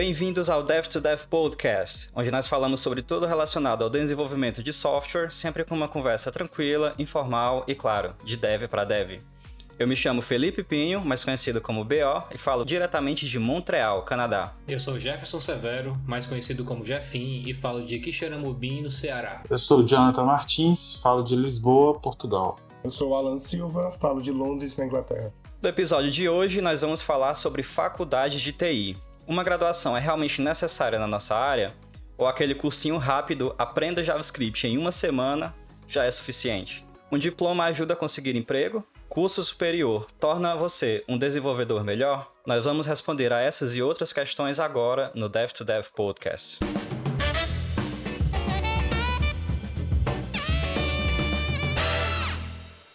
Bem-vindos ao Dev to Dev Podcast, onde nós falamos sobre tudo relacionado ao desenvolvimento de software, sempre com uma conversa tranquila, informal e, claro, de dev para dev. Eu me chamo Felipe Pinho, mais conhecido como BO, e falo diretamente de Montreal, Canadá. Eu sou Jefferson Severo, mais conhecido como Jeffim, e falo de Quixeramobim, no Ceará. Eu sou Jonathan Martins, falo de Lisboa, Portugal. Eu sou Alan Silva, falo de Londres, na Inglaterra. No episódio de hoje, nós vamos falar sobre faculdade de TI. Uma graduação é realmente necessária na nossa área? Ou aquele cursinho rápido, aprenda JavaScript em uma semana, já é suficiente? Um diploma ajuda a conseguir emprego? Curso superior torna você um desenvolvedor melhor? Nós vamos responder a essas e outras questões agora no Dev to Dev Podcast.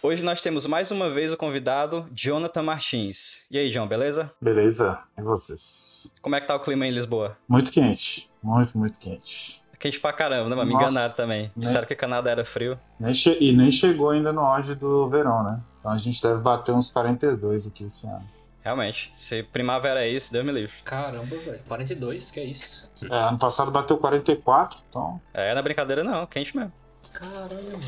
Hoje nós temos mais uma vez o convidado Jonathan Martins. E aí, João, beleza? Beleza, e vocês? Como é que tá o clima em Lisboa? Muito quente, muito, muito quente. Quente pra caramba, né? Mas me enganaram também. Disseram que Canadá era frio. Nem che- E nem chegou ainda no auge do verão, né? Então a gente deve bater uns 42 aqui esse ano. Realmente, se primavera é isso, Deus me livre. Caramba, velho. 42, que é isso? É, ano passado bateu 44, então É, não é brincadeira não, quente mesmo. Caralho, mano.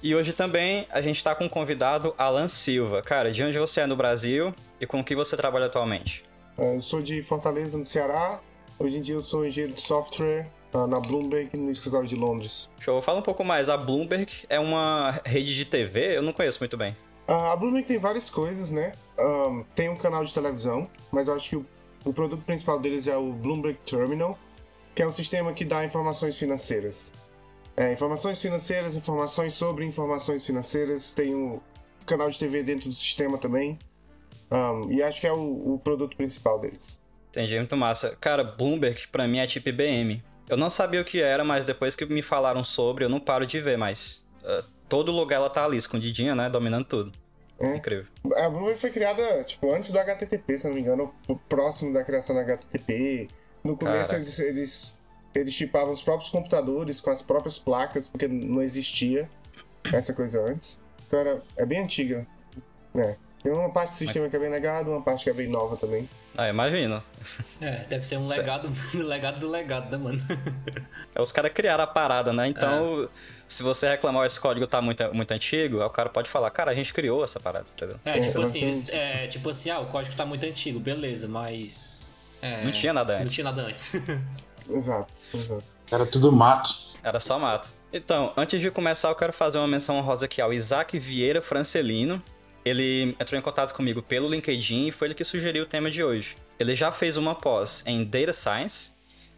E hoje também a gente tá com o convidado Alan Silva. Cara, de onde você é no Brasil e com o que você trabalha atualmente? Eu sou de Fortaleza, no Ceará. Hoje em dia eu sou engenheiro de software ah, na Bloomberg, no escritório de Londres. Show, fala um pouco mais. A Bloomberg é uma rede de TV? Eu não conheço muito bem. Ah, A Bloomberg tem várias coisas, né? Ahn, tem um canal de televisão, mas eu acho que o, o produto principal deles é o Bloomberg Terminal, que é um sistema que dá informações financeiras. É, informações financeiras, informações sobre informações financeiras. Tem um canal de TV dentro do sistema também. Ahn, e acho que é o, o produto principal deles. Entendi, muito massa. Cara, Bloomberg pra mim é tipo IBM. Eu não sabia o que era, mas depois que me falaram sobre, eu não paro de ver mais. Ah, todo lugar ela tá ali, escondidinha, né? Dominando tudo. É. Incrível. A Bloomberg foi criada, tipo, antes do HTTP, se não me engano, próximo da criação do HTTP. No começo Caraca. eles, eles, eles chipavam os próprios computadores com as próprias placas, porque não existia essa coisa antes. Então era, é bem antiga, né? Tem uma parte do sistema que é bem legado, uma parte que é bem nova também. Ah, imagino. É, deve ser um Cê- legado, legado do legado, né, mano? É, Os caras criaram a parada, né? Então, se você reclamar esse código tá muito, muito antigo, aí o cara pode falar, cara, a gente criou essa parada, entendeu? É, É, tipo assim, é, tipo assim, ah, o código tá muito antigo, beleza, mas. é, Não tinha nada Não antes. tinha nada antes. Exato. Exato. era tudo mato. Era só mato. Então, antes de começar, eu quero fazer uma menção honrosa aqui ao Isaac Vieira Francelino. Ele entrou em contato comigo pelo LinkedIn e foi ele que sugeriu o tema de hoje. Ele já fez uma pós em Data Science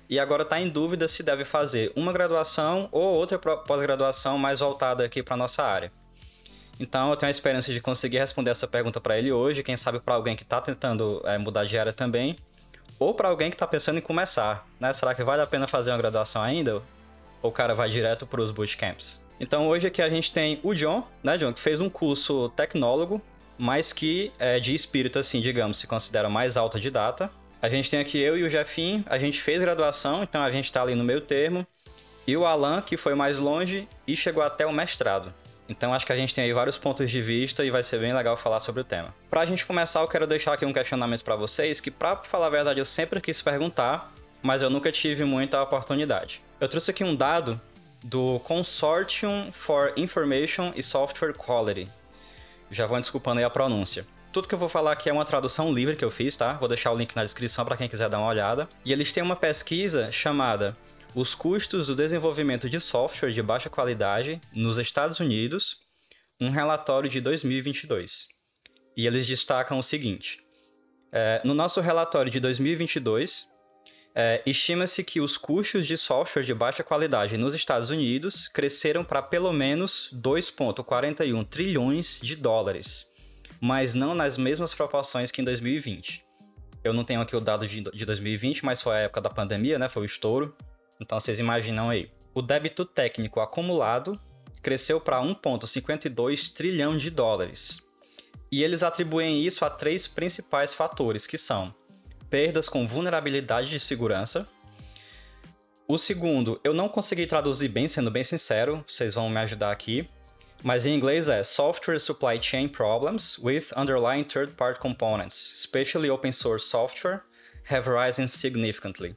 e agora está em dúvida se deve fazer uma graduação ou outra pós-graduação mais voltada aqui para nossa área. Então, eu tenho a esperança de conseguir responder essa pergunta para ele hoje, quem sabe para alguém que está tentando é, mudar de área também, ou para alguém que está pensando em começar, né? Será que vale a pena fazer uma graduação ainda? Ou o cara vai direto para os bootcamps? Então hoje aqui a gente tem o John, né, John, que fez um curso tecnólogo, mas que é de espírito, assim, digamos, se considera mais autodidata. A gente tem aqui eu e o Jeffim, a gente fez graduação, então a gente tá ali no meio termo. E o Alan, que foi mais longe e chegou até o mestrado. Então acho que a gente tem aí vários pontos de vista e vai ser bem legal falar sobre o tema. Pra gente começar, eu quero deixar aqui um questionamento pra vocês, que pra falar a verdade eu sempre quis perguntar, mas eu nunca tive muita oportunidade. Eu trouxe aqui um dado do Consortium for Information e Software Quality. Já vão desculpando aí a pronúncia. Tudo que eu vou falar aqui é uma tradução livre que eu fiz, tá? Vou deixar o link na descrição para quem quiser dar uma olhada. E eles têm uma pesquisa chamada Os custos do desenvolvimento de software de baixa qualidade nos Estados Unidos, um relatório de 2022. E eles destacam o seguinte: é, no nosso relatório de 2022, é, estima-se que os custos de software de baixa qualidade nos Estados Unidos cresceram para pelo menos 2,41 trilhões de dólares, mas não nas mesmas proporções que em 2020. Eu não tenho aqui o dado de, de 2020, mas foi a época da pandemia, né? Foi o estouro. Então vocês imaginam aí. O débito técnico acumulado cresceu para 1,52 trilhão de dólares. E eles atribuem isso a três principais fatores, que são perdas com vulnerabilidade de segurança. O segundo, eu não consegui traduzir bem, sendo bem sincero, vocês vão me ajudar aqui. Mas em inglês é Software Supply Chain Problems with Underlying Third-Party Components, especially Open Source Software, have risen significantly.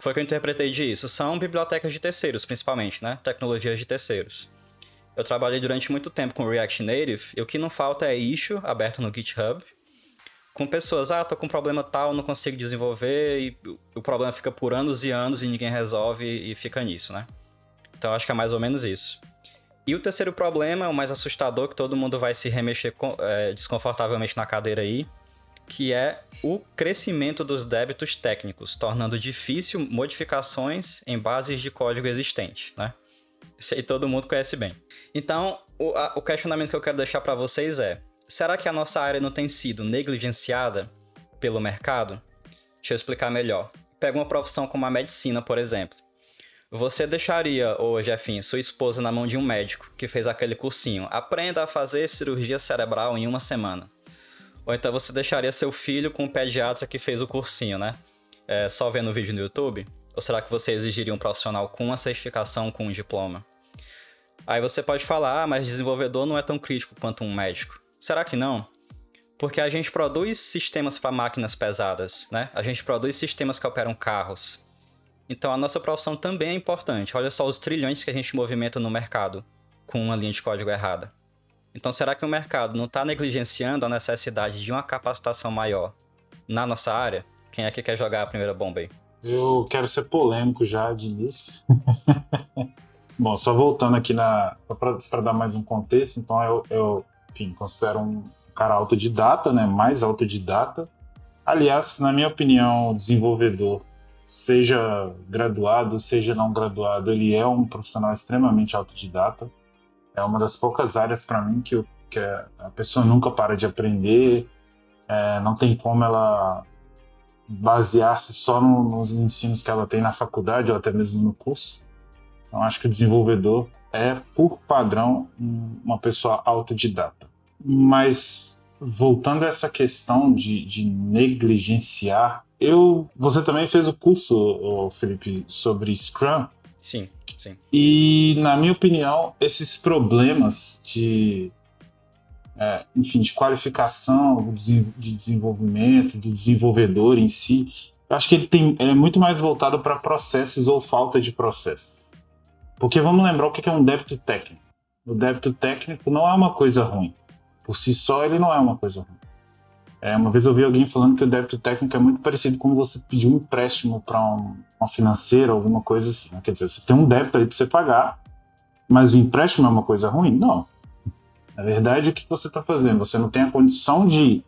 Foi o que eu interpretei disso. São bibliotecas de terceiros, principalmente, né? Tecnologias de terceiros. Eu trabalhei durante muito tempo com React Native e o que não falta é issue aberto no GitHub com pessoas, ah, tô com um problema tal, não consigo desenvolver e o problema fica por anos e anos e ninguém resolve e fica nisso, né? Então acho que é mais ou menos isso. E o terceiro problema, o mais assustador, que todo mundo vai se remexer é, desconfortavelmente na cadeira aí, que é o crescimento dos débitos técnicos, tornando difícil modificações em bases de código existente, né? Isso aí todo mundo conhece bem. Então, o, a, o questionamento que eu quero deixar para vocês é: será que a nossa área não tem sido negligenciada pelo mercado? Deixa eu explicar melhor. Pega uma profissão como a medicina, por exemplo. Você deixaria, ô Jefinho, sua esposa na mão de um médico que fez aquele cursinho? Aprenda a fazer cirurgia cerebral em uma semana. Ou então você deixaria seu filho com um pediatra que fez o cursinho, né? É, só vendo o vídeo no YouTube? Ou será que você exigiria um profissional com uma certificação, com um diploma? Aí você pode falar, ah, mas desenvolvedor não é tão crítico quanto um médico. Será que não? Porque a gente produz sistemas para máquinas pesadas, né? A gente produz sistemas que operam carros. Então a nossa profissão também é importante. Olha só os trilhões que a gente movimenta no mercado com uma linha de código errada. Então será que o mercado não está negligenciando a necessidade de uma capacitação maior na nossa área? Quem é que quer jogar a primeira bomba aí? Eu quero ser polêmico já de início. Bom, só voltando aqui na para dar mais um contexto, então eu, eu enfim, considero um cara autodidata, né? Mais autodidata. Aliás, na minha opinião, desenvolvedor, seja graduado, seja não graduado, ele é um profissional extremamente autodidata. É uma das poucas áreas para mim que, eu, que a pessoa nunca para de aprender. É, não tem como ela basear-se só no, nos ensinos que ela tem na faculdade ou até mesmo no curso. Então, acho que o desenvolvedor é, por padrão, uma pessoa autodidata. Mas, voltando a essa questão de, de negligenciar, eu, você também fez o curso, Felipe, sobre Scrum. Sim, sim. E, na minha opinião, esses problemas de é, enfim, de qualificação, de desenvolvimento, do desenvolvedor em si, eu acho que ele tem, é muito mais voltado para processos ou falta de processos. Porque vamos lembrar o que é um débito técnico. O débito técnico não é uma coisa ruim. Por si só, ele não é uma coisa ruim. É, uma vez eu vi alguém falando que o débito técnico é muito parecido com você pedir um empréstimo para um, uma financeira, alguma coisa assim. Né? Quer dizer, você tem um débito aí para você pagar, mas o empréstimo é uma coisa ruim? Não. Na verdade, o que você está fazendo? Você não tem a condição de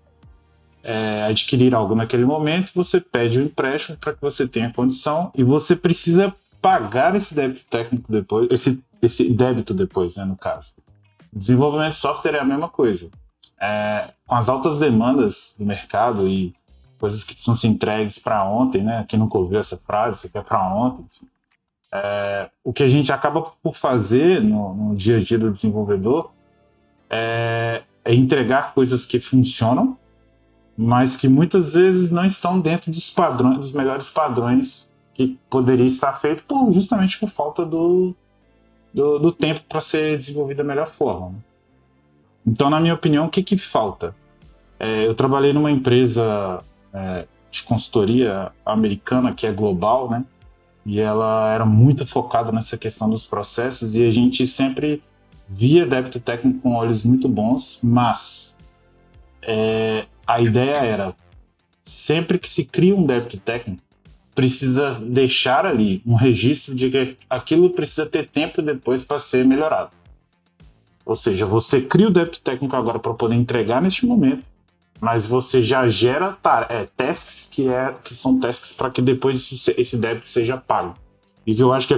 é, adquirir algo naquele momento, você pede o um empréstimo para que você tenha condição e você precisa pagar esse débito técnico depois, esse, esse débito depois, né, no caso. Desenvolvimento de software é a mesma coisa. É, com as altas demandas do mercado e coisas que precisam ser entregues para ontem, né? Quem nunca ouviu essa frase, você quer para ontem. É, o que a gente acaba por fazer no, no dia a dia do desenvolvedor é, é entregar coisas que funcionam, mas que muitas vezes não estão dentro dos padrões, dos melhores padrões que poderia estar feito por, justamente por falta do, do, do tempo para ser desenvolvido da melhor forma. Né? Então, na minha opinião, o que, que falta? É, eu trabalhei numa empresa é, de consultoria americana que é global, né? E ela era muito focada nessa questão dos processos e a gente sempre via débito técnico com olhos muito bons, mas é, a ideia era sempre que se cria um débito técnico, precisa deixar ali um registro de que aquilo precisa ter tempo depois para ser melhorado. Ou seja, você cria o débito técnico agora para poder entregar neste momento, mas você já gera é, tasks que, é, que são tasks para que depois esse, esse débito seja pago. E que eu acho que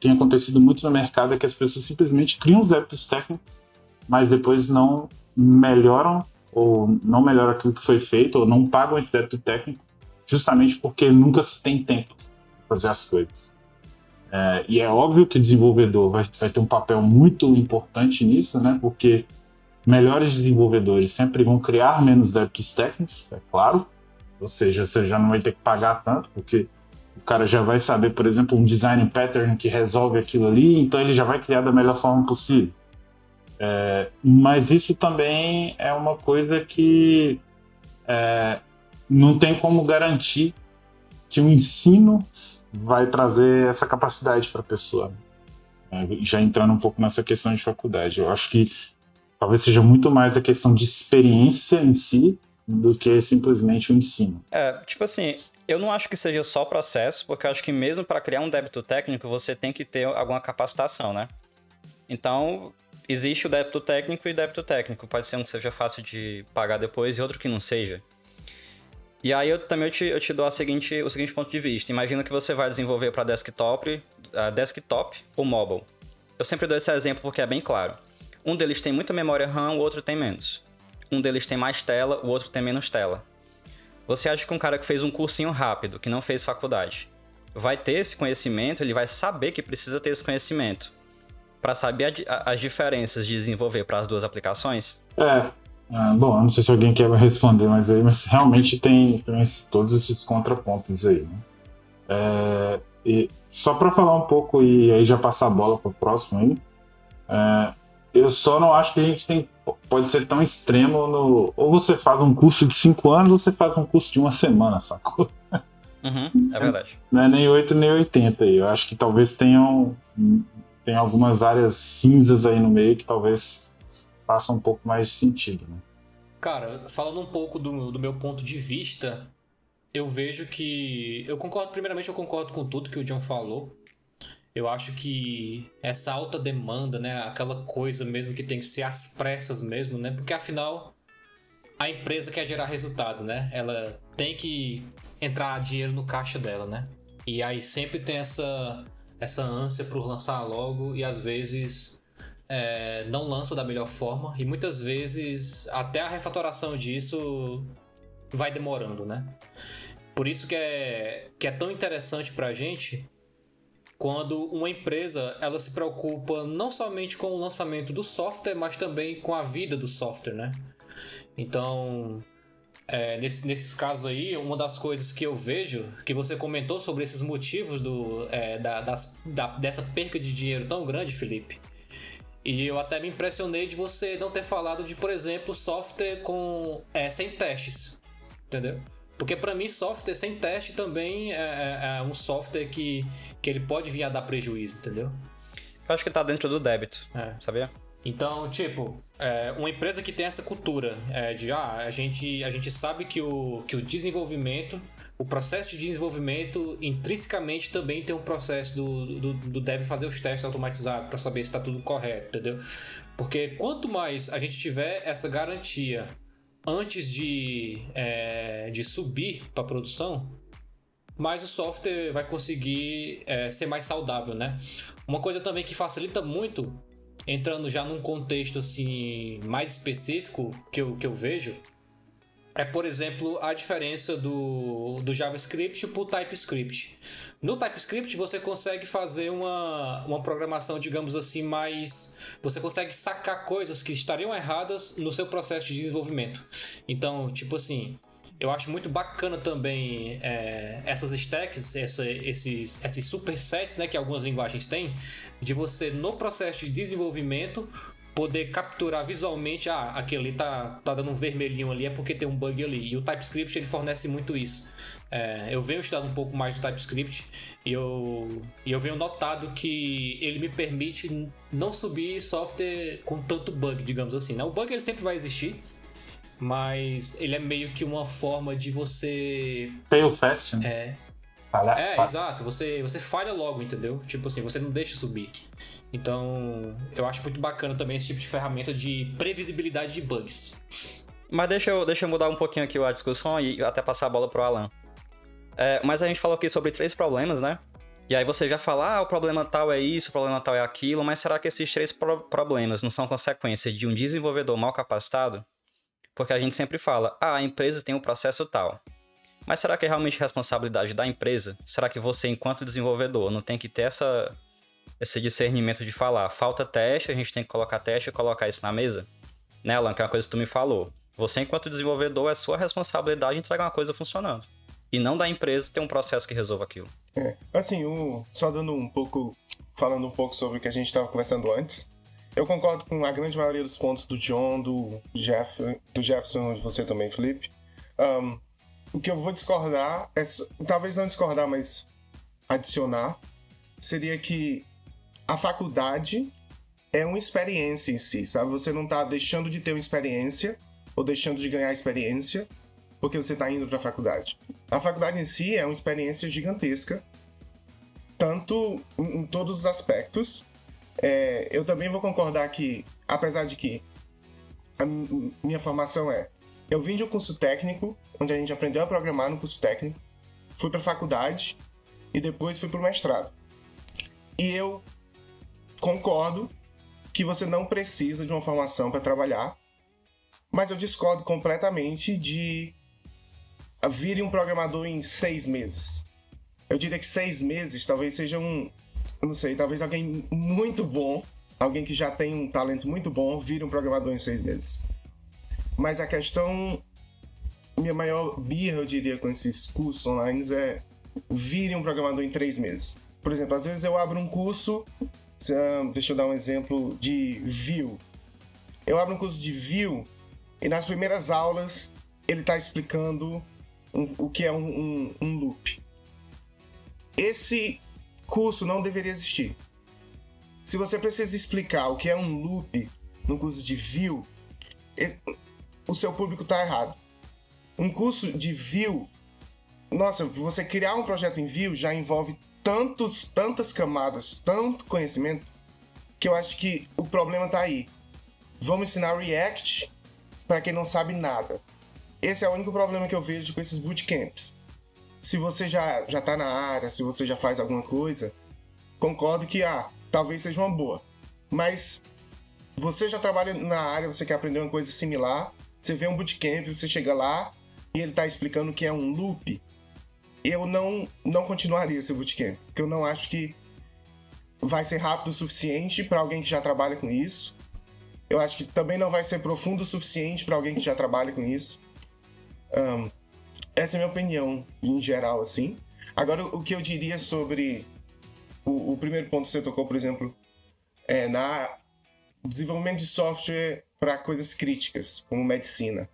tem acontecido muito no mercado é que as pessoas simplesmente criam os débitos técnicos, mas depois não melhoram ou não melhoram aquilo que foi feito ou não pagam esse débito técnico, justamente porque nunca se tem tempo para fazer as coisas. É, e é óbvio que o desenvolvedor vai, vai ter um papel muito importante nisso, né? Porque melhores desenvolvedores sempre vão criar menos débitos técnicos, é claro. Ou seja, você já não vai ter que pagar tanto, porque o cara já vai saber, por exemplo, um design pattern que resolve aquilo ali, então ele já vai criar da melhor forma possível. É, mas isso também é uma coisa que é, não tem como garantir que o ensino vai trazer essa capacidade para a pessoa. É, já entrando um pouco nessa questão de faculdade, eu acho que talvez seja muito mais a questão de experiência em si do que simplesmente o ensino. É, tipo assim, eu não acho que seja só processo, porque eu acho que mesmo para criar um débito técnico você tem que ter alguma capacitação, né? Então, existe o débito técnico e débito técnico. Pode ser um que seja fácil de pagar depois e outro que não seja. E aí eu também eu te, eu te dou seguinte, o seguinte ponto de vista. Imagina que você vai desenvolver para desktop, uh, desktop ou mobile. Eu sempre dou esse exemplo porque é bem claro. Um deles tem muita memória RAM, o outro tem menos. Um deles tem mais tela, o outro tem menos tela. Você acha que um cara que fez um cursinho rápido, que não fez faculdade, vai ter esse conhecimento, ele vai saber que precisa ter esse conhecimento para saber a, a, as diferenças de desenvolver para as duas aplicações? É, ah, bom, eu não sei se alguém quer responder, mas aí mas realmente tem, tem todos esses contrapontos aí. Né? É, e só para falar um pouco e aí já passar a bola para o próximo aí, é, eu só não acho que a gente tem pode ser tão extremo no ou você faz um curso de cinco anos ou você faz um curso de uma semana, sacou? Uhum, é verdade. Não é nem 8 nem 80 aí. Eu acho que talvez tenham tem algumas áreas cinzas aí no meio que talvez faça um pouco mais de sentido, né? Cara, falando um pouco do, do meu ponto de vista, eu vejo que. Eu concordo, primeiramente, eu concordo com tudo que o John falou. Eu acho que essa alta demanda, né? Aquela coisa mesmo que tem que ser às pressas mesmo, né? Porque afinal, a empresa quer gerar resultado, né? Ela tem que entrar dinheiro no caixa dela, né? E aí sempre tem essa, essa ânsia por lançar logo e às vezes é, não lança da melhor forma e muitas vezes até a refatoração disso vai demorando, né? Por isso que é, que é tão interessante pra gente quando uma empresa ela se preocupa não somente com o lançamento do software, mas também com a vida do software, né? Então, é, nesse, nesses casos aí, uma das coisas que eu vejo, que você comentou sobre esses motivos do, é, da, das, da, dessa perca de dinheiro tão grande, Felipe, e eu até me impressionei de você não ter falado de, por exemplo, software com é, sem testes, entendeu? Porque para mim software sem teste também é, é, é, um software que, que ele pode vir a dar prejuízo, entendeu? Eu acho que tá dentro do débito, é. sabia? Então, tipo, é, uma empresa que tem essa cultura é, de ah, a gente, a gente sabe que o, que o desenvolvimento o processo de desenvolvimento intrinsecamente também tem um processo do, do, do deve fazer os testes automatizados para saber se está tudo correto, entendeu? Porque quanto mais a gente tiver essa garantia antes de, é, de subir para produção, mais o software vai conseguir é, ser mais saudável, né? Uma coisa também que facilita muito, entrando já num contexto assim mais específico que eu, que eu vejo, é, por exemplo, a diferença do, do JavaScript para o TypeScript. No TypeScript você consegue fazer uma, uma programação, digamos assim, mais. Você consegue sacar coisas que estariam erradas no seu processo de desenvolvimento. Então, tipo assim, eu acho muito bacana também é, essas stacks, essa, esses, esses supersets né, que algumas linguagens têm, de você no processo de desenvolvimento poder capturar visualmente, ah, aquele ali tá, tá dando um vermelhinho ali, é porque tem um bug ali. E o TypeScript ele fornece muito isso. É, eu venho estudando um pouco mais do TypeScript e eu, e eu venho notado que ele me permite não subir software com tanto bug, digamos assim. Né? O bug ele sempre vai existir, mas ele é meio que uma forma de você. Fail fast, né? É. Falha, é, falha. exato. Você, você falha logo, entendeu? Tipo assim, você não deixa subir. Então, eu acho muito bacana também esse tipo de ferramenta de previsibilidade de bugs. Mas deixa eu, deixa eu mudar um pouquinho aqui a discussão e até passar a bola pro Alan. É, mas a gente falou aqui sobre três problemas, né? E aí você já fala, ah, o problema tal é isso, o problema tal é aquilo, mas será que esses três pro problemas não são consequência de um desenvolvedor mal capacitado? Porque a gente sempre fala, ah, a empresa tem um processo tal. Mas será que é realmente responsabilidade da empresa? Será que você, enquanto desenvolvedor, não tem que ter essa esse discernimento de falar, falta teste, a gente tem que colocar teste e colocar isso na mesa? Né, Alan, que é uma coisa que tu me falou. Você, enquanto desenvolvedor, é sua responsabilidade entregar uma coisa funcionando. E não da empresa ter um processo que resolva aquilo. É, assim, só dando um pouco, falando um pouco sobre o que a gente estava conversando antes. Eu concordo com a grande maioria dos pontos do John, do, Jeff, do Jefferson e você também, Felipe. Um, o que eu vou discordar, é, talvez não discordar, mas adicionar, seria que a faculdade é uma experiência em si, sabe? Você não está deixando de ter uma experiência ou deixando de ganhar experiência porque você está indo para a faculdade. A faculdade em si é uma experiência gigantesca, tanto em, todos os aspectos. É, eu também vou concordar que, apesar de que a minha formação é, eu vim de um curso técnico, onde a gente aprendeu a programar no curso técnico, fui para faculdade e depois fui para o mestrado. E eu concordo que você não precisa de uma formação para trabalhar, mas eu discordo completamente de vire um programador em seis meses. Eu diria que seis meses talvez seja um. Não sei, talvez alguém muito bom, alguém que já tem um talento muito bom, vire um programador em seis meses. Mas a questão. Minha maior birra, eu diria, com esses cursos online é vire um programador em três meses. Por exemplo, às vezes eu abro um curso, deixa eu dar um exemplo de Vue. Eu abro um curso de Vue e nas primeiras aulas ele está explicando um, o que é um, um, um loop. Esse curso não deveria existir. Se você precisa explicar o que é um loop no curso de Vue, o seu público está errado. Um curso de Vue, nossa, você criar um projeto em Vue já envolve tantos, tantas camadas, tanto conhecimento, que eu acho que o problema está aí. Vamos ensinar React para quem não sabe nada. Esse é o único problema que eu vejo com esses bootcamps. Se você já, já tá na área, se você já faz alguma coisa, concordo que, ah, talvez seja uma boa. Mas você já trabalha na área, você quer aprender uma coisa similar, você vê um bootcamp, você chega lá e ele tá explicando que é um loop. Eu não, não continuaria esse bootcamp, porque eu não acho que vai ser rápido o suficiente para alguém que já trabalha com isso. Eu acho que também não vai ser profundo o suficiente para alguém que já trabalha com isso. Um, essa é a minha opinião em geral, assim. Agora, o que eu diria sobre o, o primeiro ponto que você tocou, por exemplo, é na desenvolvimento de software para coisas críticas, como medicina.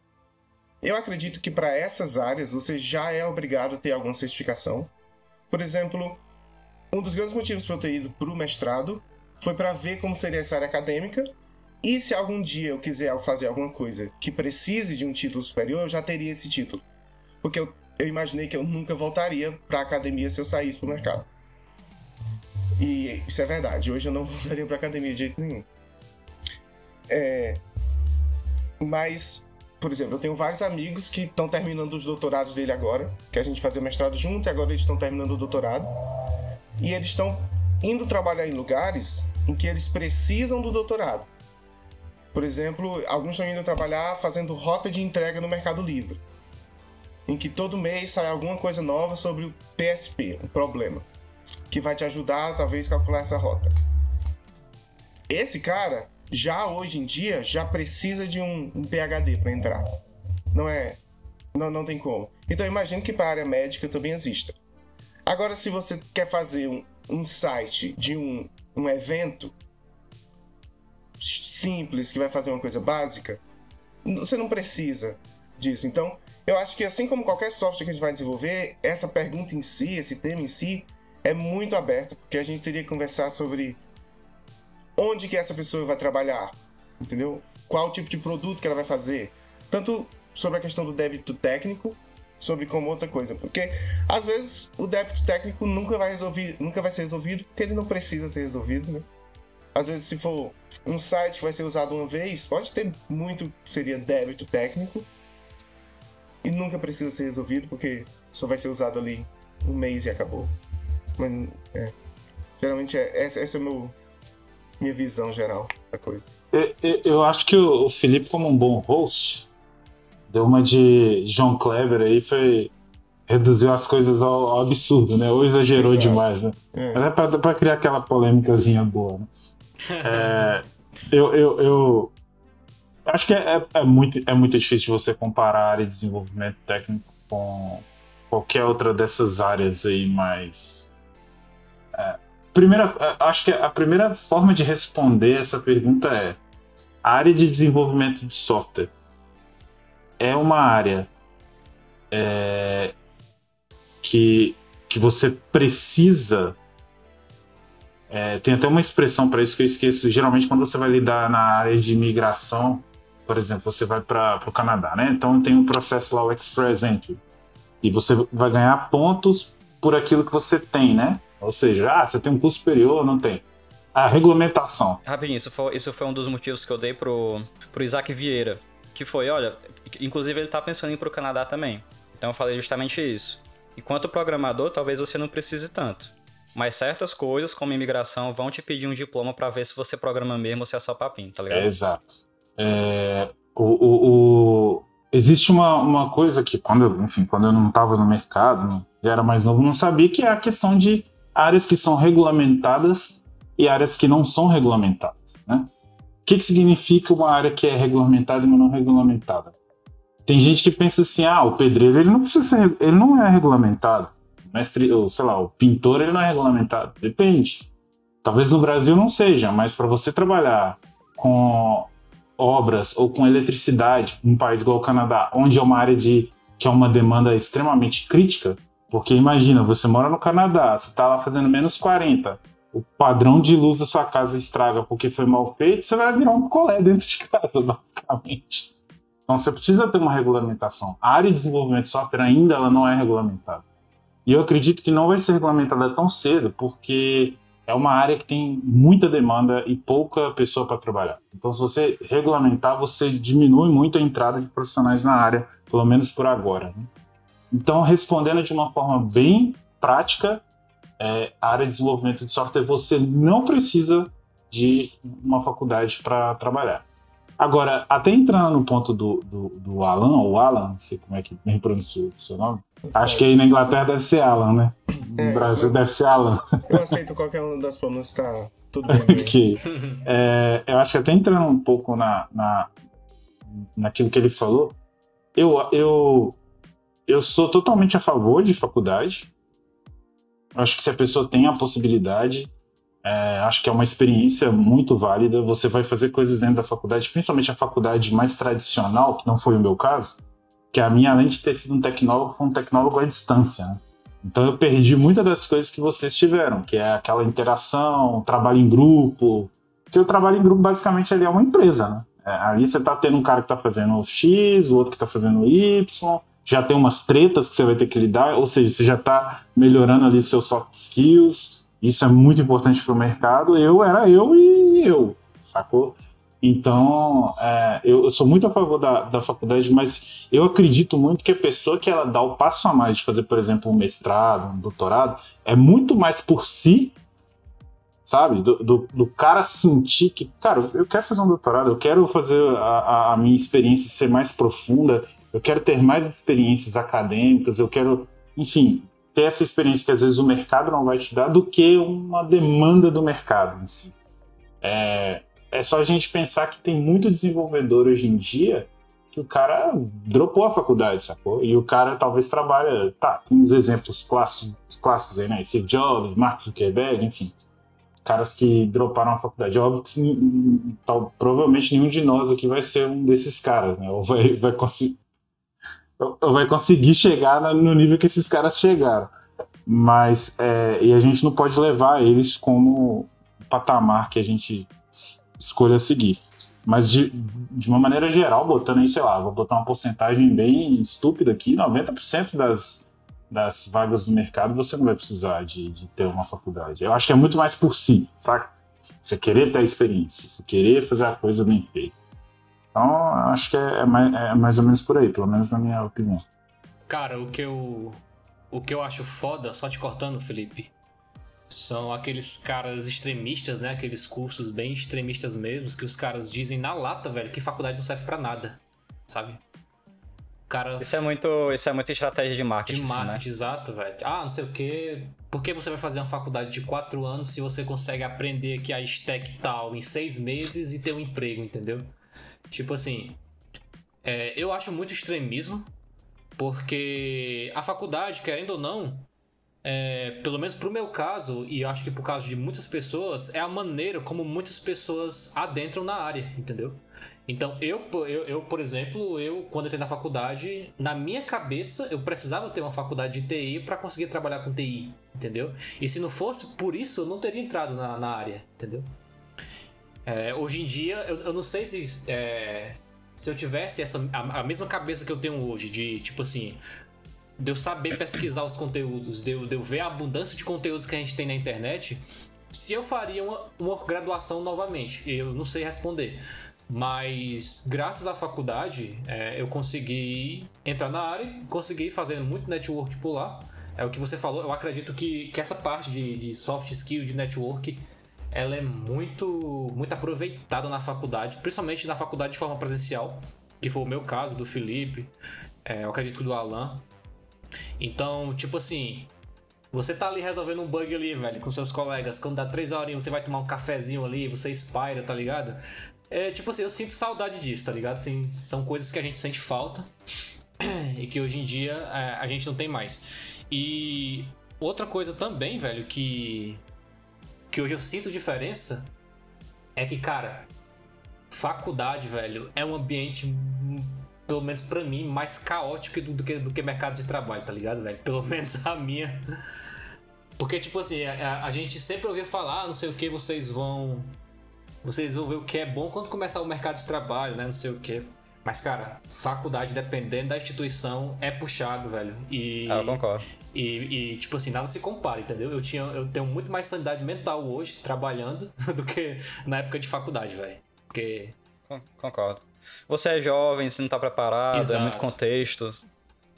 Eu acredito que para essas áreas você já é obrigado a ter alguma certificação. Por exemplo, um dos grandes motivos para eu ter ido para o mestrado foi para ver como seria essa área acadêmica e se algum dia eu quiser fazer alguma coisa que precise de um título superior, eu já teria esse título. Porque eu, eu imaginei que eu nunca voltaria para a academia se eu saísse para o mercado. E isso é verdade. Hoje eu não voltaria para a academia de jeito nenhum. É, mas, por exemplo, eu tenho vários amigos que estão terminando os doutorados dele agora, que a gente fazia mestrado junto e agora eles estão terminando o doutorado. E eles estão indo trabalhar em lugares em que eles precisam do doutorado. Por exemplo, alguns estão indo trabalhar fazendo rota de entrega no Mercado Livre, em que todo mês sai alguma coisa nova sobre o PSP, um problema, que vai te ajudar talvez a calcular essa rota. Esse cara já hoje em dia já precisa de um, PhD para entrar. Não é, não, não tem como. Então imagino que para a área médica também exista. Agora, se você quer fazer um, um site de um, um evento, simples, que vai fazer uma coisa básica, você não precisa disso. Então, eu acho que assim como qualquer software que a gente vai desenvolver, essa pergunta em si, esse tema em si, é muito aberto, porque a gente teria que conversar sobre onde que essa pessoa vai trabalhar, entendeu? Qual tipo de produto que ela vai fazer, tanto sobre a questão do débito técnico, sobre como outra coisa, porque às vezes o débito técnico nunca vai resolver, nunca vai ser resolvido, porque ele não precisa ser resolvido, né? Às vezes se for um site que vai ser usado uma vez, pode ter muito que seria débito técnico e nunca precisa ser resolvido porque só vai ser usado ali um mês e acabou. Mas, é, geralmente é, essa, essa é a meu, minha visão geral da coisa. Eu, eu acho que o Felipe, como um bom host, deu uma de João Kleber aí, foi reduziu as coisas ao, ao absurdo, né? Ou exagerou Exato. demais, né? É. Era pra, pra criar aquela polêmicazinha boa, né? É, eu, eu, eu, acho que é, é, muito, é muito difícil você comparar a área de desenvolvimento técnico com qualquer outra dessas áreas aí mais. É, primeira, acho que a primeira forma de responder essa pergunta é: a área de desenvolvimento de software é uma área é, que, que você precisa. É, tem até uma expressão para isso que eu esqueço. Geralmente, quando você vai lidar na área de imigração, por exemplo, você vai para o Canadá, né? Então tem um processo lá, o Express Entry. E você vai ganhar pontos por aquilo que você tem, né? Ou seja, ah, você tem um curso superior ou não tem? A regulamentação. Rapidinho, isso foi, isso foi um dos motivos que eu dei pro, pro Isaac Vieira. Que foi, olha, inclusive ele tá pensando em ir pro Canadá também. Então eu falei justamente isso. Enquanto programador, talvez você não precise tanto. Mas certas coisas, como imigração, vão te pedir um diploma para ver se você programa mesmo ou se é só papinho, tá ligado? É, exato. É, o, o, o, existe uma, uma coisa que, quando eu, enfim, quando eu não estava no mercado, não, era mais novo, não sabia, que é a questão de áreas que são regulamentadas e áreas que não são regulamentadas. Né? O que, que significa uma área que é regulamentada e uma não regulamentada? Tem gente que pensa assim, ah, o pedreiro ele não precisa ser, ele não é regulamentado. O mestre, ou sei lá, o pintor ele não é regulamentado. Depende. Talvez no Brasil não seja, mas para você trabalhar com obras ou com eletricidade, num país igual o Canadá, onde é uma área de que é uma demanda extremamente crítica, porque imagina, você mora no Canadá, você está lá fazendo menos 40, o padrão de luz da sua casa estraga porque foi mal feito, você vai virar um colé dentro de casa, basicamente. Então você precisa ter uma regulamentação. A área de desenvolvimento de software ainda ela não é regulamentada. E eu acredito que não vai ser regulamentada tão cedo, porque é uma área que tem muita demanda e pouca pessoa para trabalhar. Então, se você regulamentar, você diminui muito a entrada de profissionais na área, pelo menos por agora. Né? Então, respondendo de uma forma bem prática, é, a área de desenvolvimento de software você não precisa de uma faculdade para trabalhar. Agora, até entrando no ponto do, do, do Alan, ou Alan, não sei como é que bem pronuncia o seu nome. Acho que aí na Inglaterra deve ser Alan, né? No é, Brasil deve ser Alan. Eu aceito qualquer uma das pronúncias, tá tudo bem. okay. é, eu acho que até entrando um pouco na, na, naquilo que ele falou, eu, eu, eu sou totalmente a favor de faculdade. Acho que se a pessoa tem a possibilidade, é, acho que é uma experiência muito válida. Você vai fazer coisas dentro da faculdade, principalmente a faculdade mais tradicional, que não foi o meu caso, que a minha, além de ter sido um tecnólogo, foi um tecnólogo à distância. Né? Então eu perdi muitas das coisas que vocês tiveram, que é aquela interação, trabalho em grupo. Que o trabalho em grupo basicamente ali é uma empresa, né? É, ali você está tendo um cara que está fazendo X, o outro que está fazendo Y, já tem umas tretas que você vai ter que lidar, ou seja, você já está melhorando ali seus soft skills isso é muito importante para o mercado. Eu era eu e eu, sacou? Então, é, eu, eu, sou muito a favor da, da faculdade, mas eu acredito muito que a pessoa que ela dá o passo a mais de fazer, por exemplo, um mestrado, um doutorado, é muito mais por si, sabe? Do, do, do cara sentir que, cara, eu quero fazer um doutorado, eu quero fazer a, a minha experiência ser mais profunda, eu quero ter mais experiências acadêmicas, eu quero, enfim, ter essa experiência que às vezes o mercado não vai te dar do que uma demanda do mercado em si. É, é só a gente pensar que tem muito desenvolvedor hoje em dia que o cara dropou a faculdade, sacou? E o cara talvez trabalha. Tá, tem uns exemplos clássicos, clássicos aí, né? Steve Jobs, Mark Zuckerberg, enfim. Caras que droparam a faculdade. Óbvio que tal, provavelmente nenhum de nós aqui vai ser um desses caras, né? Ou vai, vai conseguir vai conseguir chegar no nível que esses caras chegaram. Mas é, e a gente não pode levar eles como patamar que a gente escolha seguir. Mas de, de uma maneira geral, botando aí, sei lá, vou botar uma porcentagem bem estúpida aqui, 90% das, das vagas do mercado você não vai precisar de, de ter uma faculdade. Eu acho que é muito mais por si, saca? Você querer ter a experiência, você querer fazer a coisa bem feita. Então, acho que é, é, mais, é mais ou menos por aí, pelo menos na minha opinião. Cara, o que eu. O que eu acho foda, só te cortando, Felipe, são aqueles caras extremistas, né? Aqueles cursos bem extremistas mesmo, que os caras dizem na lata, velho, que faculdade não serve para nada, sabe? Cara... Isso é muito, isso é muita estratégia de marketing, De marketing, né? exato, velho. Ah, não sei o quê. Por que você vai fazer uma faculdade de quatro anos se você consegue aprender aqui a stack tal em seis meses e ter um emprego, entendeu? Tipo assim, é, eu acho muito extremismo, porque a faculdade, querendo ou não, é, pelo menos pro meu caso, e acho que pro caso de muitas pessoas, é a maneira como muitas pessoas adentram na área, entendeu? Então, eu, eu, eu, por exemplo, eu, quando entrei na faculdade, na minha cabeça, eu precisava ter uma faculdade de TI para conseguir trabalhar com TI, entendeu? E se não fosse por isso, eu não teria entrado na, na área, entendeu? É, hoje em dia, eu, eu não sei se, é, se eu tivesse essa, a, a, mesma cabeça que eu tenho hoje, de tipo assim, de eu saber pesquisar os conteúdos, de eu, de eu ver a abundância de conteúdos que a gente tem na internet, se eu faria uma, uma graduação novamente, eu não sei responder. Mas graças à faculdade, é, eu consegui entrar na área, consegui fazer muito network por lá. É o que você falou, eu acredito que, que essa parte de, de soft skill, de network, ela é muito, muito aproveitada na faculdade, principalmente na faculdade de forma presencial, que foi o meu caso, do Felipe, é, eu acredito que do Alan. Então, tipo assim, você tá ali resolvendo um bug ali, velho, com seus colegas. Quando dá três horinhas, você vai tomar um cafezinho ali, você espira, tá ligado? É, tipo assim, eu sinto saudade disso, tá ligado? Tem, são coisas que a gente sente falta e que hoje em dia é, a gente não tem mais. E outra coisa também, velho, que, que hoje eu sinto diferença é que, cara, faculdade, velho, é um ambiente, pelo menos para mim, mais caótico do, do, que, do que mercado de trabalho, tá ligado, velho? Pelo menos a minha. Porque, tipo assim, a, a gente sempre ouvia falar, ah, não sei o que, vocês vão vocês vão ver o que é bom quando começar o mercado de trabalho, né? Não sei o que. Mas, cara, faculdade, dependendo da instituição, é puxado, velho. E, ah, eu concordo. E, e, tipo assim, nada se compara, entendeu? Eu, tinha, eu tenho muito mais sanidade mental hoje, trabalhando, do que na época de faculdade, velho. Porque. Concordo. Você é jovem, você não tá preparado, Exato. é muito contexto.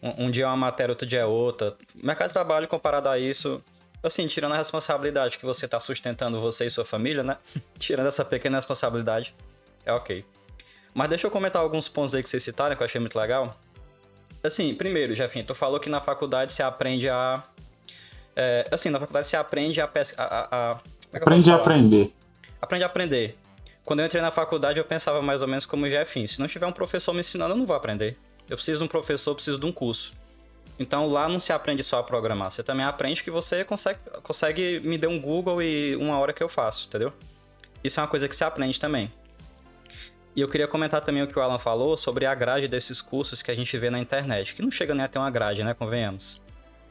Um, um dia é uma matéria, outro dia é outra. Mercado de trabalho, comparado a isso, assim, tirando a responsabilidade que você tá sustentando você e sua família, né? tirando essa pequena responsabilidade, é ok. Mas deixa eu comentar alguns pontos aí que vocês citaram, que eu achei muito legal. Assim, primeiro, Jefinho, tu falou que na faculdade você aprende a... É, assim, na faculdade você aprende a... Pesca, a, a, a é aprende a aprender. Aprende a aprender. Quando eu entrei na faculdade, eu pensava mais ou menos como o Jefinho. Se não tiver um professor me ensinando, eu não vou aprender. Eu preciso de um professor, eu preciso de um curso. Então lá não se aprende só a programar, você também aprende que você consegue, consegue me dar um Google e uma hora que eu faço, entendeu? Isso é uma coisa que se aprende também. E eu queria comentar também o que o Alan falou sobre a grade desses cursos que a gente vê na internet, que não chega nem a ter uma grade, né? Convenhamos.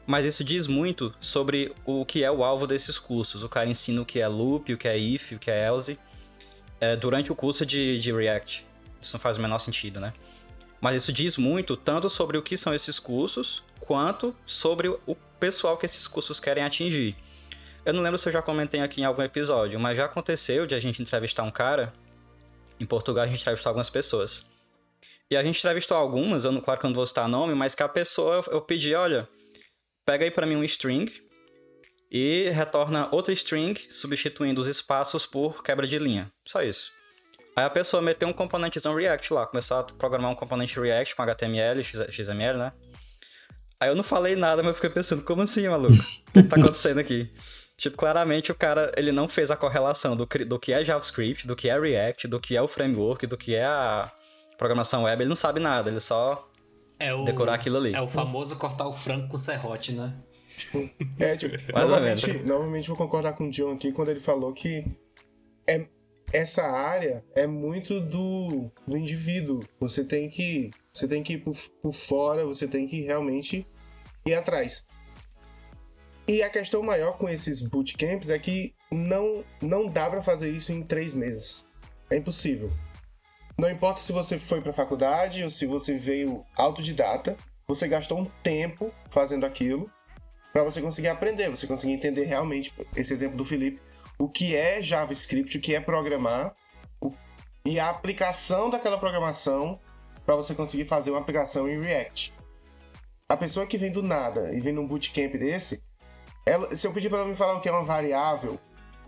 Mas isso diz muito sobre o que é o alvo desses cursos. O cara ensina o que é loop, o que é if, o que é else, é, durante o curso de, de React. Isso não faz o menor sentido, né? Mas isso diz muito tanto sobre o que são esses cursos, quanto sobre o pessoal que esses cursos querem atingir. Eu não lembro se eu já comentei aqui em algum episódio, mas já aconteceu de a gente entrevistar um cara. Em Portugal a gente entrevistou algumas pessoas. E a gente entrevistou algumas, eu não, claro que eu não vou citar nome, mas que a pessoa eu, eu pedi, olha, pega aí para mim um string e retorna outra string substituindo os espaços por quebra de linha. Só isso. Aí a pessoa meteu um componentezão React lá, começou a programar um componente React com HTML, XML, né? Aí eu não falei nada, mas eu fiquei pensando, como assim, maluco? O que, tá acontecendo aqui? Tipo, claramente o cara, ele não fez a correlação do, do que é JavaScript, do que é React, do que é o framework, do que é a programação web, ele não sabe nada, ele só é o, decorar aquilo ali. É o famoso cortar o frango com serrote, né? É, tipo, novamente, novamente vou concordar com o John aqui quando ele falou que é, essa área é muito do, do indivíduo. Você tem que você tem que ir por, por fora, você tem que realmente ir atrás. E a questão maior com esses bootcamps é que não, não dá para fazer isso em três meses. É impossível. Não importa se você foi para faculdade ou se você veio autodidata, você gastou um tempo fazendo aquilo para você conseguir aprender, você conseguir entender realmente, esse exemplo do Felipe, o que é JavaScript, o que é programar o, e a aplicação daquela programação para você conseguir fazer uma aplicação em React. A pessoa que vem do nada e vem num bootcamp desse, ela, se eu pedir para ela me falar o que é uma variável,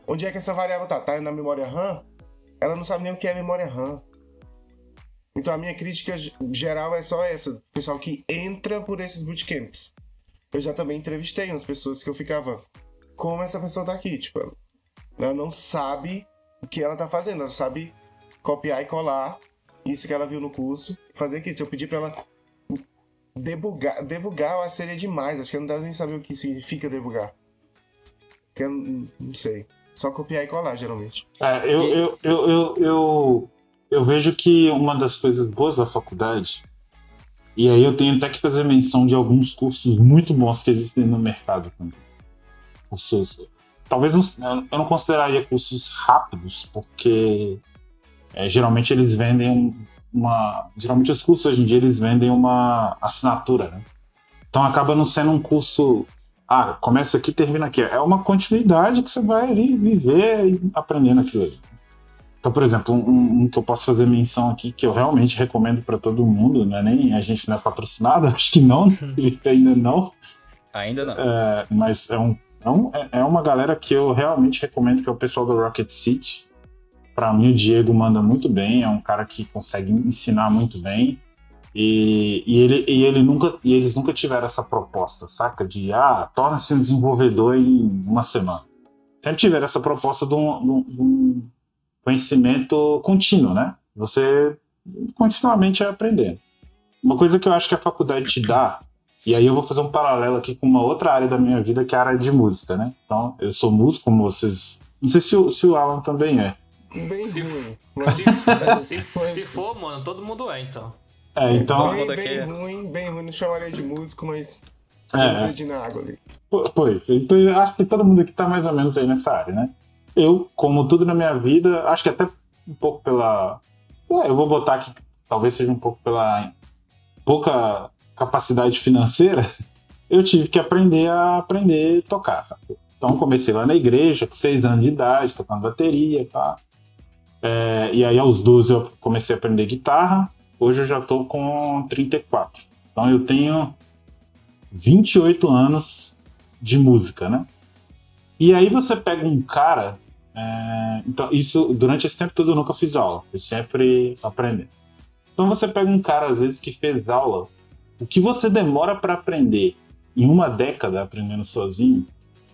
onde é que essa variável tá? Tá na memória RAM? Ela não sabe nem o que é memória RAM. Então a minha crítica geral é só essa, pessoal que entra por esses bootcamps. Eu já também entrevistei umas pessoas que eu ficava, como essa pessoa tá aqui? Tipo, ela não sabe o que ela tá fazendo, ela sabe copiar e colar isso que ela viu no curso, fazer aqui. Se eu pedir para ela Debugar, debugar eu acho que seria demais. Acho que eu não deve nem saber o que significa debugar. Que eu não, sei. Só copiar e colar, geralmente. É, eu, eu, eu, eu, eu, vejo que uma das coisas boas da faculdade, e aí eu tenho até que fazer menção de alguns cursos muito bons que existem no mercado também. Cursos. Talvez eu não consideraria cursos rápidos, porque é, geralmente eles vendem uma. Geralmente os cursos hoje em dia eles vendem uma assinatura, né? Então acaba não sendo um curso. Ah, começa aqui termina aqui. É uma continuidade que você vai ali viver e aprendendo aquilo ali. Então, por exemplo, um, um, que eu posso fazer menção aqui, que eu realmente recomendo para todo mundo, né? nem a gente não é patrocinado, acho que não, ainda não. Ainda não. É, mas é, um, é, um, é, é uma galera que eu realmente recomendo, que é o pessoal do Rocket City. Para mim, o Diego manda muito bem, é um cara que consegue ensinar muito bem. E, e, ele, e, ele nunca, e eles nunca tiveram essa proposta, saca? De, ah, torna-se um desenvolvedor em uma semana. Sempre tiveram essa proposta de um, de um conhecimento contínuo, né? Você continuamente aprendendo. Uma coisa que eu acho que a faculdade te dá, e aí eu vou fazer um paralelo aqui com uma outra área da minha vida, que é a área de música, né? Então, eu sou músico, como vocês. Não sei se se o Alan também é. Bem Se, ruim. se, se, se for, mano, todo mundo é, então. É, então. bem, mundo aqui bem é- ruim, bem ruim. Não chamaria de músico, mas. É, É. na água ali. Po- Pois, então eu acho que todo mundo aqui tá mais ou menos aí nessa área, né? Eu, como tudo na minha vida, acho que até um pouco pela. é, eu vou botar aqui, talvez seja um pouco pela pouca capacidade financeira, eu tive que aprender a aprender a tocar, sabe? Então comecei lá na igreja, com seis anos de idade, tocando bateria, tá? É, e aí aos 12 eu comecei a aprender guitarra, hoje eu já tô com 34. Então eu tenho 28 anos de música, né? E aí você pega um cara. é, então, isso durante esse tempo todo eu nunca fiz aula, eu sempre aprendendo. Então você pega um cara, às vezes, que fez aula, o que você demora para aprender em uma década aprendendo sozinho,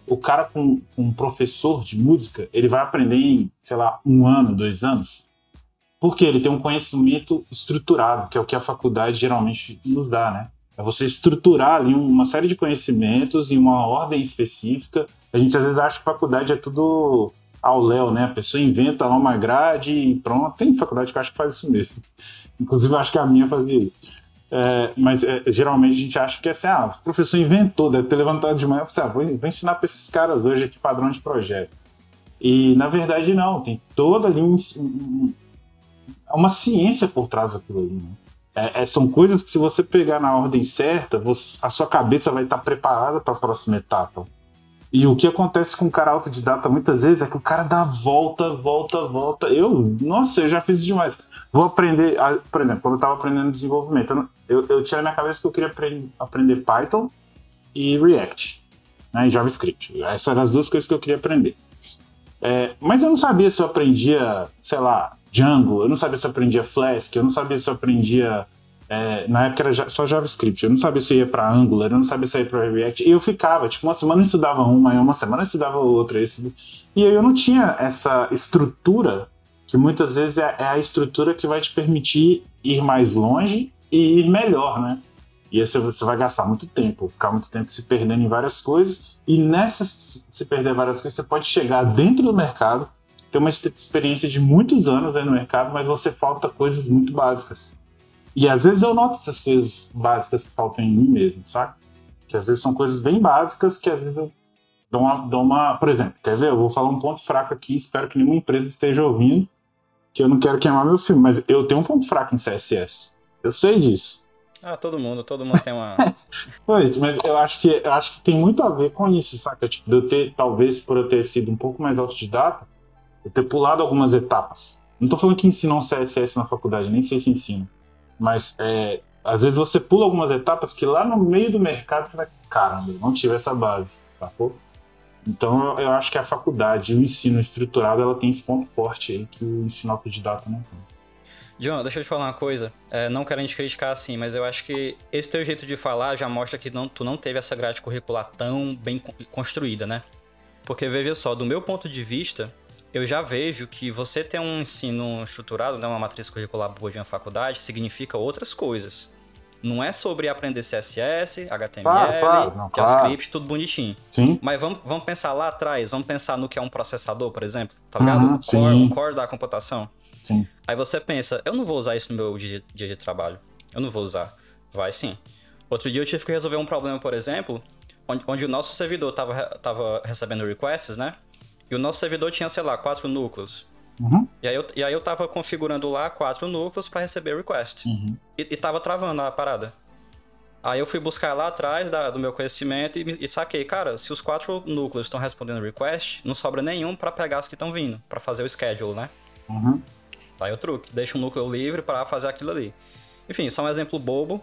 o cara com, com um professor de música, ele vai aprender em, sei lá, um ano, dois anos. Porque ele tem um conhecimento estruturado, que é o que a faculdade geralmente nos dá, né? É você estruturar ali uma série de conhecimentos em uma ordem específica. A gente às vezes acha que faculdade é tudo ao léu, né? A pessoa inventa lá uma grade e pronto. Tem faculdade que eu acho que faz isso mesmo. Inclusive, eu acho que a minha fazia isso. É, mas é, geralmente a gente acha que é assim, ah, o professor inventou, deve ter levantado de manhã e ah, vou, vou ensinar para esses caras hoje aqui padrão de projeto. E na verdade não, tem toda ali um, um- uma ciência por trás daquilo ali. Né? É, é, são coisas que se você pegar na ordem certa, você- a sua cabeça vai estar preparada para a próxima etapa. E o que acontece com o cara autodidata muitas vezes é que o cara dá volta, volta, volta. Eu, nossa, eu já fiz demais. Vou aprender, ah, por exemplo, quando eu estava aprendendo desenvolvimento, eu, eu, tinha na minha cabeça que eu queria apre- aprender Python e React, né, e JavaScript. Essas eram as duas coisas que eu queria aprender. É, mas eu não sabia se eu aprendia, sei lá, Django, eu não sabia se eu aprendia Flask, eu não sabia se eu aprendia. É, na época era só JavaScript, eu não sabia se ia para Angular, eu não sabia se ia para React, e eu ficava, tipo, uma semana eu estudava uma, aí uma semana eu estudava outra, e aí eu não tinha essa estrutura, que muitas vezes é, é a estrutura que vai te permitir ir mais longe e ir melhor, né? E aí você, vai gastar muito tempo, ficar muito tempo se perdendo em várias coisas, e nessa se perder várias coisas, você pode chegar dentro do mercado, ter uma ex- experiência de muitos anos aí no mercado, mas você falta coisas muito básicas. E às vezes eu noto essas coisas básicas que faltam em mim mesmo, sabe? Que às vezes são coisas bem básicas que às vezes eu dou uma, dou uma. Por exemplo, quer ver? Eu vou falar um ponto fraco aqui, espero que nenhuma empresa esteja ouvindo, que eu não quero queimar meu filme, mas eu tenho um ponto fraco em CSS. Eu sei disso. Ah, todo mundo, todo mundo tem uma. Pois, mas eu acho que eu acho que tem muito a ver com isso, saca? Tipo, de eu ter, talvez por eu ter sido um pouco mais autodidata, eu ter pulado algumas etapas. Não tô falando que ensinam CSS na faculdade, nem sei se ensina. Mas é, às vezes você pula algumas etapas que lá no meio do mercado você vai, caramba, não tive essa base, sacou? Então eu, acho que a faculdade, o ensino estruturado, ela tem esse ponto forte aí que o ensino autodidata não tem. John, deixa eu te falar uma coisa. É, não querendo te criticar assim, mas eu acho que esse teu jeito de falar já mostra que não, tu não teve essa grade curricular tão bem con- construída, né? Porque veja só, do meu ponto de vista, eu já vejo que você ter um ensino estruturado, né, uma matriz curricular boa de uma faculdade, significa outras coisas. Não é sobre aprender CSS, HTML, Claro, claro, não, JavaScript, tudo bonitinho. Sim. Mas vamos, vamos pensar lá atrás, vamos pensar no que é um processador, por exemplo, tá ligado? Uhum, o, core, o core da computação. Sim. Aí você pensa, eu não vou usar isso no meu dia, dia de trabalho. Eu não vou usar. Vai sim. Outro dia eu tive que resolver um problema, por exemplo, onde, onde o nosso servidor tava, re- tava recebendo requests, né? E o nosso servidor tinha, sei lá, quatro núcleos. Uhum. E aí eu, e aí eu tava configurando lá quatro núcleos para receber request. Uhum. E, e tava travando a parada. Aí eu fui buscar lá atrás da- do meu conhecimento e, e saquei, cara, se os quatro núcleos estão respondendo request, não sobra nenhum para pegar as que estão vindo, para fazer o schedule, né? Uhum. Tá aí o truque, deixa um núcleo livre para fazer aquilo ali. Enfim, só um exemplo bobo,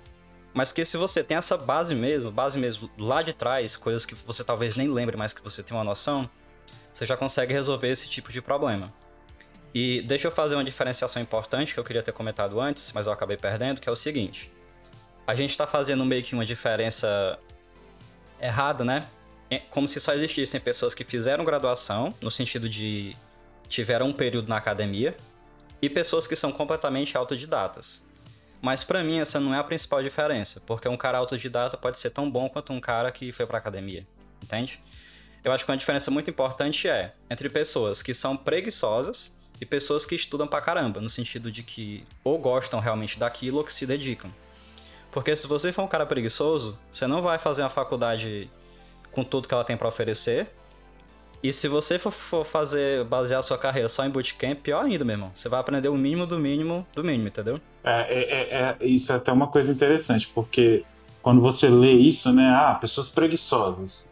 mas que se você tem essa base mesmo, base mesmo lá de trás, coisas que você talvez nem lembre, mas que você tem uma noção, você já consegue resolver esse tipo de problema. E deixa eu fazer uma diferenciação importante que eu queria ter comentado antes, mas eu acabei perdendo, que é o seguinte. A gente está fazendo meio que uma diferença errada, né? É Como se só existissem pessoas que fizeram graduação, no sentido de tiveram um período na academia, e pessoas que são completamente autodidatas. Mas pra mim essa não é a principal diferença, porque um cara autodidata pode ser tão bom quanto um cara que foi pra academia, entende? Eu acho que uma diferença muito importante é entre pessoas que são preguiçosas e pessoas que estudam pra caramba, no sentido de que ou gostam realmente daquilo ou que se dedicam. Porque se você for um cara preguiçoso, você não vai fazer uma faculdade com tudo que ela tem pra oferecer. E se você for, fazer, basear sua carreira só em bootcamp, pior ainda, meu irmão. Você vai aprender o mínimo do mínimo do mínimo, entendeu? É, é, é- é- isso é até uma coisa interessante, porque quando você lê isso, né? Ah, pessoas preguiçosas.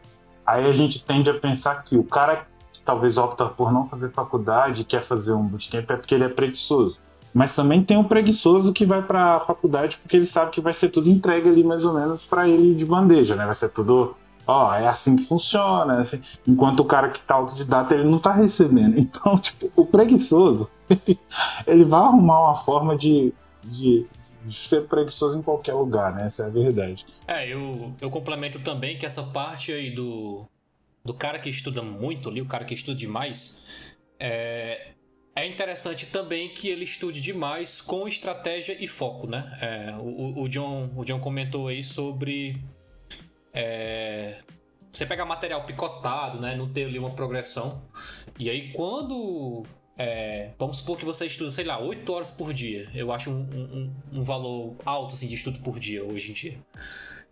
Aí a gente tende a pensar que o cara que talvez opta por não fazer faculdade quer fazer um bootcamp é porque ele é preguiçoso. Mas também tem um preguiçoso que vai para a faculdade porque ele sabe que vai ser tudo entregue ali mais ou menos para ele de bandeja, né? Vai ser tudo, ó, é assim que funciona. é assim. Enquanto o cara que tá autodidata, ele não tá recebendo. Então, tipo, o preguiçoso, ele vai arrumar uma forma de, de ser preguiçoso em qualquer lugar, né? Essa é a verdade. É, eu, eu complemento também que essa parte aí do, do cara que estuda muito ali, o cara que estuda demais, é, é interessante também que ele estude demais com estratégia e foco, né? É, o, o, John, o John comentou aí sobre é, você pegar material picotado, né? Não ter ali uma progressão. E aí quando é, vamos supor que você estuda, sei lá, 8 horas por dia. Eu acho um, um, um valor alto assim, de estudo por dia hoje em dia.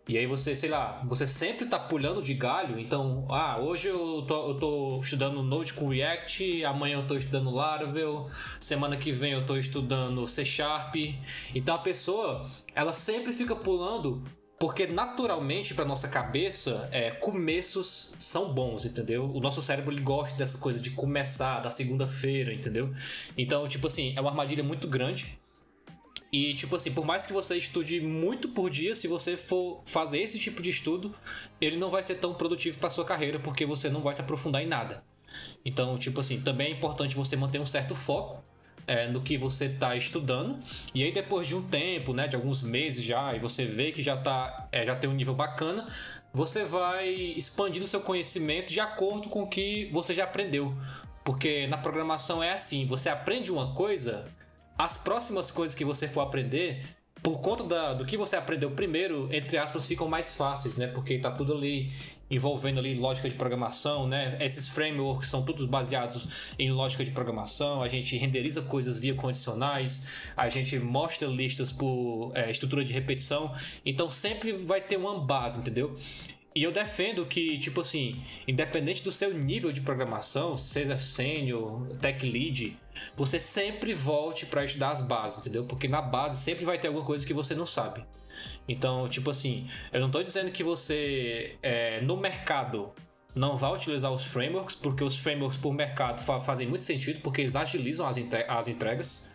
E aí você, sei lá, você sempre tá pulando de galho, então, ah, hoje eu tô, eu tô estudando Node com React, amanhã eu tô estudando Laravel, semana que vem eu tô estudando C Sharp. Então a pessoa, ela sempre fica pulando porque naturalmente para nossa cabeça, é, começos são bons, entendeu? O nosso cérebro ele gosta dessa coisa de começar da segunda-feira, entendeu? Então, tipo assim, é uma armadilha muito grande. E, tipo assim, por mais que você estude muito por dia, se você for fazer esse tipo de estudo, ele não vai ser tão produtivo para sua carreira, porque você não vai se aprofundar em nada. Então, tipo assim, também é importante você manter um certo foco é, no que você está estudando. E aí, depois de um tempo, né, de alguns meses já, e você vê que já, tá, é, já tem um nível bacana, você vai expandindo seu conhecimento de acordo com o que você já aprendeu. Porque na programação é assim: você aprende uma coisa, as próximas coisas que você for aprender, por conta da, do que você aprendeu primeiro, entre aspas, ficam mais fáceis, né? Porque tá tudo ali envolvendo ali lógica de programação, né? Esses frameworks são todos baseados em lógica de programação. A gente renderiza coisas via condicionais, a gente mostra listas por é, estrutura de repetição. Então sempre vai ter uma base, entendeu? E eu defendo que, tipo assim, independente do seu nível de programação, seja sênior, tech lead, você sempre volte para estudar as bases, entendeu? Porque na base sempre vai ter alguma coisa que você não sabe. Então, tipo assim, eu não tô dizendo que você é, no mercado não vai utilizar os frameworks, porque os frameworks por mercado fa fazem muito sentido, porque eles agilizam as, entre as entregas.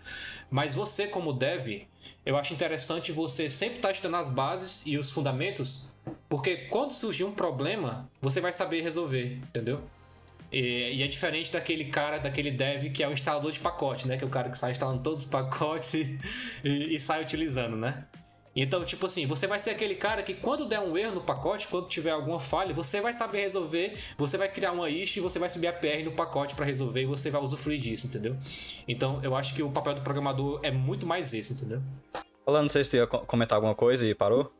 Mas você, como dev, eu acho interessante você sempre estar tá estudando as bases e os fundamentos, porque quando surgir um problema, você vai saber resolver, entendeu? E, e, é diferente daquele cara, daquele dev que é o instalador de pacote, né? Que é o cara que sai instalando todos os pacotes e, e, e sai utilizando, né? Então, tipo assim, você vai ser aquele cara que quando der um erro no pacote, quando tiver alguma falha, você vai saber resolver, você vai criar uma issue e você vai subir a PR no pacote para resolver e você vai usufruir disso, entendeu? Então, eu acho que o papel do programador é muito mais esse, entendeu? Olá, não sei se tu ia comentar alguma coisa e parou.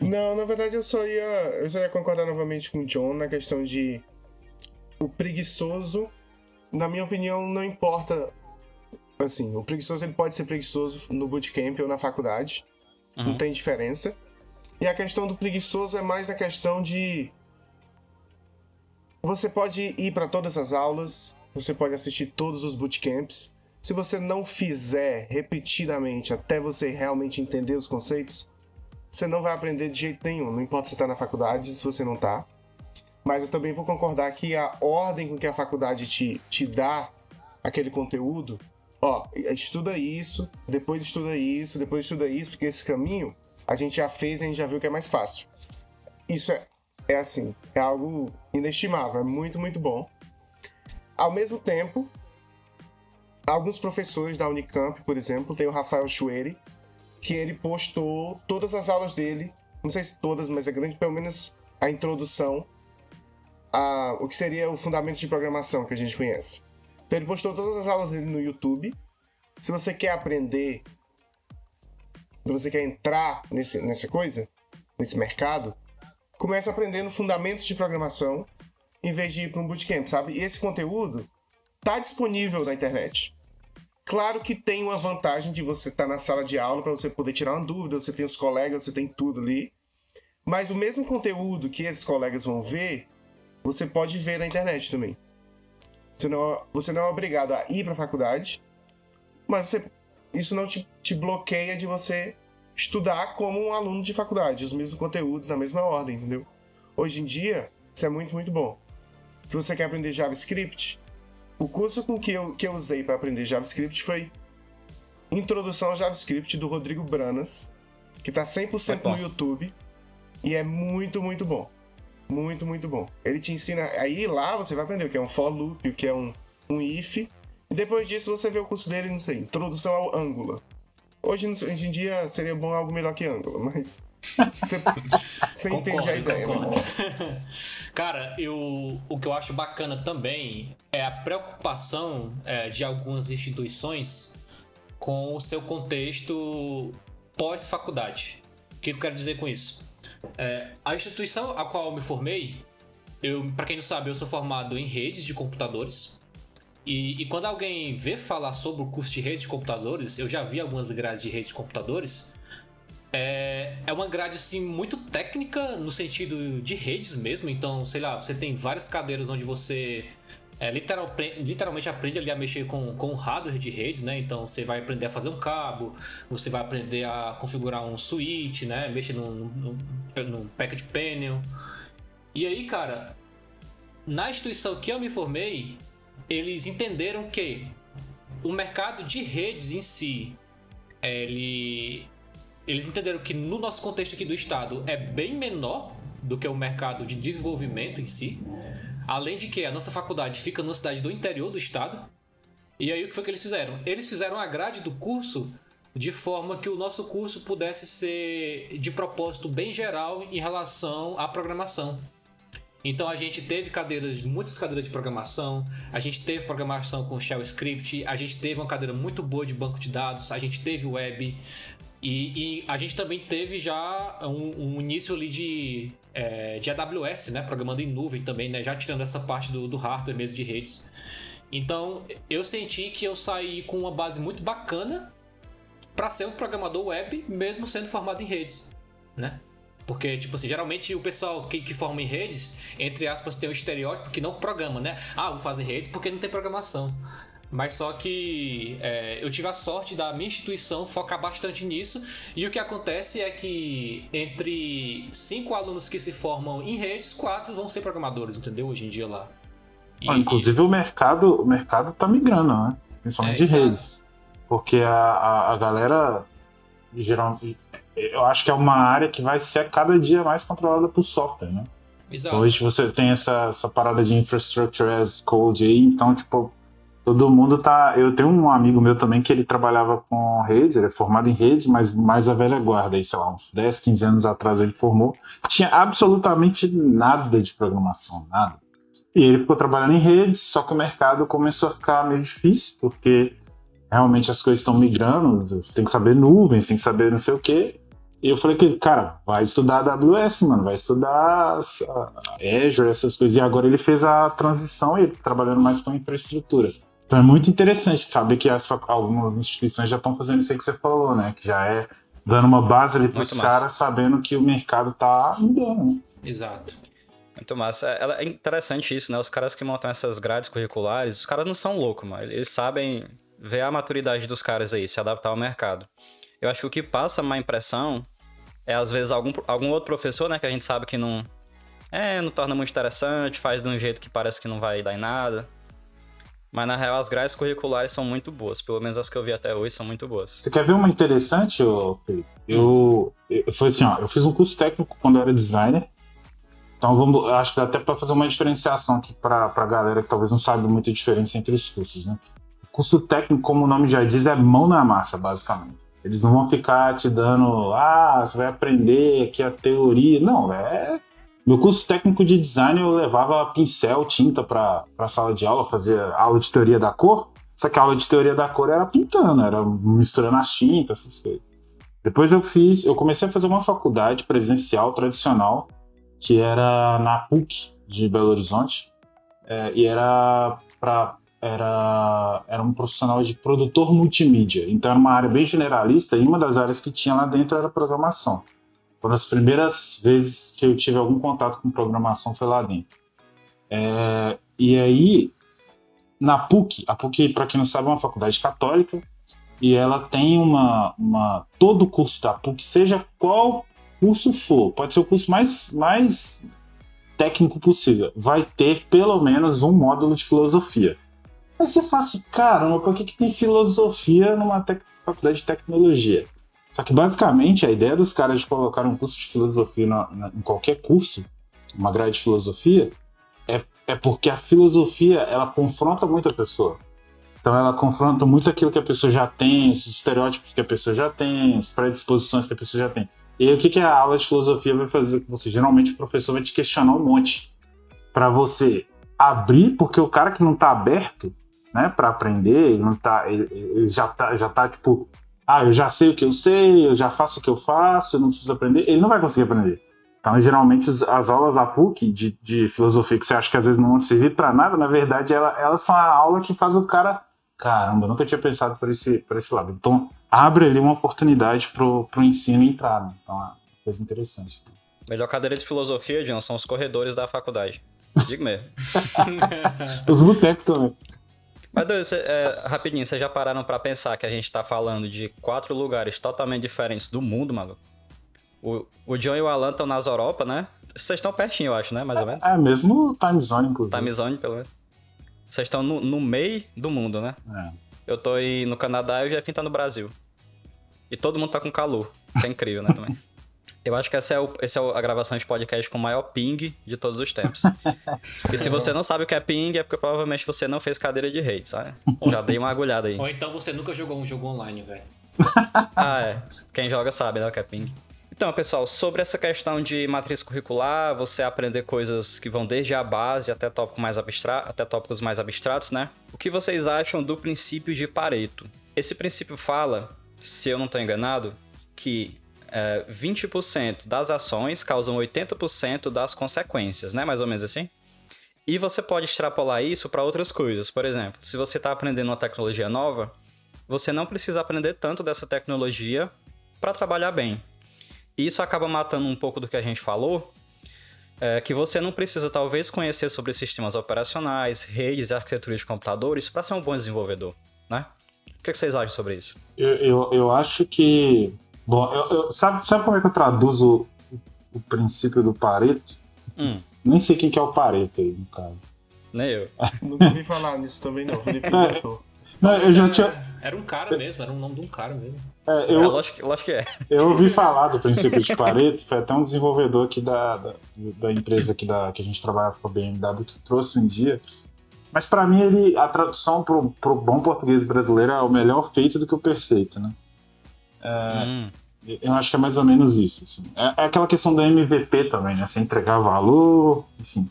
Não, na verdade eu só ia, eu só ia concordar novamente com o John na questão de o preguiçoso, na minha opinião, não importa. Assim, o preguiçoso ele pode ser preguiçoso no bootcamp ou na faculdade, uhum. não tem diferença. E a questão do preguiçoso é mais a questão de você pode ir para todas as aulas, você pode assistir todos os bootcamps. Se você não fizer repetidamente até você realmente entender os conceitos, você não vai aprender de jeito nenhum. Não importa se está na faculdade, se você não está. Mas eu também vou concordar que a ordem com que a faculdade te, te dá aquele conteúdo, ó, estuda isso, depois estuda isso, depois estuda isso, porque esse caminho a gente já fez, a gente já viu que é mais fácil. Isso é, é assim, é algo inestimável, é muito, muito bom. Ao mesmo tempo, alguns professores da Unicamp, por exemplo, tem o Rafael Chueri, que ele postou todas as aulas dele, não sei se todas, mas é grande, pelo menos a introdução a o que seria o fundamento de programação que a gente conhece. Então ele postou todas as aulas dele no YouTube. Se você quer aprender, se você quer entrar nesse, nessa coisa, nesse mercado, comece aprendendo fundamentos de programação em vez de ir para um bootcamp, sabe? E esse conteúdo tá disponível na internet. Claro que tem uma vantagem de você estar tá na sala de aula para você poder tirar uma dúvida, você tem os colegas, você tem tudo ali. Mas o mesmo conteúdo que esses colegas vão ver, você pode ver na internet também. Você não, você não é obrigado a ir para a faculdade, mas você, isso não te, te bloqueia de você estudar como um aluno de faculdade, os mesmos conteúdos na mesma ordem, entendeu? Hoje em dia, isso é muito, muito bom. Se você quer aprender JavaScript, o curso com que eu, que eu usei para aprender JavaScript foi Introdução ao JavaScript do Rodrigo Branas, que está 100% no YouTube e é muito, muito bom. Muito, muito bom. Ele te ensina. Aí lá você vai aprender o que é um for loop, o que é um, um if. E depois disso você vê o curso dele, não sei, Introdução ao Angular. Hoje, hoje em dia seria bom algo melhor que Angular, mas. Você, você concordo, entende a ideia, né? Cara, eu, o que eu acho bacana também é a preocupação é, de algumas instituições com o seu contexto pós-faculdade. O que eu quero dizer com isso? É, a instituição a qual eu me formei, eu, para quem não sabe, eu sou formado em redes de computadores. E, e, quando alguém vê falar sobre o curso de redes de computadores, eu já vi algumas grades de redes de computadores. É, é uma grade assim muito técnica no sentido de redes mesmo. Então, sei lá, você tem várias cadeiras onde você é, literal, literalmente aprende ali a mexer com, com o hardware de redes, né? Então você vai aprender a fazer um cabo, você vai aprender a configurar um switch, né? Mexer no, no, no packet panel. E aí, cara, na instituição que eu me formei, eles entenderam que o mercado de redes em si, ele eles entenderam que no nosso contexto aqui do estado é bem menor do que o mercado de desenvolvimento em si. Além de que a nossa faculdade fica numa cidade do interior do estado. E aí o que foi que eles fizeram? Eles fizeram a grade do curso de forma que o nosso curso pudesse ser de propósito bem geral em relação à programação. Então a gente teve cadeiras, muitas cadeiras de programação, a gente teve programação com Shell Script, a gente teve uma cadeira muito boa de banco de dados, a gente teve web, e, e, a gente também teve já um, um início ali de, é, de AWS, né? Programando em nuvem também, né? Já tirando essa parte do, do hardware mesmo de redes. Então, eu senti que eu saí com uma base muito bacana para ser um programador web, mesmo sendo formado em redes, né? Porque, tipo assim, geralmente o pessoal que, que forma em redes, entre aspas, tem um estereótipo que não programa, né? Ah, vou fazer redes porque não tem programação. Mas só que é, eu tive a sorte da minha instituição focar bastante nisso. E o que acontece é que entre cinco alunos que se formam em redes, quatro vão ser programadores, entendeu? Hoje em dia lá. E, ah, inclusive o mercado, o mercado tá migrando, né? Principalmente é, de redes. Porque a, a, a galera geralmente. Eu acho que é uma área que vai ser cada dia mais controlada por software, né? Exato. Hoje você tem essa, essa parada de infrastructure as code aí, então, tipo, todo mundo tá. Eu tenho um amigo meu também que ele trabalhava com redes, ele é formado em redes, mas mais a velha guarda, aí, sei lá, uns 10, 15 anos atrás ele formou. Tinha absolutamente nada de programação, nada. E ele ficou trabalhando em redes, só que o mercado começou a ficar meio difícil, porque realmente as coisas estão migrando, você tem que saber nuvens, tem que saber não sei o quê. E eu falei que, cara, vai estudar AWS, mano, vai estudar Azure, essas coisas. E agora ele fez a transição e ele tá trabalhando mais com infraestrutura. Então é muito interessante saber que as, algumas instituições já estão fazendo isso aí que você falou, né? Que já é dando uma base ali para os caras sabendo que o mercado tá mudando. Né? Exato. Muito massa. É, é interessante isso, né? Os caras que montam essas grades curriculares, os caras não são loucos, mano. Eles sabem ver a maturidade dos caras aí, se adaptar ao mercado. Eu acho que o que passa má impressão é, às vezes, algum, algum outro professor, né, que a gente sabe que não. É, não torna muito interessante, faz de um jeito que parece que não vai dar em nada. Mas na real, as grades curriculares são muito boas. Pelo menos as que eu vi até hoje são muito boas. Você quer ver uma interessante, Felipe? Eu, eu, foi assim, ó, eu fiz um curso técnico quando eu era designer. Então vamos, acho que dá até para fazer uma diferenciação aqui para a galera que talvez não sabe muita diferença entre os cursos, né? O curso técnico, como o nome já diz, é mão na massa, basicamente. Eles não vão ficar te dando, ah, você vai aprender aqui a teoria. Não, é. Meu curso técnico de design eu levava pincel, tinta para a sala de aula, fazia aula de teoria da cor. Só que a aula de teoria da cor era pintando, era misturando as tintas, essas coisas. Depois eu fiz, eu comecei a fazer uma faculdade presencial tradicional, que era na PUC de Belo Horizonte, é, e era para era, era um profissional de produtor multimídia. Então era uma área bem generalista e uma das áreas que tinha lá dentro era programação. Uma das primeiras vezes que eu tive algum contato com programação foi lá dentro. É, e aí, na PUC, a PUC, para quem não sabe, é uma faculdade católica e ela tem uma, uma. Todo o curso da PUC, seja qual curso for, pode ser o curso mais, mais técnico possível, vai ter pelo menos um módulo de filosofia. Aí você fala assim, caramba, por que, que tem filosofia numa faculdade de tecnologia? Só que basicamente a ideia dos caras de colocar um curso de filosofia na, na, em qualquer curso, uma grade de filosofia, é, é porque a filosofia ela confronta muito a pessoa. Então ela confronta muito aquilo que a pessoa já tem, os estereótipos que a pessoa já tem, as predisposições que a pessoa já tem. E aí, o que, que a aula de filosofia vai fazer com você? Geralmente o professor vai te questionar um monte para você abrir, porque o cara que não está aberto, né, para aprender, ele não tá, ele, ele, já tá, já tá tipo, ah, eu já sei o que eu sei, eu já faço o que eu faço, eu não preciso aprender, ele não vai conseguir aprender. Então, geralmente, as aulas da PUC de, de filosofia que você acha que às vezes não vão servir para nada, na verdade, ela, elas são a aula que faz o cara, caramba, eu nunca tinha pensado por esse, por esse lado. Então, abre ali uma oportunidade pro, pro ensino entrar, né? Então, é uma coisa interessante. Melhor cadeira de filosofia, John, são os corredores da faculdade. Digo mesmo. os botecos também. Mas, cê, é, rapidinho, vocês já pararam para pensar que a gente tá falando de quatro lugares totalmente diferentes do mundo, maluco? O, o John e o Alan estão nas Europa, né? Vocês estão pertinho, eu acho, né? Mais ou menos. É, mesmo time zone, inclusive. Time zone, pelo menos. Vocês estão no, no, meio do mundo, né? É. Eu tô aí no Canadá e o Jeffin tá no Brasil. E todo mundo tá com calor, que é incrível, né, também. Eu acho que essa é, o, essa é a gravação de podcast com o maior ping de todos os tempos. e se você não sabe o que é ping, é porque provavelmente você não fez cadeira de rei, sabe? Já dei uma agulhada aí. Ou então você nunca jogou um jogo online, velho. ah, é. Quem joga sabe, né, o que é ping. Então, pessoal, sobre essa questão de matriz curricular, você aprender coisas que vão desde a base até, tópico mais abstra... até tópicos mais abstratos, né? O que vocês acham do princípio de Pareto? Esse princípio fala, se eu não estou enganado, que é, 20% das ações causam 80% das consequências, né? Mais ou menos assim. E você pode extrapolar isso para outras coisas. Por exemplo, se você está aprendendo uma tecnologia nova, você não precisa aprender tanto dessa tecnologia para trabalhar bem. E isso acaba matando um pouco do que a gente falou, é, que você não precisa talvez conhecer sobre sistemas operacionais, redes e arquitetura de computadores para ser um bom desenvolvedor, né? O que, vocês acham sobre isso? Eu, eu, eu acho que Bom, eu, eu, sabe, sabe como é que eu traduzo o, o princípio do Pareto? Hum. Nem sei quem que é o Pareto aí, no caso. Nem eu. Nunca ouvi falar nisso também, não. Felipe é, não, eu já tinha... Era um cara mesmo, era um nome de um cara mesmo. É, eu, é, lógico, lógico que é. Eu ouvi falar do princípio de Pareto, foi até um desenvolvedor aqui da, da, da empresa aqui da, que a gente trabalhava com a BMW que trouxe um dia. Mas para mim ele, a tradução pro, pro bom português brasileiro é o melhor feito do que o perfeito, né? É, hum. Eu acho que é mais ou menos isso. Assim. É, é, aquela questão da MVP também, né? Você entregar valor, enfim.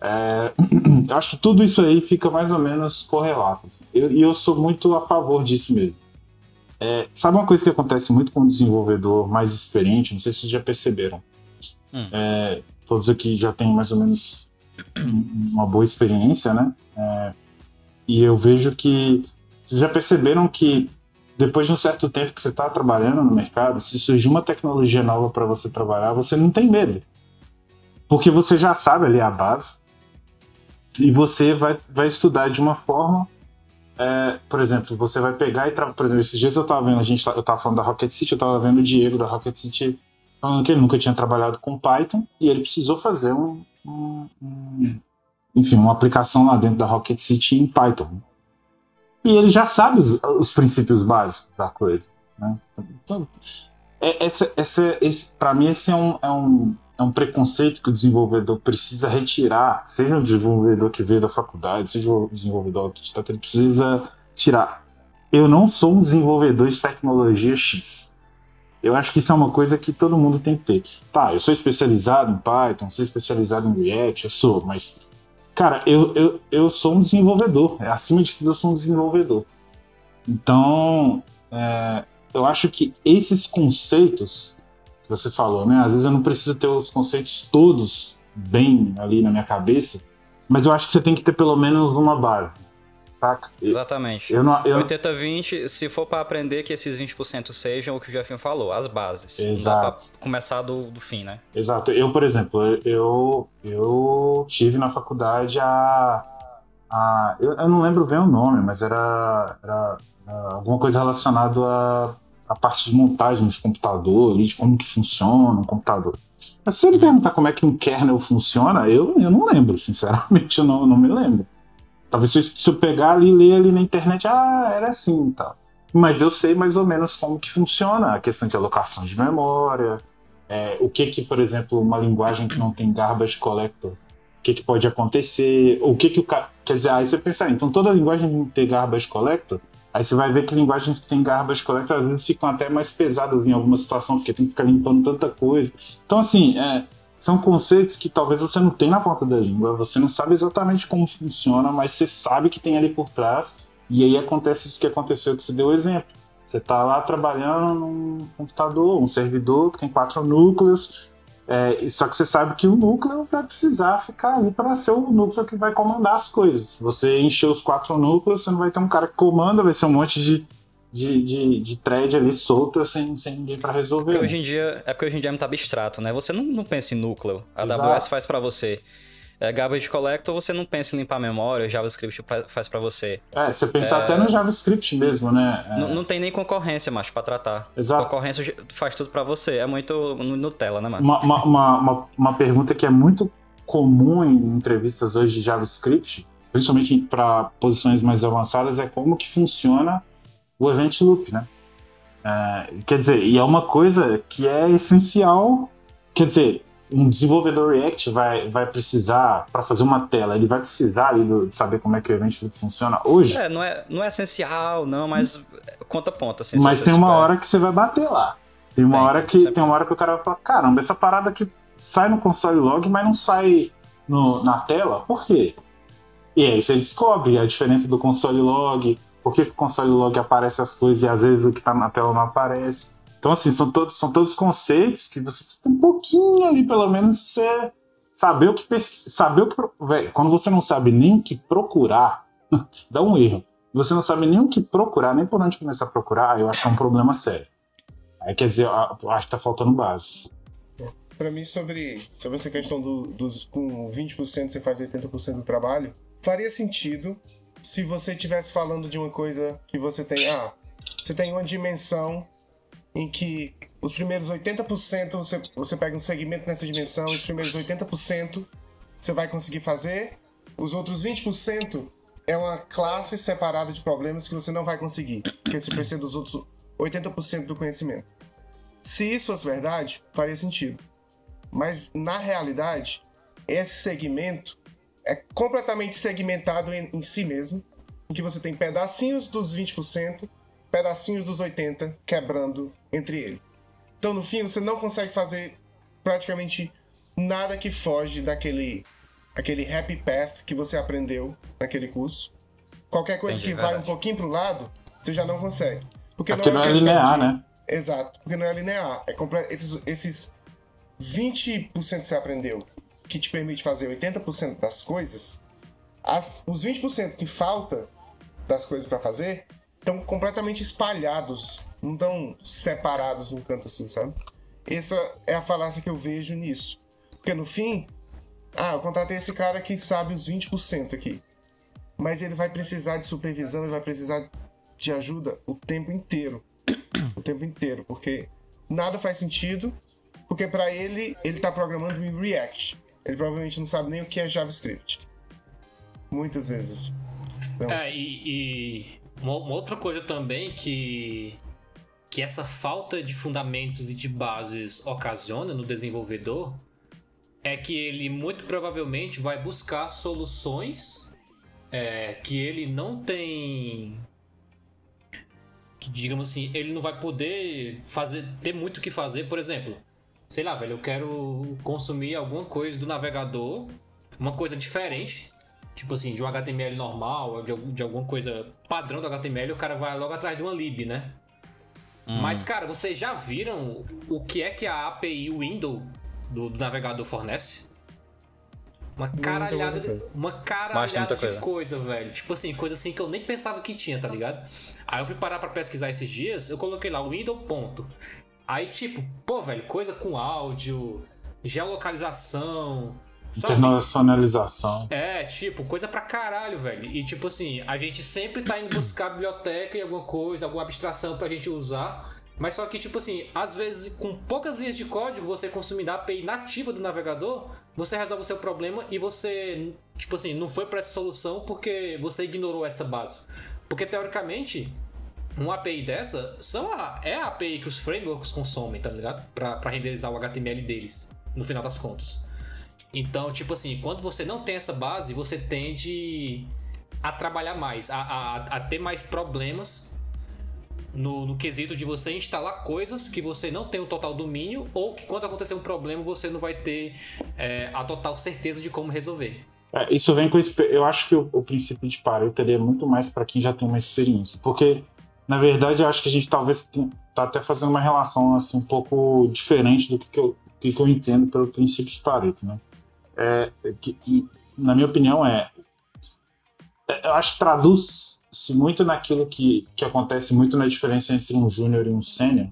É, eu acho que tudo isso aí fica mais ou menos correlato. Assim. E eu, eu, sou muito a favor disso mesmo. É, sabe uma coisa que acontece muito com o desenvolvedor mais experiente? Não sei se vocês já perceberam. Hum. É, todos aqui já têm mais ou menos uma boa experiência, né? É, e eu vejo que vocês já perceberam que depois de um certo tempo que você está trabalhando no mercado, se surgir uma tecnologia nova para você trabalhar, você não tem medo. Porque você já sabe ali a base. E você vai, vai estudar de uma forma. É, por exemplo, você vai pegar e. Por exemplo, esses dias eu estava vendo, a gente, eu estava falando da Rocket City, eu estava vendo o Diego da Rocket City falando que ele nunca tinha trabalhado com Python e ele precisou fazer um, um, um enfim, uma aplicação lá dentro da Rocket City em Python. E ele já sabe os, os princípios básicos da coisa. Né? Então, é, essa, essa, esse, para mim, esse é um, é, um, é um preconceito que o desenvolvedor precisa retirar, seja o desenvolvedor que veio da faculdade, seja o desenvolvedor autodidata, ele precisa tirar. Eu não sou um desenvolvedor de tecnologia X. Eu acho que isso é uma coisa que todo mundo tem que ter. Tá, eu sou especializado em Python, sou especializado em React, eu sou, mas Cara, eu, eu, eu sou um desenvolvedor. É, acima de tudo, eu sou um desenvolvedor. Então, é, eu acho que esses conceitos que você falou, né? Às vezes eu não preciso ter os conceitos todos bem ali na minha cabeça, mas eu acho que você tem que ter pelo menos uma base saca? Exatamente. Eu não, eu... 80-20, se for para aprender que esses 20% sejam o que o Jefinho falou, as bases. Exato. Começar do, do fim, né? Exato. Eu, por exemplo, eu, eu tive na faculdade a. a eu, eu não lembro bem o nome, mas era, era, era alguma coisa relacionada a a parte de montagem de computador, de como que funciona um computador. Mas se você me perguntar como é que um kernel funciona, eu, eu não lembro, sinceramente, eu não, não me lembro. Talvez se, eu pegar ali e ler ali na internet, ah, era assim e tal. Mas eu sei mais ou menos como que funciona a questão de alocação de memória, é, o que que, por exemplo, uma linguagem que não tem garbage collector, o que que pode acontecer, o que que o cara... Quer dizer, aí você pensa, ah, então toda linguagem tem garbage collector, aí você vai ver que linguagens que tem garbage collector às vezes ficam até mais pesadas em alguma situação, porque tem que ficar limpando tanta coisa. Então, assim, é, são conceitos que talvez você não tenha na ponta da língua, você não sabe exatamente como funciona, mas você sabe que tem ali por trás, e aí acontece isso que aconteceu, que você deu o exemplo. Você está lá trabalhando num computador, um servidor que tem quatro núcleos, é, só que você sabe que o núcleo vai precisar ficar ali para ser o núcleo que vai comandar as coisas. Você encher os quatro núcleos, você não vai ter um cara que comanda, vai ser um monte de de, de, de thread ali solta sem, sem ninguém para resolver. Porque hoje em dia, é porque hoje em dia é muito abstrato, né? Você não, não pensa em núcleo. A Exato. AWS faz para você. É, garbage collector, você não pensa em limpar a memória, o JavaScript faz para você. É, você pensa é... até no JavaScript mesmo, né? É... Não, não, tem nem concorrência, macho, para tratar. Exato. Concorrência faz tudo para você. É muito Nutella, né, mano? Uma, uma, uma, uma, pergunta que é muito comum em entrevistas hoje de JavaScript, principalmente para posições mais avançadas, é como que funciona o event loop, né? É, quer dizer, e é uma coisa que é essencial. Quer dizer, um desenvolvedor React vai, vai precisar, para fazer uma tela, ele vai precisar ali do, de saber como é que o event loop funciona hoje. É, não é, não é essencial, não, mas conta ponta. Assim, mas tem uma hora que você vai bater lá. Tem uma tem, hora que tem uma hora que o cara vai falar, caramba, essa parada aqui sai no console log, mas não sai no, na tela, por quê? E aí você descobre a diferença do console log, por que, que o console log aparece as coisas e às vezes o que está na tela não aparece. Então, assim, são todos, são todos conceitos que você precisa ter um pouquinho ali, pelo menos, você saber o que pesquisar. Saber o que. Véio, quando você não sabe nem o que procurar, dá um erro. Você não sabe nem o que procurar, nem por onde começar a procurar, eu acho que é um problema sério. Aí quer dizer, acho que tá faltando base. Para mim, sobre, sobre essa questão do, dos com 20% você faz 80% do trabalho, faria sentido se você estivesse falando de uma coisa que você tem. Ah, você tem uma dimensão em que os primeiros 80% você, você pega um segmento nessa dimensão, os primeiros 80% você vai conseguir fazer, os outros 20% é uma classe separada de problemas que você não vai conseguir, porque você precisa dos outros 80% do conhecimento. Se isso fosse verdade, faria sentido. Mas na realidade, esse segmento é completamente segmentado em, em si mesmo, em que você tem pedacinhos dos 20%, pedacinhos dos 80% quebrando entre ele. Então, no fim, você não consegue fazer praticamente nada que foge daquele aquele happy path que você aprendeu naquele curso. Qualquer coisa Entendi, que vai verdade. um pouquinho pro lado, você já não consegue. Porque É porque não é questão linear, de- né? Exato, porque não é linear. É comple- esses, esses 20% que você aprendeu, que te permite fazer 80% das coisas, as- os 20% que falta das coisas pra fazer estão completamente espalhados, não estão separados num canto assim, sabe? Essa é a falácia que eu vejo nisso. Porque no fim, ah, eu contratei esse cara que sabe os 20% aqui. Mas ele vai precisar de supervisão, ele vai precisar de ajuda o tempo inteiro. O tempo inteiro, porque nada faz sentido, porque pra ele, ele tá programando em React. Ele provavelmente não sabe nem o que é JavaScript. Muitas vezes. Então, É, e, e uma, uma outra coisa também que, que essa falta de fundamentos e de bases ocasiona no desenvolvedor é que ele muito provavelmente vai buscar soluções é, que ele não tem. digamos assim, ele não vai poder fazer ter muito o que fazer, por exemplo. Sei lá, velho, eu quero consumir alguma coisa do navegador, uma coisa diferente, tipo assim, de um HTML normal, de, algum- de alguma coisa padrão do HTML, o cara vai logo atrás de uma lib, né? Mas, cara, vocês já viram o que é que a API Window do, do navegador fornece? Uma caralhada, de, coisa. uma caralhada de coisa. coisa, velho. Tipo assim, coisa assim que eu nem pensava que tinha, tá ligado? Aí eu fui parar pra pesquisar esses dias, eu coloquei lá window ponto. Aí, tipo, pô, velho, coisa com áudio, geolocalização, sabe? Internacionalização. É, tipo, coisa pra caralho, velho. E tipo assim, a gente sempre tá indo buscar biblioteca e alguma coisa, alguma abstração pra gente usar. Mas só que, tipo assim, às vezes com poucas linhas de código, você consumindo a API nativa do navegador, você resolve o seu problema e você, tipo assim, não foi pra essa solução porque você ignorou essa base. Porque teoricamente, uma API dessa são a, é a API que os frameworks consomem, tá ligado? Pra, pra renderizar o HTML deles, no final das contas. Então, tipo assim, quando você não tem essa base, você tende a trabalhar mais, a, a, a ter mais problemas no, no quesito de você instalar coisas que você não tem o total domínio ou que quando acontecer um problema você não vai ter é, a total certeza de como resolver. É, isso vem com. Eu acho que o, o princípio de Pareto ele é muito mais para quem já tem uma experiência. Porque, na verdade, eu acho que a gente talvez tá até fazendo uma relação assim, um pouco diferente do que, que, eu, que, que eu entendo pelo princípio de Pareto. Né? É, que, que, na minha opinião, é. é, Eu acho que traduz-se muito naquilo que, que acontece muito na diferença entre um júnior e um sênior,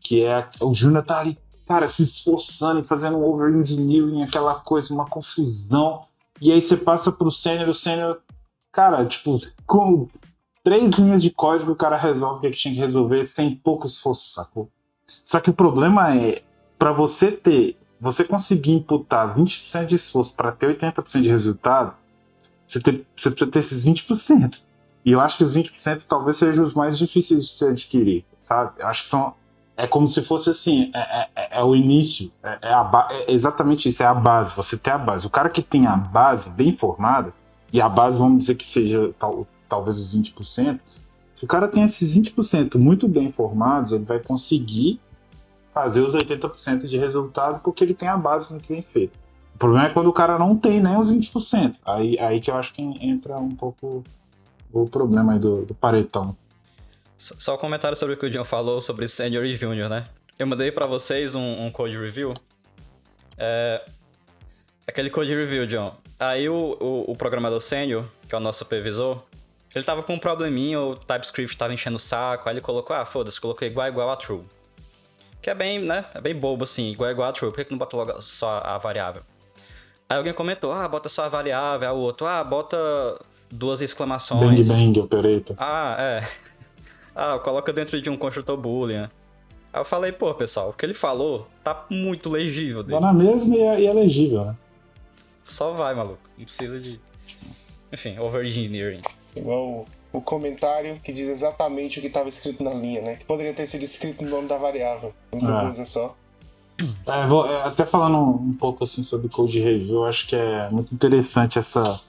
que é o júnior tá ali, cara, se esforçando e fazendo um over-engineering, aquela coisa, uma confusão. E aí você passa pro sênior, o sênior, cara, tipo, com três linhas de código o cara resolve o que tinha que resolver sem pouco esforço, sacou? Só que o problema é, para você ter, você conseguir imputar 20% de esforço para ter 80% de resultado, você, ter, você precisa ter esses 20%. E eu acho que os 20% talvez sejam os mais difíceis de se adquirir, sabe? Eu acho que são. É como se fosse assim, é, é- é o início, é, é a é exatamente isso, é a base, você tem a base. O cara que tem a base bem formada, e a base, vamos dizer que seja tal- talvez os 20%, se o cara tem esses 20% muito bem formados, ele vai conseguir fazer os 80% de resultado porque ele tem a base muito bem feita. O problema é quando o cara não tem nem os 20%. Aí, aí que eu acho que entra um pouco o problema aí do, do paretão. Só só um comentário sobre o que o John falou sobre Senior e Junior, né? Eu mandei pra vocês um, um code review. É, aquele code review, John. Aí o, o, o programador sênior, que é o nosso supervisor, ele tava com um probleminha, o TypeScript tava enchendo o saco, aí ele colocou, ah, foda-se, colocou igual igual a true. Que é bem, né? É bem bobo assim, igual igual a true. Por que, que não bota logo só a variável? Aí alguém comentou, ah, bota só a variável, aí o outro, ah, bota duas Bang exclamações. bang operator. Ah, é. Ah, coloca dentro de um construtor boolean. Aí eu falei, pô, pessoal, o que ele falou tá muito legível Dá dele. na mesma e é, e é legível, né? Só vai, maluco. Não precisa de. Enfim, over-engineering. Igual o, comentário que diz exatamente o que estava escrito na linha, né? Que poderia ter sido escrito no nome da variável. Muitas Ah. vezes é só. É, é, até falando um pouco assim sobre code review, eu acho que é muito interessante essa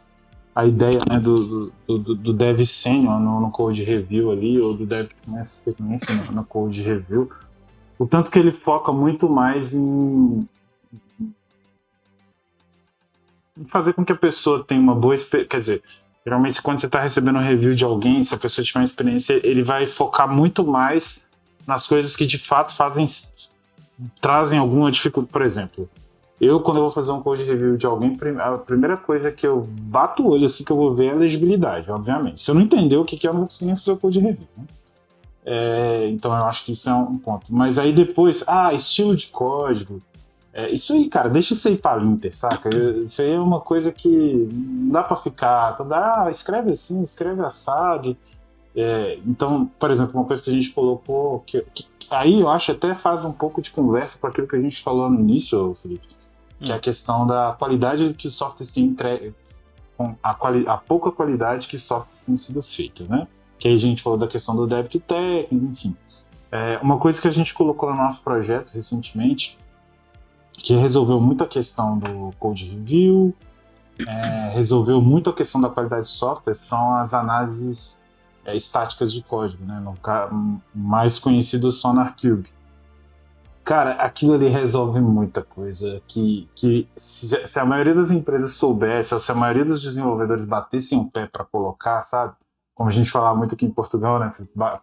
a ideia né, do, do, do, do dev senior no, no code review ali, ou do dev que começa no, no code review, o tanto que ele foca muito mais em fazer com que a pessoa tenha uma boa experiência. Quer dizer, geralmente quando você está recebendo um review de alguém, se a pessoa tiver uma experiência, ele vai focar muito mais nas coisas que de fato fazem trazem alguma dificuldade. Por exemplo, eu, quando eu vou fazer um code review de alguém, a primeira coisa que eu bato o olho assim que eu vou ver é a legibilidade, obviamente. Se eu não entender o que é, eu não vou conseguir fazer o code review. Né? É, então eu acho que isso é um ponto. Mas aí depois, ah, estilo de código. É, isso aí, cara, deixa isso aí pra Linter, saca? Isso aí é uma coisa que não dá pra ficar. Então, ah, escreve assim, escreve assado. É, então, por exemplo, uma coisa que a gente colocou, que, que, aí eu acho até faz um pouco de conversa com aquilo que a gente falou no início, Felipe, que hum. é a hum. questão da qualidade que os softwares têm entregue, a, quali, a pouca qualidade que os softwares têm sido feitos, né? Que aí a gente falou da questão do débito técnico, enfim. É, uma coisa que a gente colocou no nosso projeto recentemente, que resolveu muito a questão do code review, é, resolveu muito a questão da qualidade de software, são as análises é, estáticas de código, né? No, mais conhecido SonarQube. Cara, aquilo ali resolve muita coisa. Que, que se, se, a maioria das empresas soubesse, ou se a maioria dos desenvolvedores batessem o pé para colocar, sabe? Como a gente falava muito aqui em Portugal, né?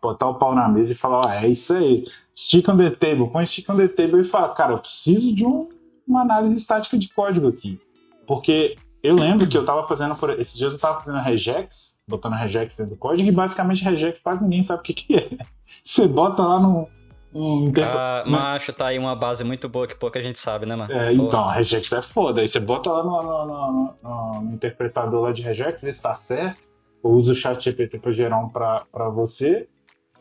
Botar o pau na mesa e falar: oh, é isso aí, stick on the table, põe stick on the table e fala: cara, eu preciso de um, uma análise estática de código aqui. Porque eu lembro que eu estava fazendo, por, esses dias eu estava fazendo regex, botando regex dentro do código, e basicamente regex quase ninguém sabe o que, que é. Você bota lá no, um ah, Macho, tá aí uma base muito boa que pouca gente sabe, né, mano? É, então, regex é foda. Aí você bota lá no, no, no, no interpretador lá de regex, vê se tá certo. Ou usa o chat GPT pra gerar um pra você.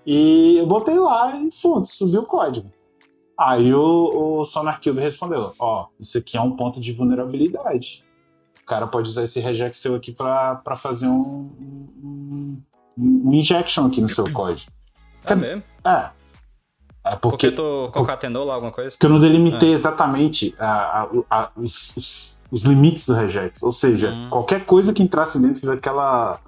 E eu botei lá e, pronto, subiu o código. Aí o, o SonarCube respondeu: Ó, isso aqui é um ponto de vulnerabilidade. O cara pode usar esse regex seu aqui pra, fazer um, um, um injection aqui no seu código. É mesmo? É. É porque, porque tu concatenou lá alguma coisa? Porque eu não delimitei é. exatamente a, a, a, os, os, os, limites do regex. Ou seja, hum. qualquer coisa que entrasse dentro daquela,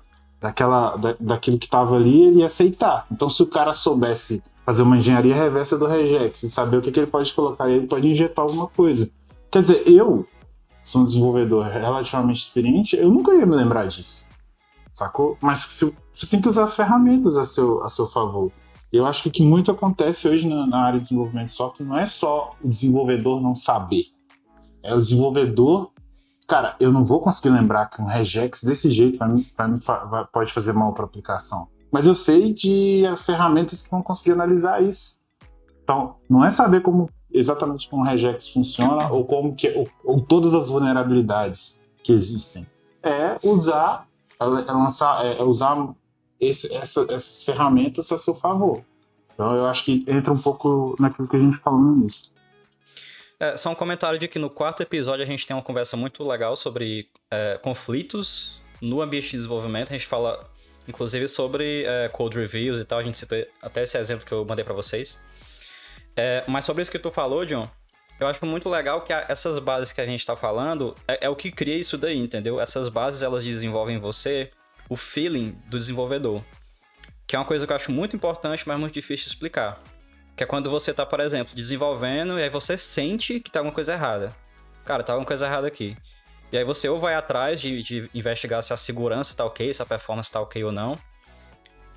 daquela, da, daquilo que estava ali, ele ia aceitar. Então, se o cara soubesse fazer uma engenharia reversa do regex e saber o que, que ele pode colocar, ele pode injetar alguma coisa. Quer dizer, eu sou um desenvolvedor relativamente experiente, eu nunca ia me lembrar disso. Sacou? Mas se, você tem que usar as ferramentas a seu, a seu favor. Eu acho que o que muito acontece hoje na, na, área de desenvolvimento de software não é só o desenvolvedor não saber. É o desenvolvedor. Cara, eu não vou conseguir lembrar que um regex desse jeito vai, vai, vai, pode fazer mal para a aplicação. Mas eu sei de ferramentas que vão conseguir analisar isso. Então, não é saber como exatamente como um regex funciona ou como que ou, ou todas as vulnerabilidades que existem. É usar é lançar, é usar esse, essa, essas ferramentas a seu favor. Então eu acho que entra um pouco naquilo que a gente falou no início. É, só um comentário de que no quarto episódio a gente tem uma conversa muito legal sobre é, conflitos no ambiente de desenvolvimento. A gente fala, inclusive, sobre é, code reviews e tal. A gente citou até esse exemplo que eu mandei para vocês. É, mas sobre isso que tu falou, John, eu acho muito legal que essas bases que a gente está falando é, é, o que cria isso daí, entendeu? Essas bases elas desenvolvem em você o feeling do desenvolvedor. Que é uma coisa que eu acho muito importante, mas muito difícil de explicar. Que é quando você tá, por exemplo, desenvolvendo e aí você sente que tá alguma coisa errada. Cara, tá alguma coisa errada aqui. E aí você ou vai atrás de, de investigar se a segurança tá ok, se a performance tá ok ou não.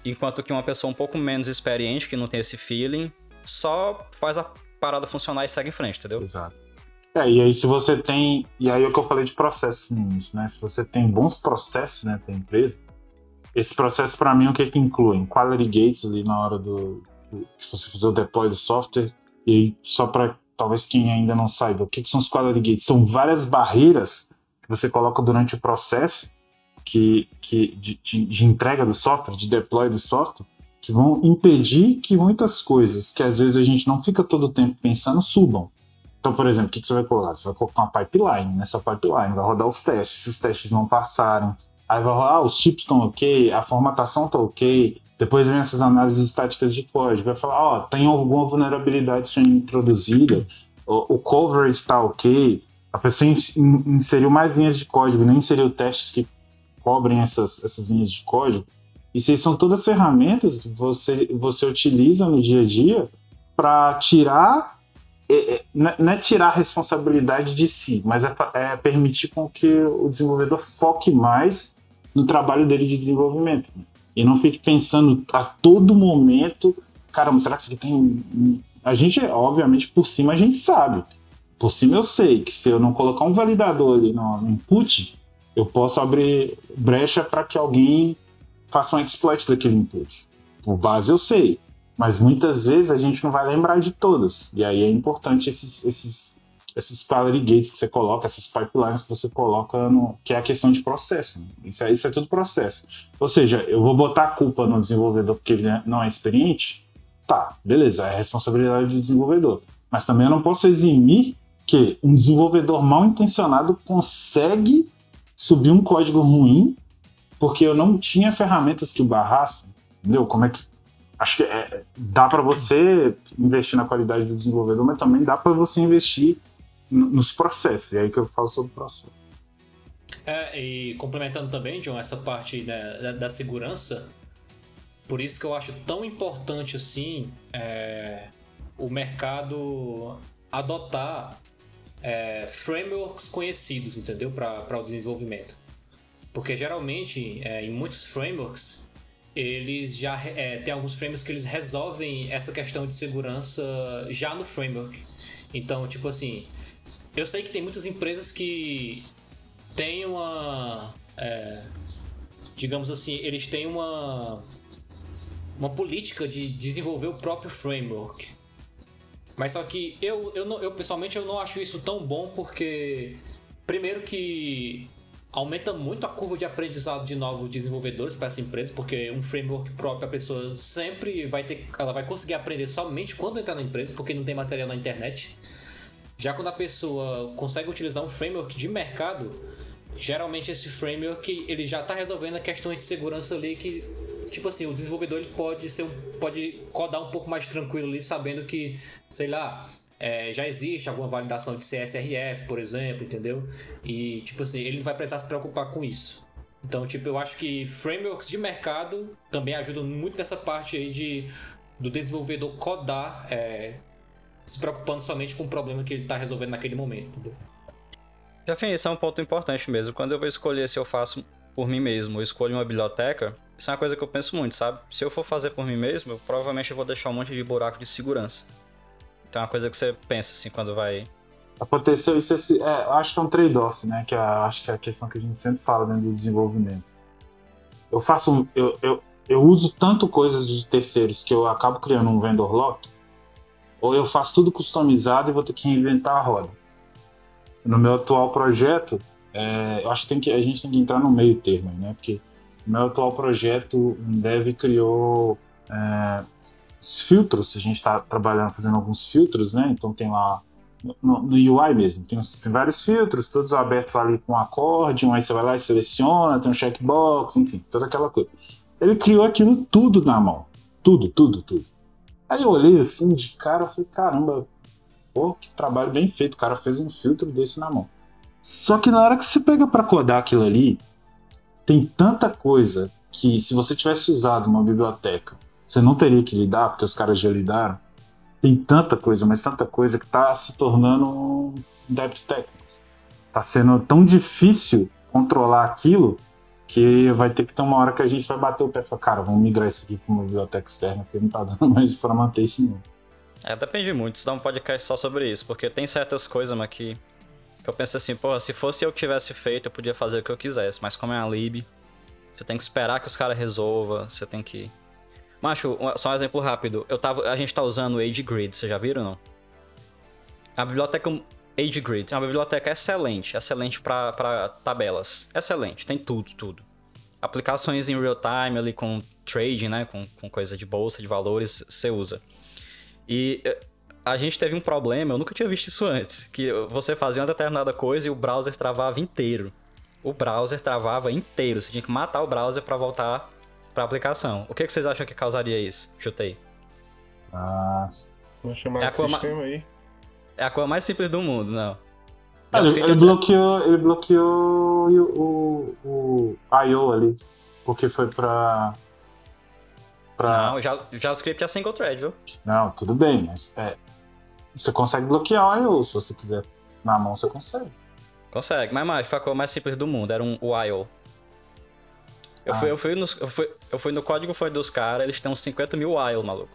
Enquanto que uma pessoa um pouco menos experiente, que não tem esse feeling, só faz a parada funcionar e segue em frente, entendeu? Exato. É, e aí se você tem. E aí é o que eu falei de processos início, né? Se você tem bons processos né, da empresa, esses processos para mim o que, que incluem? Quality gates ali na hora do. Se você fazer o deploy do software. E aí, só para talvez quem ainda não saiba, o que, que são os quality gates? São várias barreiras que você coloca durante o processo que, que de, de, de entrega do software, de deploy do software, que vão impedir que muitas coisas que às vezes a gente não fica todo o tempo pensando subam. Então, por exemplo, o que, você vai colocar? Você vai colocar uma pipeline. Nessa pipeline vai rodar os testes. Se os testes não passarem, aí vai rodar, ah, os chips estão ok, a formatação está ok. Depois vem essas análises estáticas de código. Vai falar, ó, oh, tem alguma vulnerabilidade sendo introduzida, o, o coverage está ok. A pessoa inseriu mais linhas de código, nem inseriu testes que cobrem essas, essas linhas de código. Isso são todas ferramentas que você, você utiliza no dia a dia para tirar é, é, não é tirar a responsabilidade de si, mas é, é, permitir com que o desenvolvedor foque mais no trabalho dele de desenvolvimento. E não fique pensando a todo momento, caramba, será que isso aqui tem. A gente, obviamente, por cima a gente sabe. Por cima eu sei que se eu não colocar um validador ali no input, eu posso abrir brecha para que alguém faça um exploit daquele input. Por base eu sei, mas muitas vezes a gente não vai lembrar de todas. E aí é importante esses, esses, esses parity gates que você coloca, essas pipelines que você coloca, no, que é a questão de processo. Isso é, isso é tudo processo. Ou seja, eu vou botar a culpa no desenvolvedor porque ele não é experiente? Tá, beleza, é responsabilidade do desenvolvedor. Mas também eu não posso eximir que um desenvolvedor mal intencionado consegue subir um código ruim porque eu não tinha ferramentas que o barrassem. Entendeu? Como é que. Acho que é, dá para você investir na qualidade do desenvolvedor, mas também dá para você investir nos processos. É aí que eu falo sobre o processo. É, e complementando também, John, essa parte né, da, da, segurança, por isso que eu acho tão importante assim é, o mercado adotar é, frameworks conhecidos, entendeu? Para o desenvolvimento. Porque geralmente, é, em muitos frameworks, eles já é, tem alguns frameworks que eles resolvem essa questão de segurança já no framework. Então, tipo assim, eu sei que tem muitas empresas que têm uma. É, digamos assim, eles têm uma. Uma política de desenvolver o próprio framework. Mas só que eu, eu, não, eu pessoalmente eu não acho isso tão bom porque primeiro que aumenta muito a curva de aprendizado de novos desenvolvedores para essa empresa, porque um framework próprio a pessoa sempre vai ter, ela vai conseguir aprender somente quando entrar na empresa, porque não tem material na internet. Já quando a pessoa consegue utilizar um framework de mercado, geralmente esse framework ele já está resolvendo a questão de segurança ali que tipo assim, o desenvolvedor ele pode ser pode codar um pouco mais tranquilo ali, sabendo que, sei lá, é, já existe alguma validação de CSRF, por exemplo, entendeu? E, tipo assim, ele não vai precisar se preocupar com isso. Então, tipo, eu acho que frameworks de mercado também ajudam muito nessa parte aí de, do desenvolvedor codar, é, se preocupando somente com o problema que ele está resolvendo naquele momento, entendeu? Já isso é um ponto importante mesmo. Quando eu vou escolher se eu faço por mim mesmo, eu escolho uma biblioteca, isso é uma coisa que eu penso muito, sabe? Se eu for fazer por mim mesmo, eu provavelmente vou deixar um monte de buraco de segurança. Então é uma coisa que você pensa assim quando vai. Aconteceu isso, esse, é, acho que é um trade-off, né? Que é, acho que é a questão que a gente sempre fala dentro do desenvolvimento. Eu faço. Eu, eu, eu uso tanto coisas de terceiros que eu acabo criando um vendor lock, ou eu faço tudo customizado e vou ter que reinventar a roda. No meu atual projeto, é, eu acho que, tem que a gente tem que entrar no meio termo, né? Porque no meu atual projeto, um dev criou é, filtros, a gente está trabalhando, fazendo alguns filtros, né? Então tem lá no, no UI mesmo, tem, tem, vários filtros, todos abertos ali com acorde, aí você vai lá e seleciona, tem um checkbox, enfim, toda aquela coisa. Ele criou aquilo tudo na mão. Tudo, tudo, tudo. Aí eu olhei assim de cara, falei, caramba, pô, que trabalho bem feito, o cara fez um filtro desse na mão. Só que na hora que você pega para codar aquilo ali, tem tanta coisa que se você tivesse usado uma biblioteca, você não teria que lidar, porque os caras já lidaram. Tem tanta coisa, mas tanta coisa que está se tornando um débito técnico. Está sendo tão difícil controlar aquilo que vai ter que ter uma hora que a gente vai bater o pé e falar, cara, vamos migrar isso aqui para uma biblioteca externa, porque não está dando mais para manter isso não. É, depende muito, se dá um podcast só sobre isso, porque tem certas coisas, mas que que eu penso assim, pô, se fosse eu que tivesse feito, eu podia fazer o que eu quisesse. Mas como é a lib, você tem que esperar que os caras resolvam, você tem que. Macho, só um exemplo rápido. Eu tava, a gente tá usando o AgeGrid, vocês já viram não? A biblioteca AgeGrid é uma biblioteca excelente, excelente para tabelas. Excelente, tem tudo, tudo. Aplicações em real time ali com trading, né, com, com coisa de bolsa, de valores, você usa. E eh, a gente teve um problema, eu nunca tinha visto isso antes, que você fazia uma determinada coisa e o browser travava inteiro. O browser travava inteiro, você tinha que matar o browser para voltar para a aplicação. O que, que, vocês acham que causaria isso? Chutei. Ah, vou chamar é de sistema aí. É a coisa mais simples do mundo, não. Ah, ele, ele bloqueou, ele bloqueou o, o, o I.O. ali, porque foi pra... pra... Não, o JavaScript é single thread, viu? Não, tudo bem, mas é, Você consegue bloquear o I.O. se você quiser. Na mão você consegue. Consegue, mas mais, foi a coisa mais simples do mundo, era um while. Eu, Ah. fui, eu, fui nos- eu, fui, eu fui no código fonte dos caras, eles têm uns 50 mil while, maluco.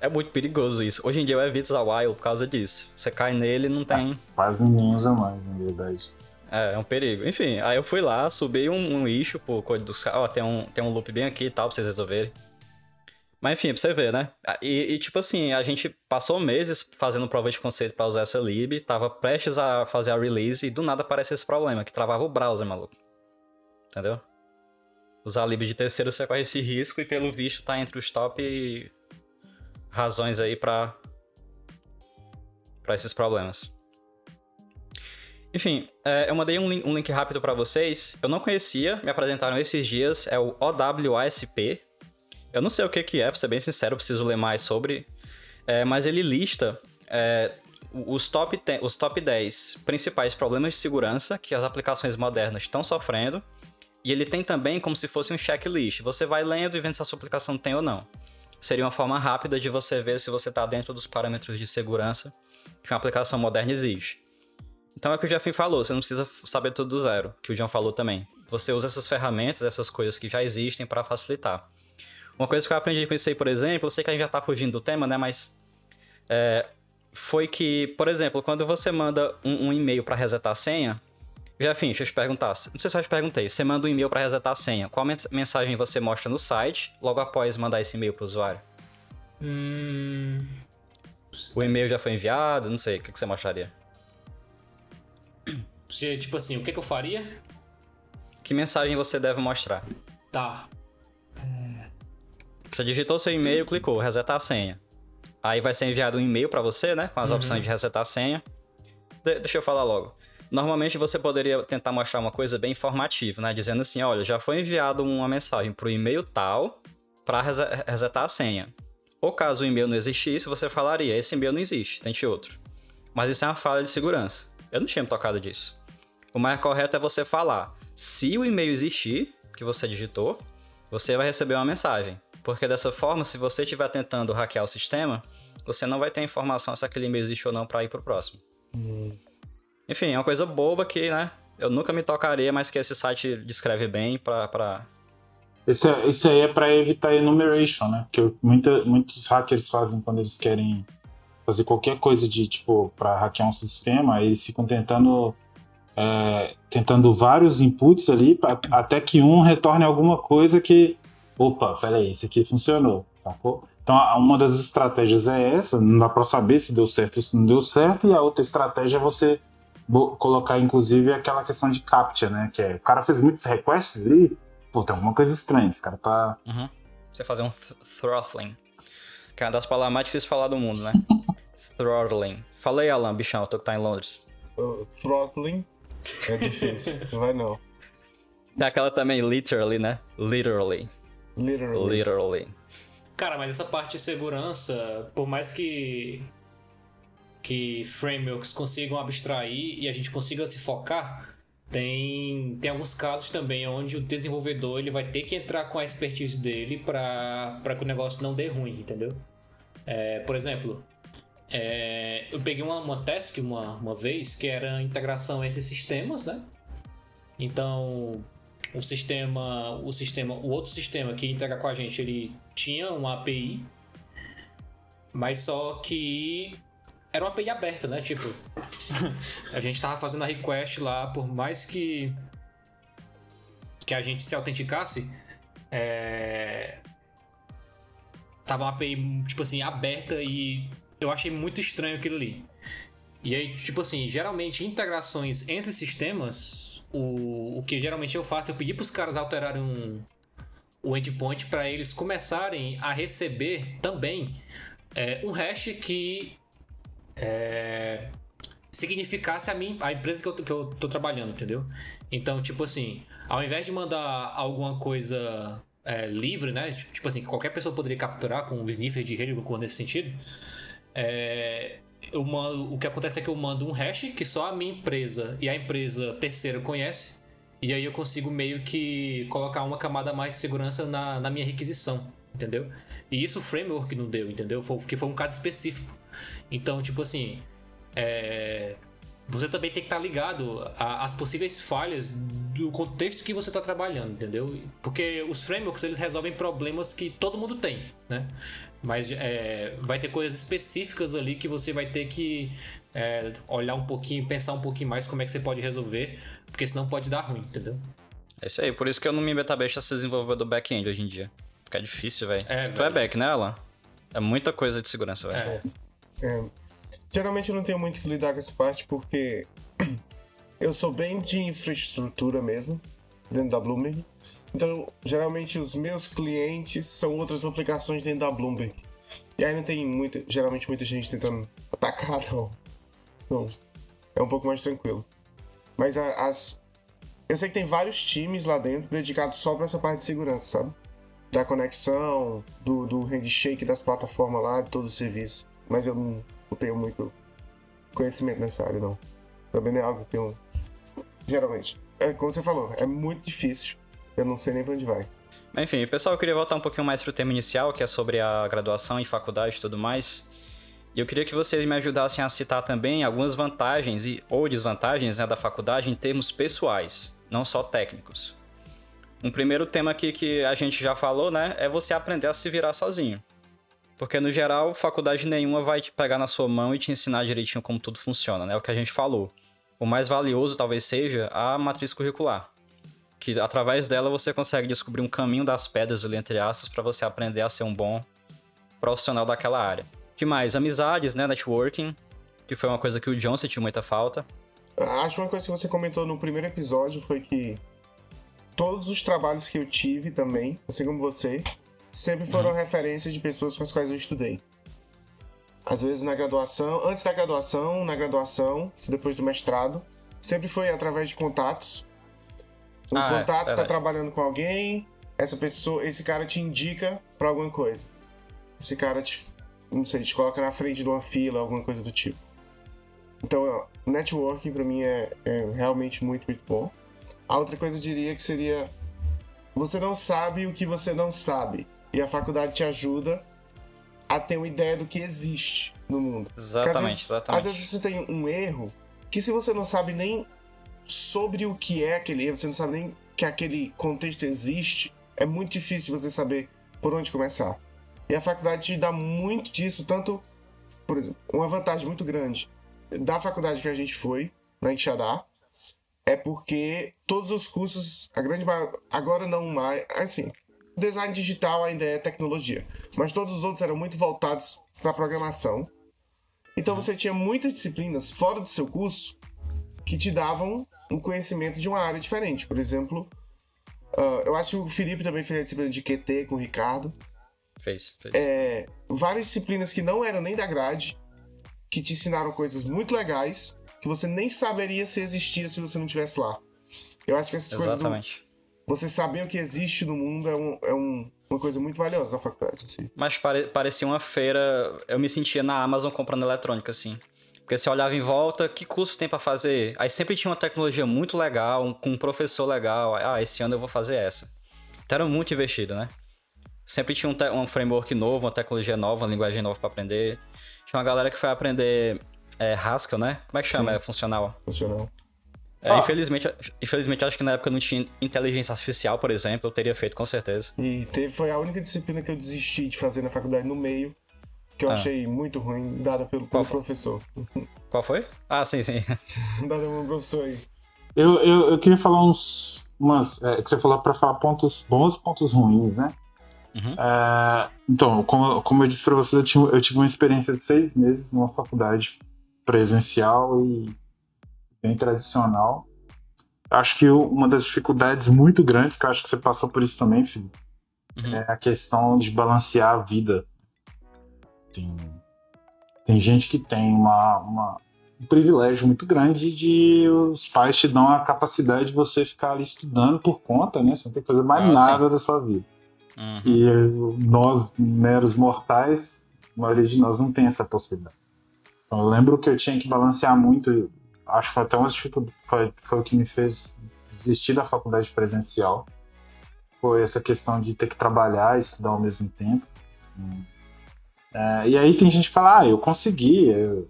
É muito perigoso isso. Hoje em dia eu evito usar while por causa disso. Você cai nele e não tem. Quase ninguém usa mais, na verdade. É, é um perigo. Enfim, aí eu fui lá, subi um, um issue pro código dos caras. Ó, tem um, tem um loop bem aqui e tal, pra vocês resolverem. Mas enfim, pra você ver, né? E, e, tipo assim, a gente passou meses fazendo prova de conceito pra usar essa lib, tava prestes a fazer a release e do nada aparece esse problema, que travava o browser, maluco. Entendeu? Usar a lib de terceiro você corre esse risco e pelo visto tá entre os top razões aí pra, pra esses problemas. Enfim, é, eu mandei um link, um link rápido pra vocês. Eu não conhecia, me apresentaram esses dias. É o OWASP. Eu não sei o que, que é, pra ser bem sincero, preciso ler mais sobre. É, mas ele lista é, os, top 10, os top 10 principais problemas de segurança que as aplicações modernas estão sofrendo. E ele tem também como se fosse um checklist. Você vai lendo e vendo se a sua aplicação tem ou não. Seria uma forma rápida de você ver se você está dentro dos parâmetros de segurança que uma aplicação moderna exige. Então é o que o Jeff falou, você não precisa saber tudo do zero, que o John falou também. Você usa essas ferramentas, essas coisas que já existem para facilitar. Uma coisa que eu aprendi com isso aí, por exemplo, eu sei que a gente já tá fugindo do tema, né, mas é, foi que, por exemplo, quando você manda um, um e-mail para resetar a senha, Jeff, deixa eu te perguntar, não sei se eu já te perguntei, você manda um e-mail para resetar a senha, qual mens- mensagem você mostra no site logo após mandar esse e-mail para o usuário? Hum. O e-mail já foi enviado, não sei, o que, que você mostraria? Tipo assim, o que, que eu faria? Que mensagem você deve mostrar? Tá. Você digitou seu e-mail, clicou, resetar a senha. Aí vai ser enviado um e-mail para você, né? Com as Uhum. opções de resetar a senha. De- deixa eu falar logo. Normalmente você poderia tentar mostrar uma coisa bem informativa, né? Dizendo assim, olha, já foi enviado uma mensagem pro e-mail tal para resetar a senha. Ou caso o e-mail não existisse, você falaria, esse e-mail não existe, tente outro. Mas isso é uma falha de segurança. Eu não tinha me tocado disso. O mais correto é você falar, se o e-mail existir, que você digitou, você vai receber uma mensagem. Porque dessa forma, se você estiver tentando hackear o sistema, você não vai ter informação se aquele e-mail existe ou não para ir pro próximo. Enfim, é uma coisa boba que, né? Eu nunca me tocaria, mas que esse site descreve bem pra. pra... Esse, é- esse aí é para evitar enumeration, né? Que muita, muitos hackers fazem quando eles querem fazer qualquer coisa de tipo para hackear um sistema, eles ficam tentando é, tentando vários inputs ali pra- até que um retorne alguma coisa que opa, peraí, isso aqui funcionou, sacou? Então uma das estratégias é essa, não dá para saber se deu certo ou se não deu certo, e a outra estratégia é você colocar inclusive aquela questão de captcha, né? Que é, o cara fez muitos requests ali, pô, tem alguma coisa estranha, esse cara tá Você fazer um th- throttling. Que é uma das palavras mais difíceis de falar do mundo, né? throttling. Fala aí, Alan, bichão, tu que tá em Londres. Uh, throttling é difícil. não vai não. Tem aquela também, literally, né? Literally. Literally. Literally. Cara, mas essa parte de segurança, por mais que que frameworks consigam abstrair e a gente consiga se focar, tem, tem alguns casos também onde o desenvolvedor ele vai ter que entrar com a expertise dele para que o negócio não dê ruim, entendeu? É, por exemplo, é, eu peguei uma, uma task uma, uma vez que era a integração entre sistemas, né? Então, o sistema, o sistema, o outro sistema que integra com a gente, ele tinha uma API, mas só que era uma API aberta, né? Tipo, a gente tava fazendo a request lá, por mais que que a gente se autenticasse, é... tava uma API tipo assim aberta e eu achei muito estranho aquilo ali. E aí, tipo assim, geralmente integrações entre sistemas, o, o que geralmente eu faço é pedir para os caras alterarem um, o endpoint para eles começarem a receber também é, um hash que é, significasse a, mim, a empresa que eu, que eu tô trabalhando, entendeu? Então, tipo assim, ao invés de mandar alguma coisa é, livre, né? Tipo assim, qualquer pessoa poderia capturar com um sniffer de rede, alguma nesse sentido. É, eu mando, o que acontece é que eu mando um hash que só a minha empresa e a empresa terceira conhece. E aí eu consigo meio que colocar uma camada a mais de segurança na, na minha requisição. entendeu? E isso o framework não deu, entendeu? Foi, porque foi um caso específico. Então, tipo assim, é, você também tem que estar ligado às possíveis falhas do contexto que você está trabalhando, entendeu? Porque os frameworks eles resolvem problemas que todo mundo tem, né? Mas é, vai ter coisas específicas ali que você vai ter que é, olhar um pouquinho, pensar um pouquinho mais como é que você pode resolver, porque senão pode dar ruim, entendeu? É isso aí, por isso que eu não me metabeijo a ser desenvolvedor do back-end hoje em dia. Fica difícil, véio. É, velho. Tu é back, né, Alan? É muita coisa de segurança, velho. É. é. Geralmente eu não tenho muito que lidar com essa parte porque eu sou bem de infraestrutura mesmo, dentro da Bloomberg. Então, geralmente os meus clientes são outras aplicações dentro da Bloomberg. E aí não tem muita, geralmente muita gente tentando atacar, não. É um pouco mais tranquilo. Mas as. Eu sei que tem vários times lá dentro dedicados só para essa parte de segurança, sabe? Da conexão, do, do handshake das plataformas lá, de todo o serviço. Mas eu não tenho muito conhecimento nessa área, não. Também não é algo que eu. Geralmente. É como você falou, é muito difícil. Eu não sei nem pra onde vai. Enfim, pessoal, eu queria voltar um pouquinho mais pro tema inicial, que é sobre a graduação e faculdade e tudo mais. E eu queria que vocês me ajudassem a citar também algumas vantagens e, ou desvantagens né, da faculdade em termos pessoais, não só técnicos. Um primeiro tema aqui que a gente já falou, né, é você aprender a se virar sozinho. Porque, no geral, faculdade nenhuma vai te pegar na sua mão e te ensinar direitinho como tudo funciona, né? É o que a gente falou. O mais valioso talvez seja a matriz curricular. Que através dela você consegue descobrir um caminho das pedras entre aspas, para você aprender a ser um bom profissional daquela área. que mais? Amizades, né? Networking, que foi uma coisa que o John sentiu muita falta. Acho que uma coisa que você comentou no primeiro episódio foi que todos os trabalhos que eu tive também, assim como você, sempre foram uhum. referências de pessoas com as quais eu estudei. Às vezes na graduação, antes da graduação, na graduação, depois do mestrado, sempre foi através de contatos. O ah, é, contato é, tá trabalhando com alguém, essa pessoa, esse cara te indica para alguma coisa. Esse cara te, não sei, te coloca na frente de uma fila, alguma coisa do tipo. Então, networking para mim é, é realmente muito, muito bom. A outra coisa eu diria que seria você não sabe o que você não sabe. E a faculdade te ajuda a ter uma ideia do que existe no mundo. Exatamente, às vezes, exatamente. Às vezes você tem um erro que se você não sabe nem sobre o que é aquele erro, você não sabe nem que aquele contexto existe, é muito difícil você saber por onde começar. E a faculdade te dá muito disso, tanto, por exemplo, uma vantagem muito grande da faculdade que a gente foi, na Enxadá, é porque todos os cursos, a grande agora não mais, assim, design digital ainda é tecnologia, mas todos os outros eram muito voltados para programação. Então você tinha muitas disciplinas fora do seu curso que te davam um conhecimento de uma área diferente. Por exemplo, uh, eu acho que o Felipe também fez a disciplina de QT com o Ricardo. Fez, fez. É, várias disciplinas que não eram nem da grade, que te ensinaram coisas muito legais, que você nem saberia se existia se você não estivesse lá. Eu acho que essas Exatamente. coisas. Do, você saber o que existe no mundo é, um, é um, uma coisa muito valiosa da faculdade. Assim. Mas pare, parecia uma feira. Eu me sentia na Amazon comprando eletrônica, assim. Porque você olhava em volta, que curso tem para fazer? Aí sempre tinha uma tecnologia muito legal, um, com um professor legal. Ah, esse ano eu vou fazer essa. Então era muito investido, né? Sempre tinha um, um framework novo, uma tecnologia nova, uma linguagem nova para aprender. Tinha uma galera que foi aprender é, Haskell, né? Como é que chama? Sim. É funcional. Funcional. É, ah. infelizmente, infelizmente, acho que na época não tinha inteligência artificial, por exemplo, eu teria feito com certeza. E teve, foi a única disciplina que eu desisti de fazer na faculdade no meio, que eu ah. achei muito ruim, dada pelo, pelo professor. Qual foi? Ah, sim, sim. dada pelo professor aí. Eu, eu, eu, queria falar uns. Umas, é, que você falou para falar pontos bons e pontos ruins, né? Uhum. É, então, como, como eu disse para você, eu, tinha, eu tive uma experiência de seis meses numa faculdade presencial e bem tradicional. Acho que uma das dificuldades muito grandes, que eu acho que você passou por isso também, filho, uhum. é a questão de balancear a vida. Tem, tem gente que tem uma, uma, um privilégio muito grande de os pais te dão a capacidade de você ficar ali estudando por conta, né? Você não tem que fazer mais ah, nada sim. da sua vida. Uhum. E nós, meros mortais, a maioria de nós não tem essa possibilidade. Então, eu lembro que eu tinha que balancear muito acho que até uma dificuldade, foi, foi o que me fez desistir da faculdade presencial. foi essa questão de ter que trabalhar e estudar ao mesmo tempo. É, e aí tem gente que fala, ah, eu consegui. Eu...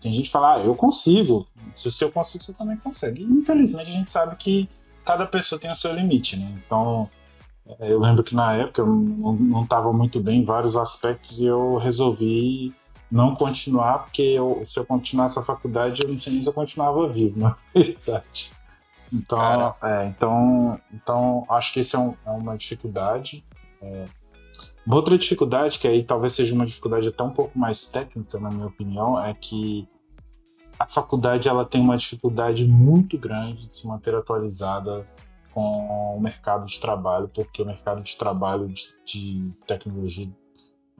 Tem, gente que fala, ah, eu consigo. Se eu consigo, você também consegue. E, infelizmente a gente sabe que cada pessoa tem o seu limite, né? Então, é, eu lembro que na época eu não estava muito bem em vários aspectos e eu resolvi não continuar, porque eu, se eu continuasse a faculdade, eu não sei nem se eu continuava vivo, na verdade. Então, é, então, então acho que isso é, um, é uma dificuldade. É. Uma outra dificuldade, que aí talvez seja uma dificuldade até um pouco mais técnica, na minha opinião, é que a faculdade ela tem uma dificuldade muito grande de se manter atualizada com o mercado de trabalho, porque o mercado de trabalho de, de tecnologia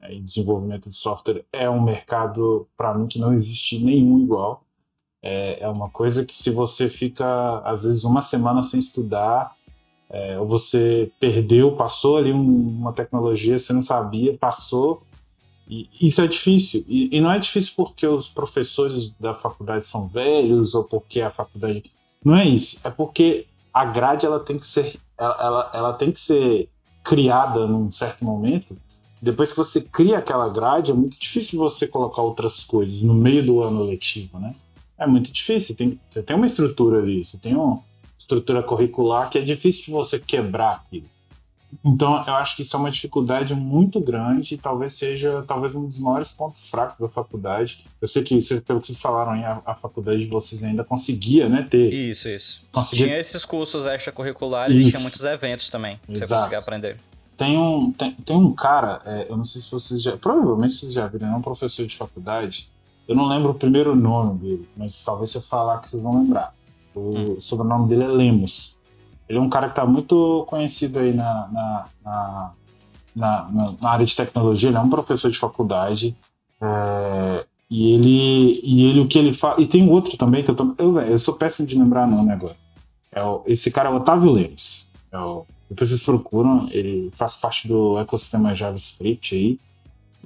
e desenvolvimento de software é um mercado, para mim, que não existe nenhum igual. É, é uma coisa que se você fica, às vezes, uma semana sem estudar, é, ou você perdeu, passou ali um, uma tecnologia, você não sabia, passou, e isso é difícil. E, e, não é difícil porque os professores da faculdade são velhos, ou porque a faculdade... Não é isso, é porque a grade ela tem que ser, ela, ela, ela tem que ser criada num certo momento, depois que você cria aquela grade, é muito difícil você colocar outras coisas no meio do ano letivo, né? é muito difícil. Tem, você tem uma estrutura ali, você tem uma estrutura curricular que é difícil de você quebrar aquilo. Então, eu acho que isso é uma dificuldade muito grande e talvez seja talvez um dos maiores pontos fracos da faculdade. Eu sei que, pelo que vocês falaram aí, a, a faculdade de vocês ainda conseguia, né, ter... Isso, isso. Conseguia... Tinha esses cursos extracurriculares isso. e tinha muitos eventos também, pra você conseguir aprender. Tem um, tem, tem um cara, é, eu não sei se vocês já... Provavelmente vocês já viram, é um professor de faculdade eu não lembro o primeiro nome dele, mas talvez se eu falar que vocês vão lembrar. O hum. sobrenome dele é Lemos. Ele é um cara que está muito conhecido aí na na, na, na, na, área de tecnologia. Ele é um professor de faculdade. É, e ele, e ele, o que ele fala. E tem outro também que eu tô. Eu, eu sou péssimo de lembrar nome agora. É o, esse cara é o Otávio Lemos. É o, depois vocês procuram, ele faz parte do ecossistema JavaScript aí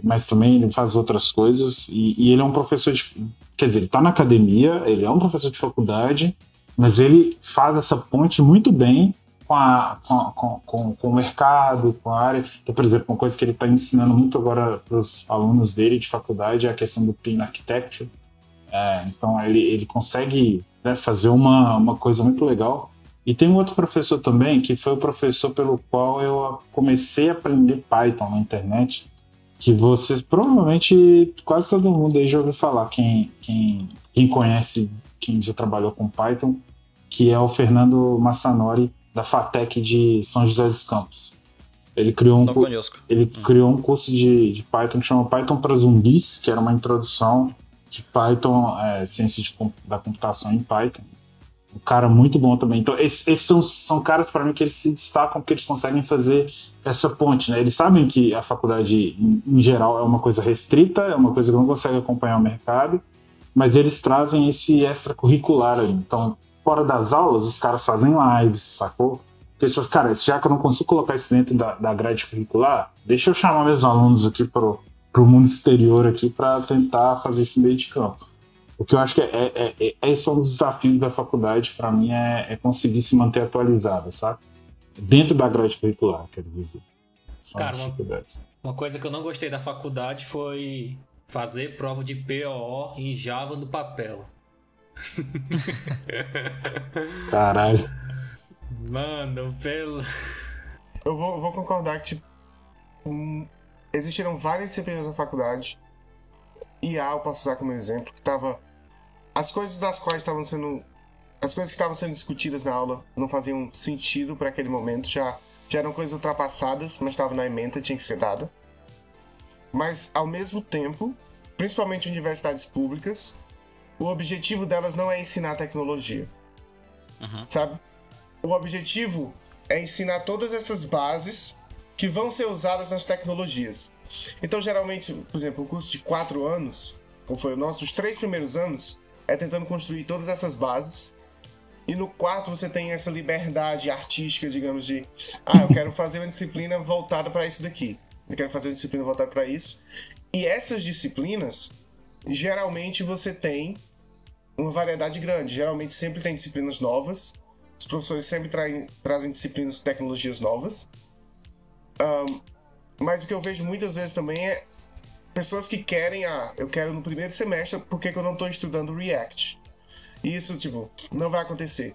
mas também ele faz outras coisas e, e ele é um professor de, quer dizer, ele está na academia, ele é um professor de faculdade, mas ele faz essa ponte muito bem com, a, com, com, com, o mercado, com a área. Então, por exemplo, uma coisa que ele está ensinando muito agora para os alunos dele de faculdade é a questão do Clean Architecture. É, então, ele, ele consegue né, fazer uma, uma coisa muito legal. E tem um outro professor também, que foi o professor pelo qual eu comecei a aprender Python na internet, que vocês provavelmente quase todo mundo aí já ouviu falar, quem, quem, quem conhece, quem já trabalhou com Python, que é o Fernando Massanori da FATEC de São José dos Campos. Ele criou um, ele hum. criou um curso de, de Python que chama Python para zumbis, que era uma introdução de Python, é, ciência de, da computação em Python um cara muito bom também. Então, esses, esses são, são caras, para mim, que eles se destacam porque eles conseguem fazer essa ponte, né? Eles sabem que a faculdade, em, em geral, é uma coisa restrita, é uma coisa que não consegue acompanhar o mercado, mas eles trazem esse extracurricular ali. Então, fora das aulas, os caras fazem lives, sacou? Falam, cara, já que eu não consigo colocar isso dentro da, da grade curricular, deixa eu chamar meus alunos aqui pro, pro mundo exterior aqui para tentar fazer esse meio de campo. O que eu acho que é, é, é, é esse é um dos desafios da faculdade, para mim, é, é, conseguir se manter atualizada, sabe? Dentro da grade curricular, quero dizer. São Cara, uma, uma coisa que eu não gostei da faculdade foi fazer prova de POO em Java no papel. Caralho. Mano, pelo. Eu vou, vou concordar que, tipo, um, existiram várias disciplinas na faculdade IA eu posso usar como exemplo, que tava. As coisas das quais estavam sendo. As coisas que estavam sendo discutidas na aula não faziam sentido para aquele momento, já, já eram coisas ultrapassadas, mas estavam na emenda, tinha que ser dada. Mas, ao mesmo tempo, principalmente universidades públicas, o objetivo delas não é ensinar tecnologia. Uhum. Sabe? O objetivo é ensinar todas essas bases que vão ser usadas nas tecnologias. Então, geralmente, por exemplo, o curso de quatro anos, como foi o nosso, os três primeiros anos, é tentando construir todas essas bases. E no quarto você tem essa liberdade artística, digamos, de ah, eu quero fazer uma disciplina voltada para isso daqui. Eu quero fazer uma disciplina voltada para isso. E essas disciplinas, geralmente você tem uma variedade grande. Geralmente sempre tem disciplinas novas. Os professores sempre traem, trazem disciplinas com tecnologias novas. Um, mas o que eu vejo muitas vezes também é pessoas que querem, ah, eu quero no primeiro semestre, por que, que eu não estou estudando React? E isso, tipo, não vai acontecer.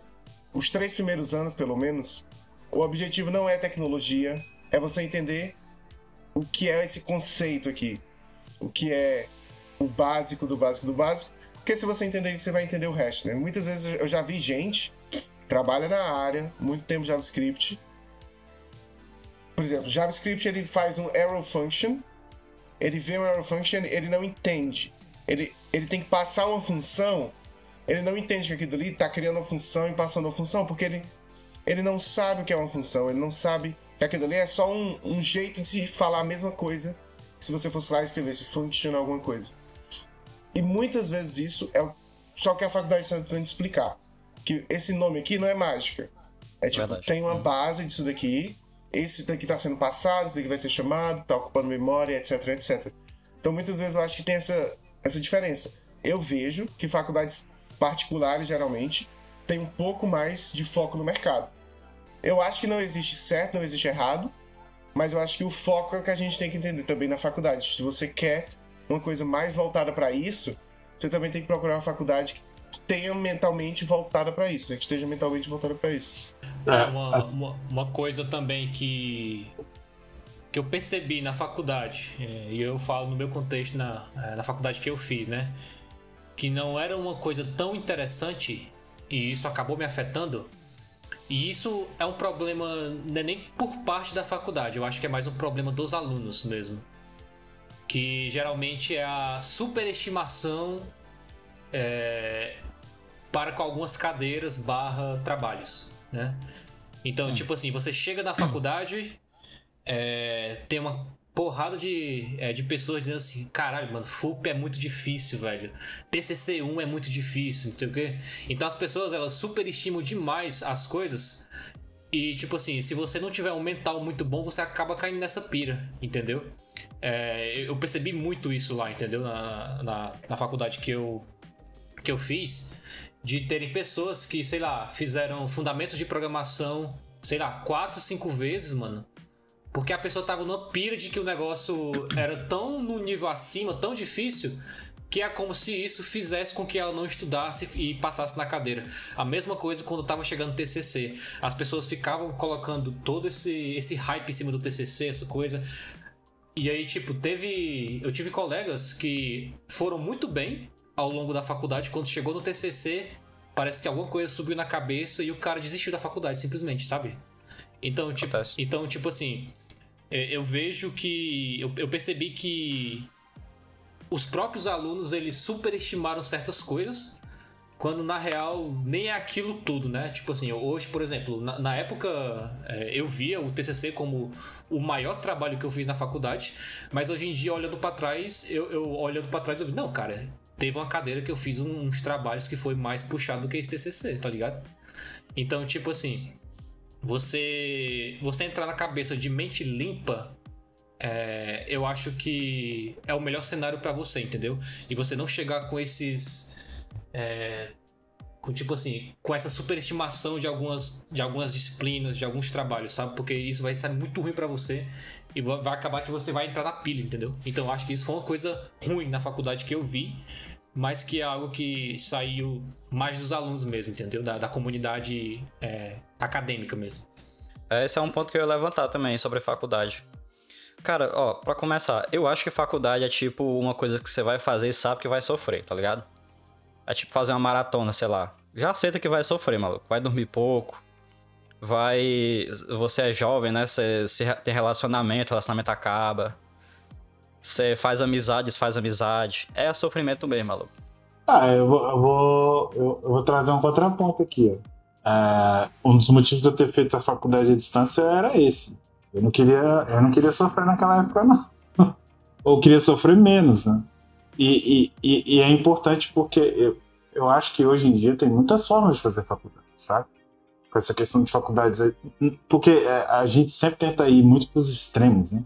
Os três primeiros anos, pelo menos, o objetivo não é tecnologia, é você entender o que é esse conceito aqui. O que é o básico do básico do básico. Porque se você entender isso, você vai entender o resto, né? Muitas vezes eu já vi gente que trabalha na área, muito tempo JavaScript. Por exemplo, JavaScript ele faz um arrow function, ele vê um arrow function, ele não entende. Ele, ele tem que passar uma função, ele não entende que aquilo ali está criando uma função e passando uma função, porque ele, ele não sabe o que é uma função, ele não sabe que aquilo ali é só um, um jeito de se falar a mesma coisa se você fosse lá escrever se function alguma coisa. E muitas vezes isso é só que a faculdade está tentando explicar. Que esse nome aqui não é mágica. É tipo, Verdade. tem uma base disso daqui, esse daqui está sendo passado, esse daqui vai ser chamado, está ocupando memória, etc, etc. Então muitas vezes eu acho que tem essa, essa diferença. Eu vejo que faculdades particulares, geralmente, têm um pouco mais de foco no mercado. Eu acho que não existe certo, não existe errado, mas eu acho que o foco é o que a gente tem que entender também na faculdade. Se você quer uma coisa mais voltada para isso, você também tem que procurar uma faculdade que tenha mentalmente voltada para isso, né? que esteja mentalmente voltada para isso. É, uma, uma, uma, coisa também que que eu percebi na faculdade, é, e eu falo no meu contexto na, é, na faculdade que eu fiz, né? Que não era uma coisa tão interessante, e isso acabou me afetando, e isso é um problema não é nem por parte da faculdade, eu acho que é mais um problema dos alunos mesmo. Que geralmente é a superestimação é, para com algumas cadeiras barra trabalhos, né? Então, hum. tipo assim, você chega na faculdade, é, tem uma porrada de, é, de pessoas dizendo assim: caralho, mano, FUP é muito difícil, velho. TCC1 é muito difícil, não sei o quê. Então as pessoas elas superestimam demais as coisas. E, tipo assim, se você não tiver um mental muito bom, você acaba caindo nessa pira, entendeu? É, eu percebi muito isso lá, entendeu? Na, na, na faculdade que eu, que eu fiz, de terem pessoas que, sei lá, fizeram fundamentos de programação, sei lá, quatro, cinco vezes, mano. Porque a pessoa tava numa pira de que o negócio era tão no nível acima, tão difícil, que é como se isso fizesse com que ela não estudasse e passasse na cadeira. A mesma coisa quando tava chegando no TCC. As pessoas ficavam colocando todo esse, esse hype em cima do TCC, essa coisa. E aí, tipo, teve. Eu tive colegas que foram muito bem ao longo da faculdade. Quando chegou no TCC, parece que alguma coisa subiu na cabeça e o cara desistiu da faculdade, simplesmente, sabe? Então, tipo, então, tipo assim, é, eu vejo que. Eu, eu percebi que os próprios alunos eles superestimaram certas coisas quando na real nem é aquilo tudo, né? Tipo assim, hoje, por exemplo, na, na época é, eu via o TCC como o maior trabalho que eu fiz na faculdade, mas hoje em dia, olhando para trás, eu, eu olhando para trás, eu vi, não, cara, teve uma cadeira que eu fiz uns trabalhos que foi mais puxado do que esse TCC, tá ligado? Então, tipo assim, você você entrar na cabeça de mente limpa é, eu acho que é o melhor cenário para você, entendeu? E você não chegar com esses é, com tipo assim, com essa superestimação de algumas de algumas disciplinas, de alguns trabalhos, sabe? Porque isso vai ser muito ruim para você e vai acabar que você vai entrar na pilha, entendeu? Então acho que isso foi uma coisa ruim na faculdade que eu vi mas que é algo que saiu mais dos alunos mesmo, entendeu? Da, da comunidade é, acadêmica mesmo. É, esse é um ponto que eu ia levantar também sobre faculdade. Cara, ó, pra começar, eu acho que faculdade é tipo uma coisa que você vai fazer e sabe que vai sofrer, tá ligado? É tipo fazer uma maratona, sei lá. Já aceita que vai sofrer, maluco. Vai dormir pouco. Vai. Você é jovem, né? Você, você tem relacionamento, relacionamento acaba. Você faz amizades, faz amizade. É sofrimento mesmo, maluco. Ah, eu vou, eu vou, eu, vou trazer um contraponto aqui. É, um dos motivos de eu ter feito a faculdade à distância era esse. Eu não queria, eu não queria sofrer naquela época, não. Ou queria sofrer menos, né? E, e, e, é importante porque eu, eu acho que hoje em dia tem muitas formas de fazer faculdade, sabe? Com essa questão de faculdades. Porque é, a gente sempre tenta ir muito para os extremos, né?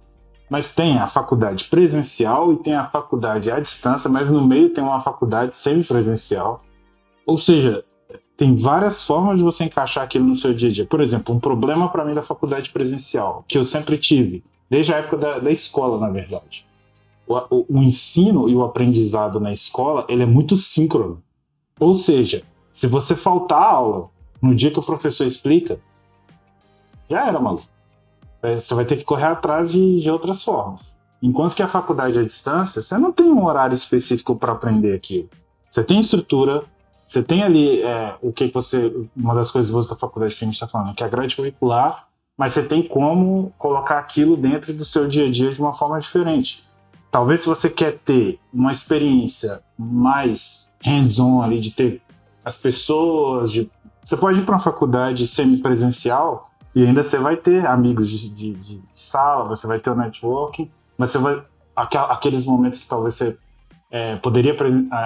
Mas tem a faculdade presencial e tem a faculdade à distância, mas no meio tem uma faculdade semipresencial. Ou seja, tem várias formas de você encaixar aquilo no seu dia a dia. Por exemplo, um problema para mim da faculdade presencial, que eu sempre tive, desde a época da, da escola, na verdade. O, o, o, ensino e o aprendizado na escola, ele é muito síncrono. Ou seja, se você faltar aula no dia que o professor explica, já era, maluco. É, você vai ter que correr atrás de, de outras formas. Enquanto que a faculdade à distância, você não tem um horário específico para aprender aquilo. Você tem estrutura, você tem ali é, o que você. Uma das coisas boas da faculdade que a gente está falando, que é a grade curricular, mas você tem como colocar aquilo dentro do seu dia a dia de uma forma diferente. Talvez se você quer ter uma experiência mais hands-on ali, de ter as pessoas, de... você pode ir para uma faculdade semipresencial e ainda você vai ter amigos de, de, de sala, você vai ter o networking, mas você vai. Aqueles momentos que talvez você é, poderia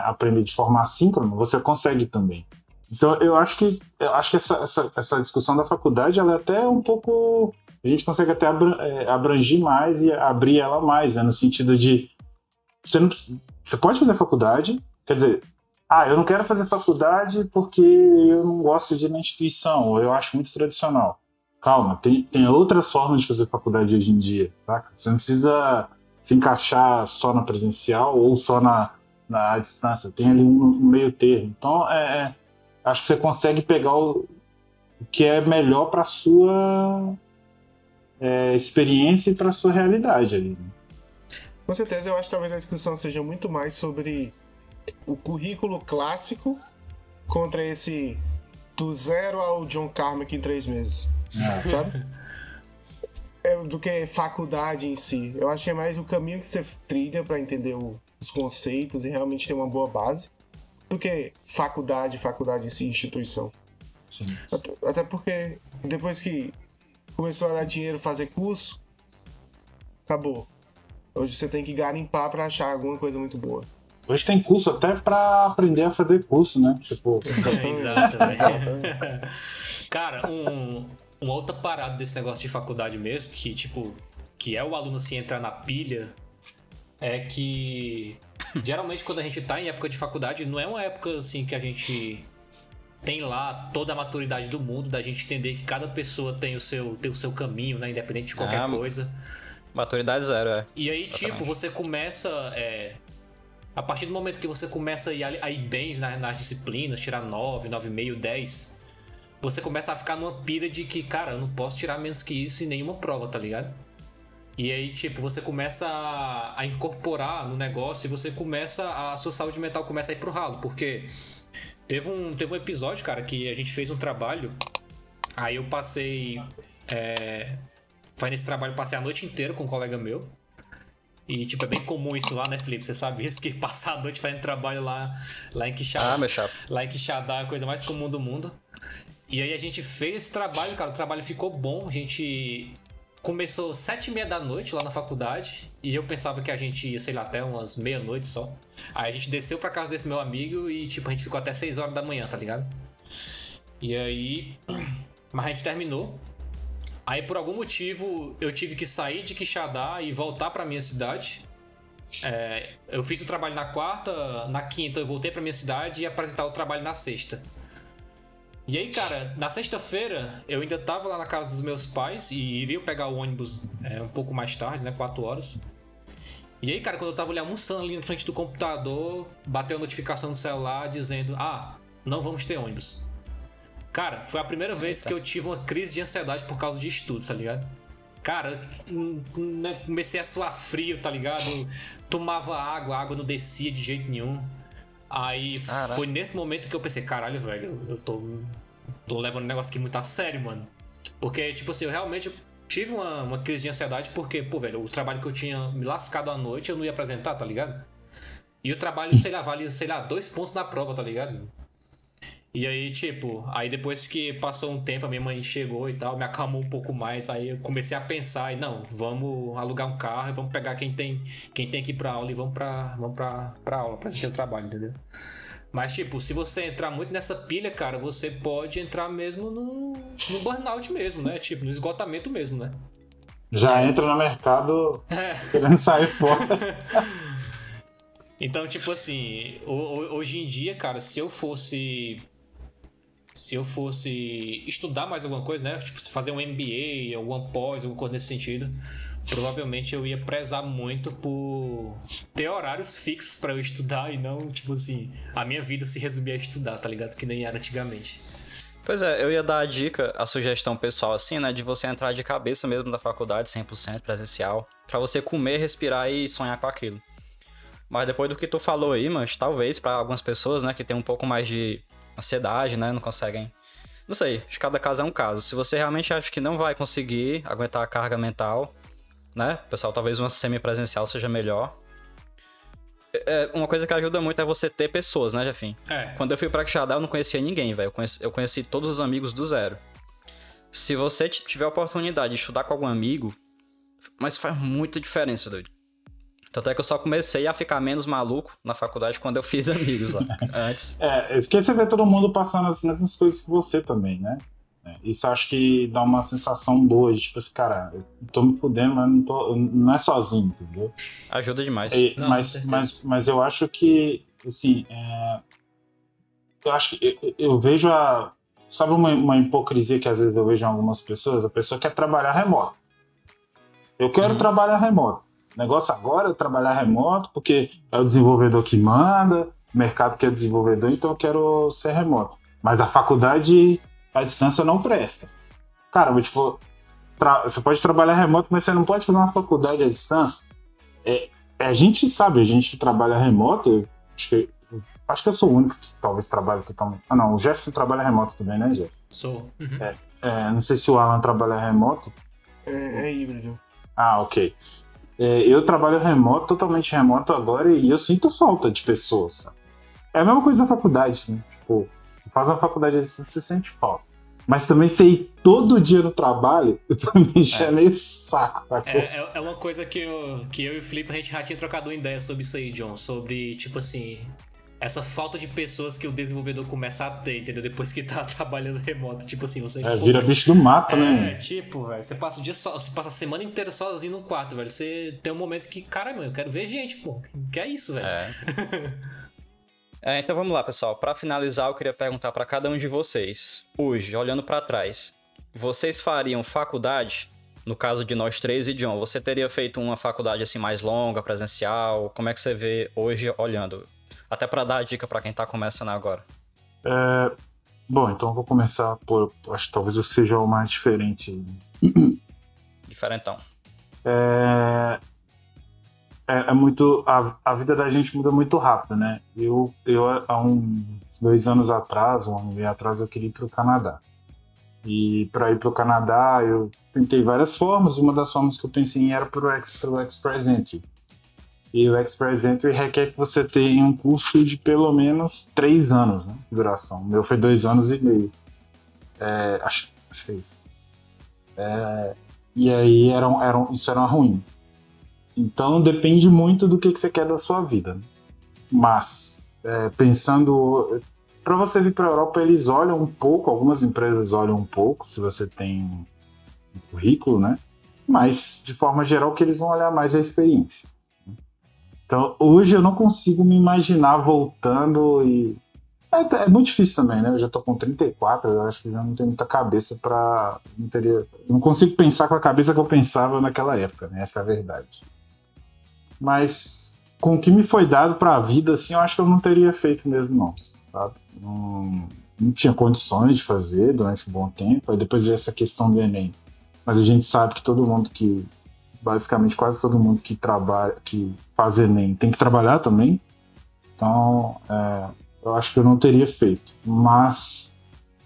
aprender de forma assíncrona, você consegue também. Então eu acho que eu acho que essa, essa, essa discussão da faculdade ela é até um pouco a gente consegue até é, abranger mais e abrir ela mais, né? no sentido de você não você pode fazer faculdade, quer dizer, ah, eu não quero fazer faculdade porque eu não gosto de ir na instituição, ou eu acho muito tradicional calma, tem, tem outras formas de fazer faculdade hoje em dia, tá? Você não precisa se encaixar só na presencial ou só na, na distância, tem ali um, um meio termo. Então, é, é, acho que você consegue pegar o, o que é melhor para sua é, experiência e para sua realidade ali. Né? Com certeza, eu acho que talvez a discussão seja muito mais sobre o currículo clássico contra esse do zero ao John Carmack em três meses. É. Sabe? É, do que faculdade em si. Eu acho que é mais o caminho que você trilha para entender o, os conceitos e realmente ter uma boa base do que faculdade, faculdade em si, instituição. Sim. Até, até porque depois que começou a dar dinheiro fazer curso, acabou. Hoje você tem que garimpar para achar alguma coisa muito boa. Hoje tem curso até para aprender a fazer curso, né? Tipo. Exato, né? Cara, um, uma outra parada desse negócio de faculdade mesmo, que tipo, que é o aluno se entrar na pilha, é que geralmente quando a gente tá em época de faculdade, não é uma época assim que a gente tem lá toda a maturidade do mundo, da gente entender que cada pessoa tem o seu, tem o seu caminho, né? Independente de qualquer ah, coisa. Maturidade zero, é. E aí, Exatamente. tipo, você começa. É, a partir do momento que você começa a ir, a ir bem nas, nas disciplinas, tirar 9, 9,5, 10 você começa a ficar numa pira de que, cara, eu não posso tirar menos que isso em nenhuma prova, tá ligado? E aí, tipo, você começa a, a incorporar no negócio e você começa. A, a sua saúde mental começa a ir pro ralo, porque teve um, teve um episódio, cara, que a gente fez um trabalho. Aí eu passei. É, foi nesse trabalho, passei a noite inteira com um colega meu. E, tipo, é bem comum isso lá, né, Felipe? Você sabe isso? Que passar a noite fazendo trabalho lá, lá em Quixadá. Ah, meu chapa. Lá em Quixadá é a coisa mais comum do mundo. E aí a gente fez esse trabalho, cara. O trabalho ficou bom. A gente começou sete e meia da noite lá na faculdade. E eu pensava que a gente ia, sei lá, até umas meia-noite só. Aí a gente desceu pra casa desse meu amigo e, tipo, a gente ficou até seis horas da manhã, tá ligado? E aí. Mas a gente terminou. Aí por algum motivo eu tive que sair de Quixadá e voltar pra minha cidade. É, eu fiz o trabalho na quarta, na quinta eu voltei pra minha cidade e apresentar o trabalho na sexta. E aí, cara, na sexta-feira eu ainda tava lá na casa dos meus pais e iria pegar o ônibus é, um pouco mais tarde, né? 4 horas. E aí, cara, quando eu tava ali almoçando ali na frente do computador, bateu a notificação do celular dizendo: Ah, não vamos ter ônibus. Cara, foi a primeira vez que eu tive uma crise de ansiedade por causa de estudos, tá ligado? Cara, né, comecei a suar frio, tá ligado? Tomava água, a água não descia de jeito nenhum. Aí Caraca. foi nesse momento que eu pensei, caralho, velho, eu tô, tô levando o negócio aqui muito a sério, mano. Porque, tipo assim, eu realmente tive uma, uma crise de ansiedade porque, pô, velho, o trabalho que eu tinha me lascado à noite eu não ia apresentar, tá ligado? E o trabalho, sei lá, vale, sei lá, dois pontos na prova, tá ligado? E aí, tipo, aí depois que passou um tempo, a minha mãe chegou e tal, me acalmou um pouco mais, aí eu comecei a pensar, e não, vamos alugar um carro e vamos pegar quem tem, quem tem que ir pra aula e vamos pra, vamos pra, pra aula, pra ter o trabalho, entendeu? Mas, tipo, se você entrar muito nessa pilha, cara, você pode entrar mesmo no, no burnout mesmo, né? Tipo, no esgotamento mesmo, né? Já entra no mercado é. querendo sair fora. então, tipo assim, hoje em dia, cara, se eu fosse se eu fosse estudar mais alguma coisa, né? Tipo, fazer um MBA, alguma pós, alguma coisa nesse sentido, provavelmente eu ia prezar muito por ter horários fixos para eu estudar e não, tipo assim, a minha vida se resumir a estudar, tá ligado? Que nem era antigamente. Pois é, eu ia dar a dica, a sugestão pessoal assim, né, de você entrar de cabeça mesmo da faculdade 100% presencial, para você comer, respirar e sonhar com aquilo. Mas depois do que tu falou aí, mas talvez para algumas pessoas, né, que tem um pouco mais de ansiedade, né? Não conseguem. Não sei, de cada caso é um caso. Se você realmente acha que não vai conseguir aguentar a carga mental, né? Pessoal, talvez uma semi-presencial seja melhor. É, é, uma coisa que ajuda muito é você ter pessoas, né, Jefim? É. Quando eu fui pra Quixadá, eu não conhecia ninguém, velho. Eu conheci, eu conheci todos os amigos do zero. Se você tiver a oportunidade de estudar com algum amigo, mas faz muita diferença, doido. Tanto é que eu só comecei a ficar menos maluco na faculdade quando eu fiz amigos lá. antes. É, esqueça ver todo mundo passando as mesmas coisas que você também, né? É, isso acho que dá uma sensação boa de tipo assim, cara, eu tô me fudendo, mas não, tô, não é sozinho, entendeu? Ajuda demais. E, não, mas, mas, mas eu acho que, assim, é, eu acho que eu, eu vejo a. Sabe uma, uma, hipocrisia que às vezes eu vejo em algumas pessoas? A pessoa quer trabalhar remoto. Eu quero uhum. trabalhar remoto. O negócio agora é trabalhar remoto, porque é o desenvolvedor que manda, o mercado que é desenvolvedor, então eu quero ser remoto. Mas a faculdade, a distância não presta. Cara, mas, tipo, você pode trabalhar remoto, mas você não pode fazer uma faculdade à distância. É, é a gente sabe, a gente que trabalha remoto, acho que, acho que eu sou o único que talvez trabalhe totalmente. Ah, não, o Jefferson trabalha remoto também, né, Jeff? Sou. Uhum. É, é, não sei se o Alan trabalha remoto. É, é híbrido. Ah, ok. É, eu trabalho remoto, totalmente remoto agora, e eu sinto falta de pessoas. Sabe? É a mesma coisa da faculdade, né? Tipo, você faz uma faculdade assim, você sente falta. Mas também você ir todo dia no trabalho, também já é, meio saco. É, é, é, uma coisa que eu, que eu e o Felipe, a gente já tinha trocado uma ideia sobre isso aí, John. Sobre, tipo assim, essa falta de pessoas que o desenvolvedor começa a ter, entendeu? Depois que tá trabalhando remoto. Tipo assim, você. É, vira bicho do mato, é, né? É, tipo, velho. Você passa o dia só. Você passa a semana inteira sozinho no quarto, velho. Você tem um momento que, caramba, eu quero ver gente, pô. Que é isso, velho. É. é, então vamos lá, pessoal. Para finalizar, eu queria perguntar para cada um de vocês. Hoje, olhando para trás, vocês fariam faculdade? No caso de nós três e John, você teria feito uma faculdade assim mais longa, presencial? Como é que você vê hoje olhando? Até para dar a dica para quem tá começando agora. É, bom, então eu vou começar por. Acho que talvez eu seja o mais diferente. Diferentão. É, é, é, muito. A, a vida da gente muda muito rápido, né? Eu, eu, há uns dois anos atrás, um ano e meio atrás, eu queria ir para o Canadá. E para ir para o Canadá, eu tentei várias formas. Uma das formas que eu pensei era para o Express Entry. E o Express Entry requer que você tenha um curso de pelo menos três anos né, de duração. O meu foi dois anos e meio. É, acho, acho que é isso. É, e aí era, era, isso era ruim. Então depende muito do que, que você quer da sua vida. Né? Mas, é, pensando. Para você vir para a Europa, eles olham um pouco, algumas empresas olham um pouco, se você tem um currículo, né? Mas, de forma geral, o que eles vão olhar mais é a experiência. Então, hoje eu não consigo me imaginar voltando e. É, é, muito difícil também, né? Eu já tô com 34, eu acho que já não tenho muita cabeça para Não teria. Não consigo pensar com a cabeça que eu pensava naquela época, né? Essa é a verdade. Mas com o que me foi dado para a vida, assim, eu acho que eu não teria feito mesmo, não. Não, não tinha condições de fazer durante um bom tempo. Aí depois veio essa questão do Enem. Mas a gente sabe que todo mundo que basicamente quase todo mundo que trabalha, que faz Enem tem que trabalhar também. Então, é, eu acho que eu não teria feito. Mas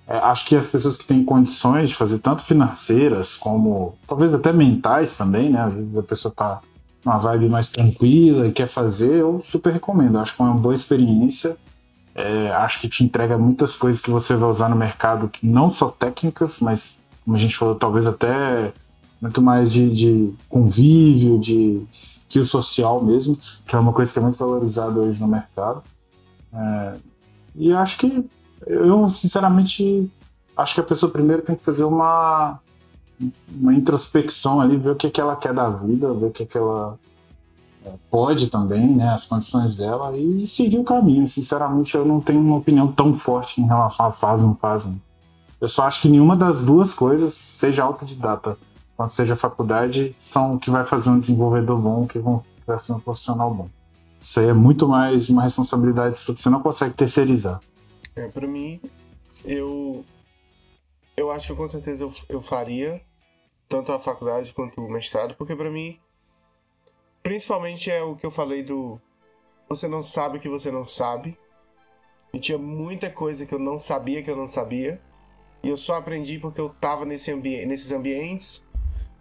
é, acho que as pessoas que têm condições de fazer tanto financeiras como talvez até mentais também, né? Às vezes a pessoa tá numa vibe mais tranquila e quer fazer, eu super recomendo. Acho que é uma boa experiência. É, acho que te entrega muitas coisas que você vai usar no mercado, não só técnicas, mas como a gente falou, talvez até muito mais de, de convívio, de skill social mesmo, que é uma coisa que é muito valorizada hoje no mercado. É, e acho que eu, sinceramente, acho que a pessoa primeiro tem que fazer uma, uma introspecção ali, ver o que, é que ela quer da vida, ver o que, é que ela pode também, né, as condições dela, e seguir o caminho. Sinceramente, eu não tenho uma opinião tão forte em relação a faz ou não fazem. Eu só acho que nenhuma das duas coisas, seja autodidata quanto seja faculdade, são o que vai fazer um desenvolvedor bom, que vai fazer um profissional bom. Isso aí é muito mais uma responsabilidade que você não consegue terceirizar. É, para mim, eu eu acho que com certeza eu, eu faria tanto a faculdade quanto o mestrado, porque para mim principalmente é o que eu falei do você não sabe que você não sabe. E tinha muita coisa que eu não sabia que eu não sabia. E eu só aprendi porque eu tava nesse ambi nesses ambientes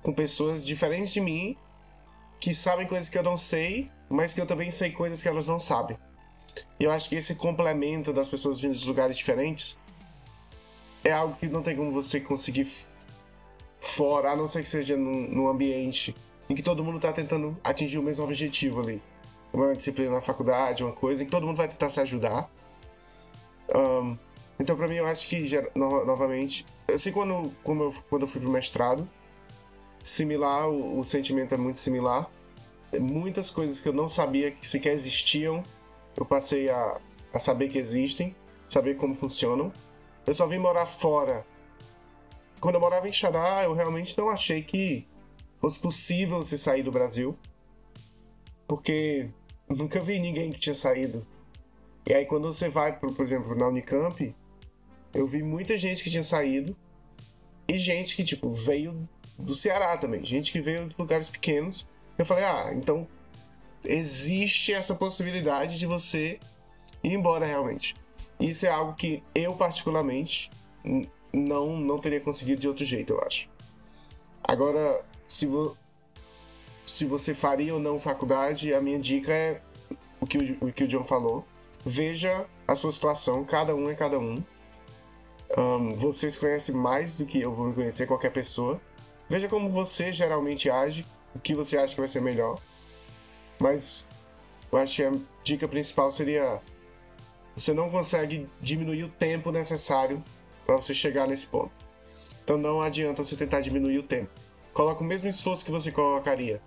com pessoas diferentes de mim que sabem coisas que eu não sei, mas que eu também sei coisas que elas não sabem. E eu acho que esse complemento das pessoas vindo de lugares diferentes é algo que não tem como você conseguir fora, a não ser que seja num, num ambiente em que todo mundo está tentando atingir o mesmo objetivo ali. Uma disciplina na faculdade, uma coisa em que todo mundo vai tentar se ajudar. Um, então, para mim, eu acho que, no, novamente, assim, quando, como eu, quando eu fui pro mestrado, similar, o, o sentimento é muito similar. Muitas coisas que eu não sabia que sequer existiam, eu passei a, a saber que existem, saber como funcionam. Eu só vim morar fora. Quando eu morava em Xará, eu realmente não achei que fosse possível você sair do Brasil. Porque nunca vi ninguém que tinha saído. E aí quando você vai, por, por exemplo, na Unicamp, eu vi muita gente que tinha saído e gente que, tipo, veio do Ceará também. Gente que veio de lugares pequenos. Eu falei, ah, então existe essa possibilidade de você ir embora realmente. Isso é algo que eu, particularmente, não, não teria conseguido de outro jeito, eu acho. Agora, se, vo se você faria ou não faculdade, a minha dica é o que o, o que o John falou. Veja a sua situação, cada um é cada um. um. Vocês conhecem mais do que eu vou conhecer qualquer pessoa. Veja como você geralmente age, o que você acha que vai ser melhor. Mas eu acho que a dica principal seria: você não consegue diminuir o tempo necessário para você chegar nesse ponto. Então não adianta você tentar diminuir o tempo coloca o mesmo esforço que você colocaria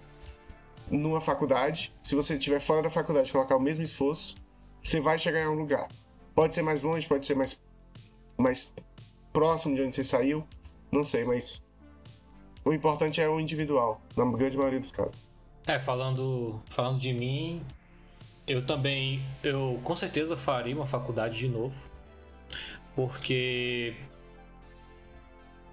numa faculdade. Se você estiver fora da faculdade colocar o mesmo esforço, você vai chegar em um lugar. Pode ser mais longe, pode ser mais, mais próximo de onde você saiu, não sei, mas o importante é o individual, na grande maioria dos casos. É, falando, falando de mim, eu também, eu com certeza faria uma faculdade de novo, porque,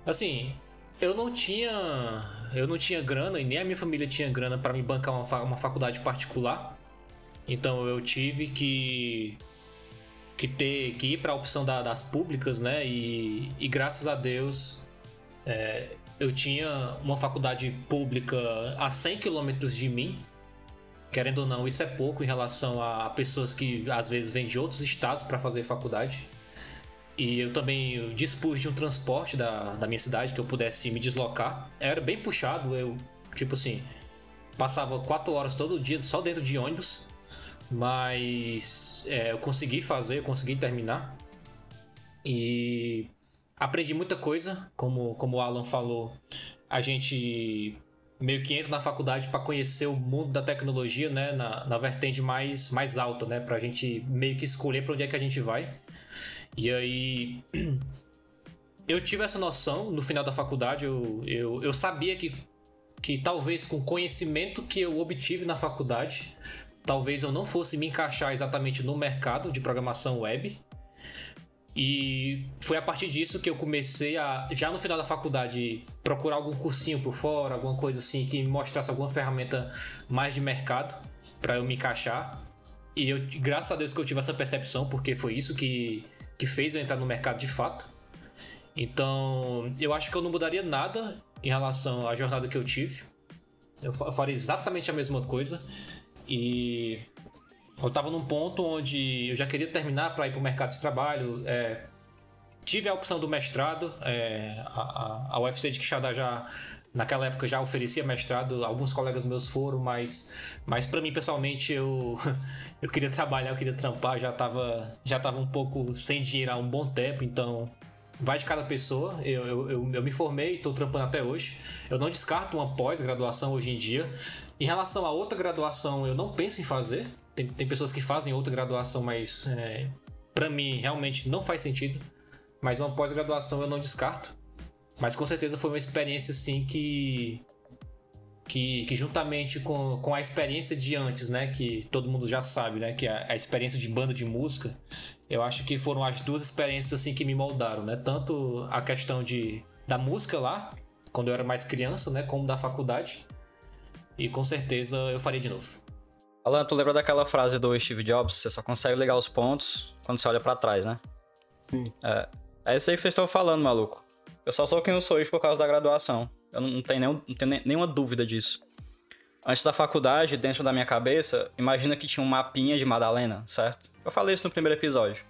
assim, eu não tinha. Eu não tinha grana e nem a minha família tinha grana para me bancar uma, uma faculdade particular. Então eu tive que que ter que ir para a opção da, das públicas, né? E, e graças a Deus é, eu tinha uma faculdade pública a 100 quilômetros de mim. Querendo ou não, isso é pouco em relação a pessoas que às vezes vêm de outros estados para fazer faculdade. E eu também dispus de um transporte da, da minha cidade que eu pudesse me deslocar. Era bem puxado, eu, tipo assim, passava quatro horas todo dia só dentro de ônibus. Mas é, eu consegui fazer, eu consegui terminar. E aprendi muita coisa, como, como o Alan falou. A gente meio que entra na faculdade para conhecer o mundo da tecnologia, né? Na, na vertente mais, mais alta, né? Pra gente meio que escolher para onde é que a gente vai. E aí. Eu tive essa noção no final da faculdade, eu, eu, eu sabia que, que talvez com o conhecimento que eu obtive na faculdade, talvez eu não fosse me encaixar exatamente no mercado de programação web. E foi a partir disso que eu comecei a, já no final da faculdade, procurar algum cursinho por fora, alguma coisa assim que me mostrasse alguma ferramenta mais de mercado para eu me encaixar. E eu, graças a Deus que eu tive essa percepção, porque foi isso que que fez eu entrar no mercado de fato. Então, eu acho que eu não mudaria nada em relação à jornada que eu tive. Eu faria exatamente a mesma coisa. E eu estava num ponto onde eu já queria terminar para ir para o mercado de trabalho. É, tive a opção do mestrado. É, a, a, UFC de Quixadá já naquela época já oferecia mestrado, alguns colegas meus foram, mas, mas para mim pessoalmente eu, eu queria trabalhar, eu queria trampar, já tava, já tava um pouco sem dinheiro há um bom tempo, então vai de cada pessoa. Eu, eu, eu, eu me formei, estou trampando até hoje. Eu não descarto uma pós-graduação hoje em dia. Em relação a outra graduação, eu não penso em fazer. Tem, tem pessoas que fazem outra graduação, mas é, para mim realmente não faz sentido. Mas uma pós-graduação eu não descarto. Mas com certeza foi uma experiência assim que que, que juntamente com, com a experiência de antes, né, que todo mundo já sabe, né, que a, a, experiência de banda de música, eu acho que foram as duas experiências assim que me moldaram, né, tanto a questão de da música lá, quando eu era mais criança, né, como da faculdade. E com certeza eu faria de novo. Alan, tu lembra daquela frase do Steve Jobs? Você só consegue ligar os pontos quando você olha para trás, né? Sim. É, é isso aí que vocês estão falando, maluco. Eu só sou quem eu sou hoje por causa da graduação. Eu não tenho, nenhum, não tenho nenhuma dúvida disso. Antes da faculdade, dentro da minha cabeça, imagina que tinha um mapinha de Madalena, certo? Eu falei isso no primeiro episódio.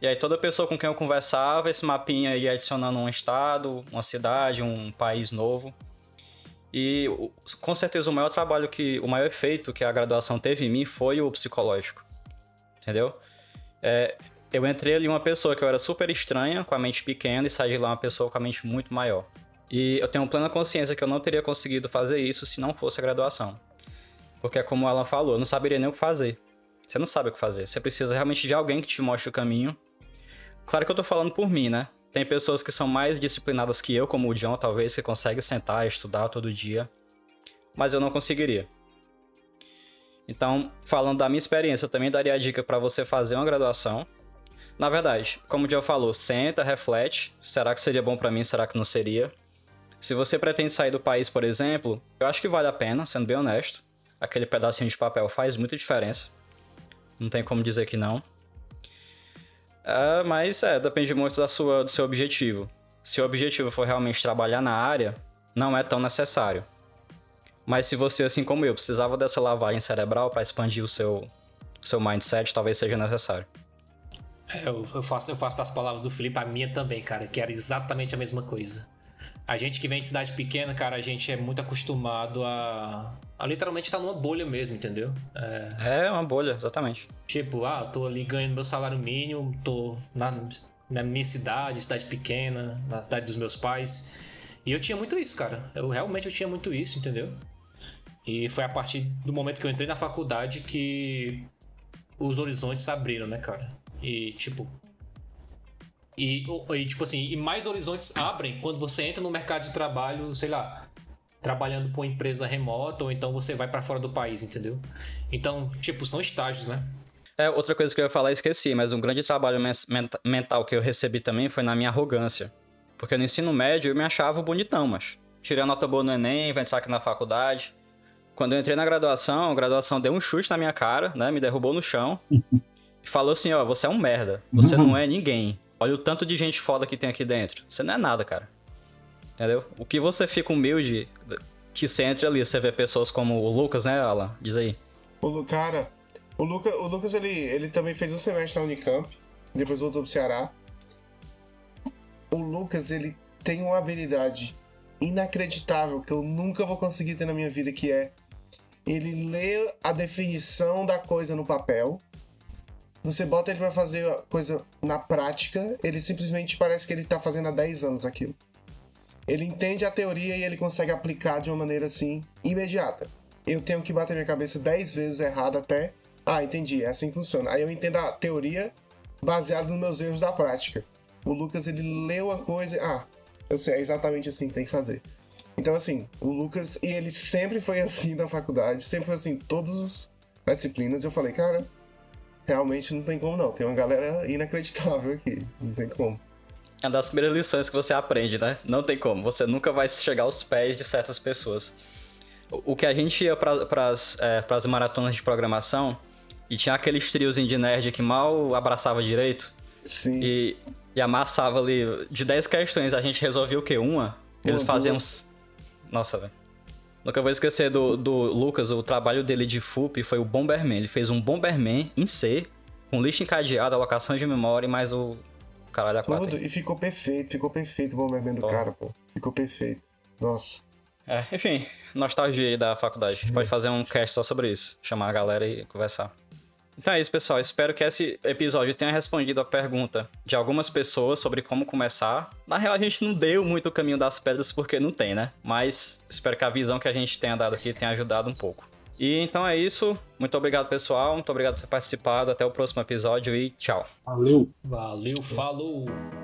E aí toda pessoa com quem eu conversava, esse mapinha ia adicionando um estado, uma cidade, um país novo. E com certeza o maior trabalho que, o maior efeito que a graduação teve em mim foi o psicológico. Entendeu? É, eu entrei ali uma pessoa que eu era super estranha, com a mente pequena, e saí de lá uma pessoa com a mente muito maior. E eu tenho plena consciência que eu não teria conseguido fazer isso se não fosse a graduação. Porque é como ela falou, eu não saberia nem o que fazer. Você não sabe o que fazer. Você precisa realmente de alguém que te mostre o caminho. Claro que eu tô falando por mim, né? Tem pessoas que são mais disciplinadas que eu, como o John, talvez, que consegue sentar e estudar todo dia. Mas eu não conseguiria. Então, falando da minha experiência, eu também daria a dica para você fazer uma graduação. Na verdade, como o John falou, senta, reflete. Será que seria bom para mim? Será que não seria? Se você pretende sair do país, por exemplo, eu acho que vale a pena, sendo bem honesto. Aquele pedacinho de papel faz muita diferença. Não tem como dizer que não. É, mas é, depende muito da sua, do seu objetivo. Se o objetivo for realmente trabalhar na área, não é tão necessário. Mas se você, assim como eu, precisava dessa lavagem cerebral para expandir o seu, seu mindset, talvez seja necessário. É, eu, faço, eu faço das palavras do Felipe a minha também, cara, que era exatamente a mesma coisa. A gente que vem de cidade pequena, cara, a gente é muito acostumado a, a literalmente estar tá numa bolha mesmo, entendeu? É... é uma bolha, exatamente. Tipo, ah, tô ali ganhando meu salário mínimo, tô na, na minha cidade, cidade pequena, na cidade dos meus pais. E eu tinha muito isso, cara. Eu realmente eu tinha muito isso, entendeu? E foi a partir do momento que eu entrei na faculdade que os horizontes abriram, né, cara? E, tipo, e, e, tipo assim, e mais horizontes abrem quando você entra no mercado de trabalho, sei lá, trabalhando com uma empresa remota ou então você vai para fora do país, entendeu? Então, tipo, são estágios, né? É, outra coisa que eu ia falar, esqueci, mas um grande trabalho mental que eu recebi também foi na minha arrogância. Porque no ensino médio eu me achava bonitão, mas tirei a nota boa no Enem, vou entrar aqui na faculdade. Quando eu entrei na graduação, a graduação deu um chute na minha cara, né? Me derrubou no chão. e falou assim, ó, você é um merda. Você não é ninguém. Olha o tanto de gente foda que tem aqui dentro. Você não é nada, cara. Entendeu? O que você fica humilde que você entra ali, você vê pessoas como o Lucas, né, Alan? Diz aí. O cara, o, Luca, o Lucas, ele, ele também fez um semestre na Unicamp, depois voltou pro Ceará. O Lucas, ele tem uma habilidade inacreditável que eu nunca vou conseguir ter na minha vida, que é ele lê a definição da coisa no papel você bota ele para fazer coisa na prática, ele simplesmente parece que ele tá fazendo há 10 anos aquilo. Ele entende a teoria e ele consegue aplicar de uma maneira assim imediata. Eu tenho que bater minha cabeça 10 vezes errado até. Ah, entendi, é assim que funciona. Aí eu entendo a teoria baseada nos meus erros da prática. O Lucas ele leu a coisa, ah, eu sei, é exatamente assim que tem que fazer. Então assim, o Lucas, e ele sempre foi assim na faculdade, sempre foi assim, todas as disciplinas. Eu falei, cara, realmente não tem como não. Tem uma galera inacreditável aqui. Não tem como. É uma das primeiras lições que você aprende, né? Não tem como. Você nunca vai chegar aos pés de certas pessoas. O que a gente ia para as é, maratonas de programação e tinha aqueles triozinhos de nerd que mal abraçava direito. Sim. E, e amassava ali. De 10 questões, a gente resolvia o quê? Uma? Eles faziam. Nossa, velho. Nunca vou esquecer do, do Lucas, o trabalho dele de FUP foi o Bomberman. Ele fez um Bomberman em C, com lista encadeada, alocação de memória e mais o caralho a quatro. Tudo, e ficou perfeito, ficou perfeito o Bomberman do cara, pô. Ficou perfeito. Nossa. É, enfim, nostalgia aí da faculdade. A gente pode fazer um cast só sobre isso. Chamar a galera e conversar. Então é isso, pessoal. Espero que esse episódio tenha respondido a pergunta de algumas pessoas sobre como começar. Na real, a gente não deu muito o caminho das pedras porque não tem, né? Mas espero que a visão que a gente tenha dado aqui tenha ajudado um pouco. E então é isso. Muito obrigado, pessoal. Muito obrigado por ter participado. Até o próximo episódio e tchau. Valeu. Valeu, falou!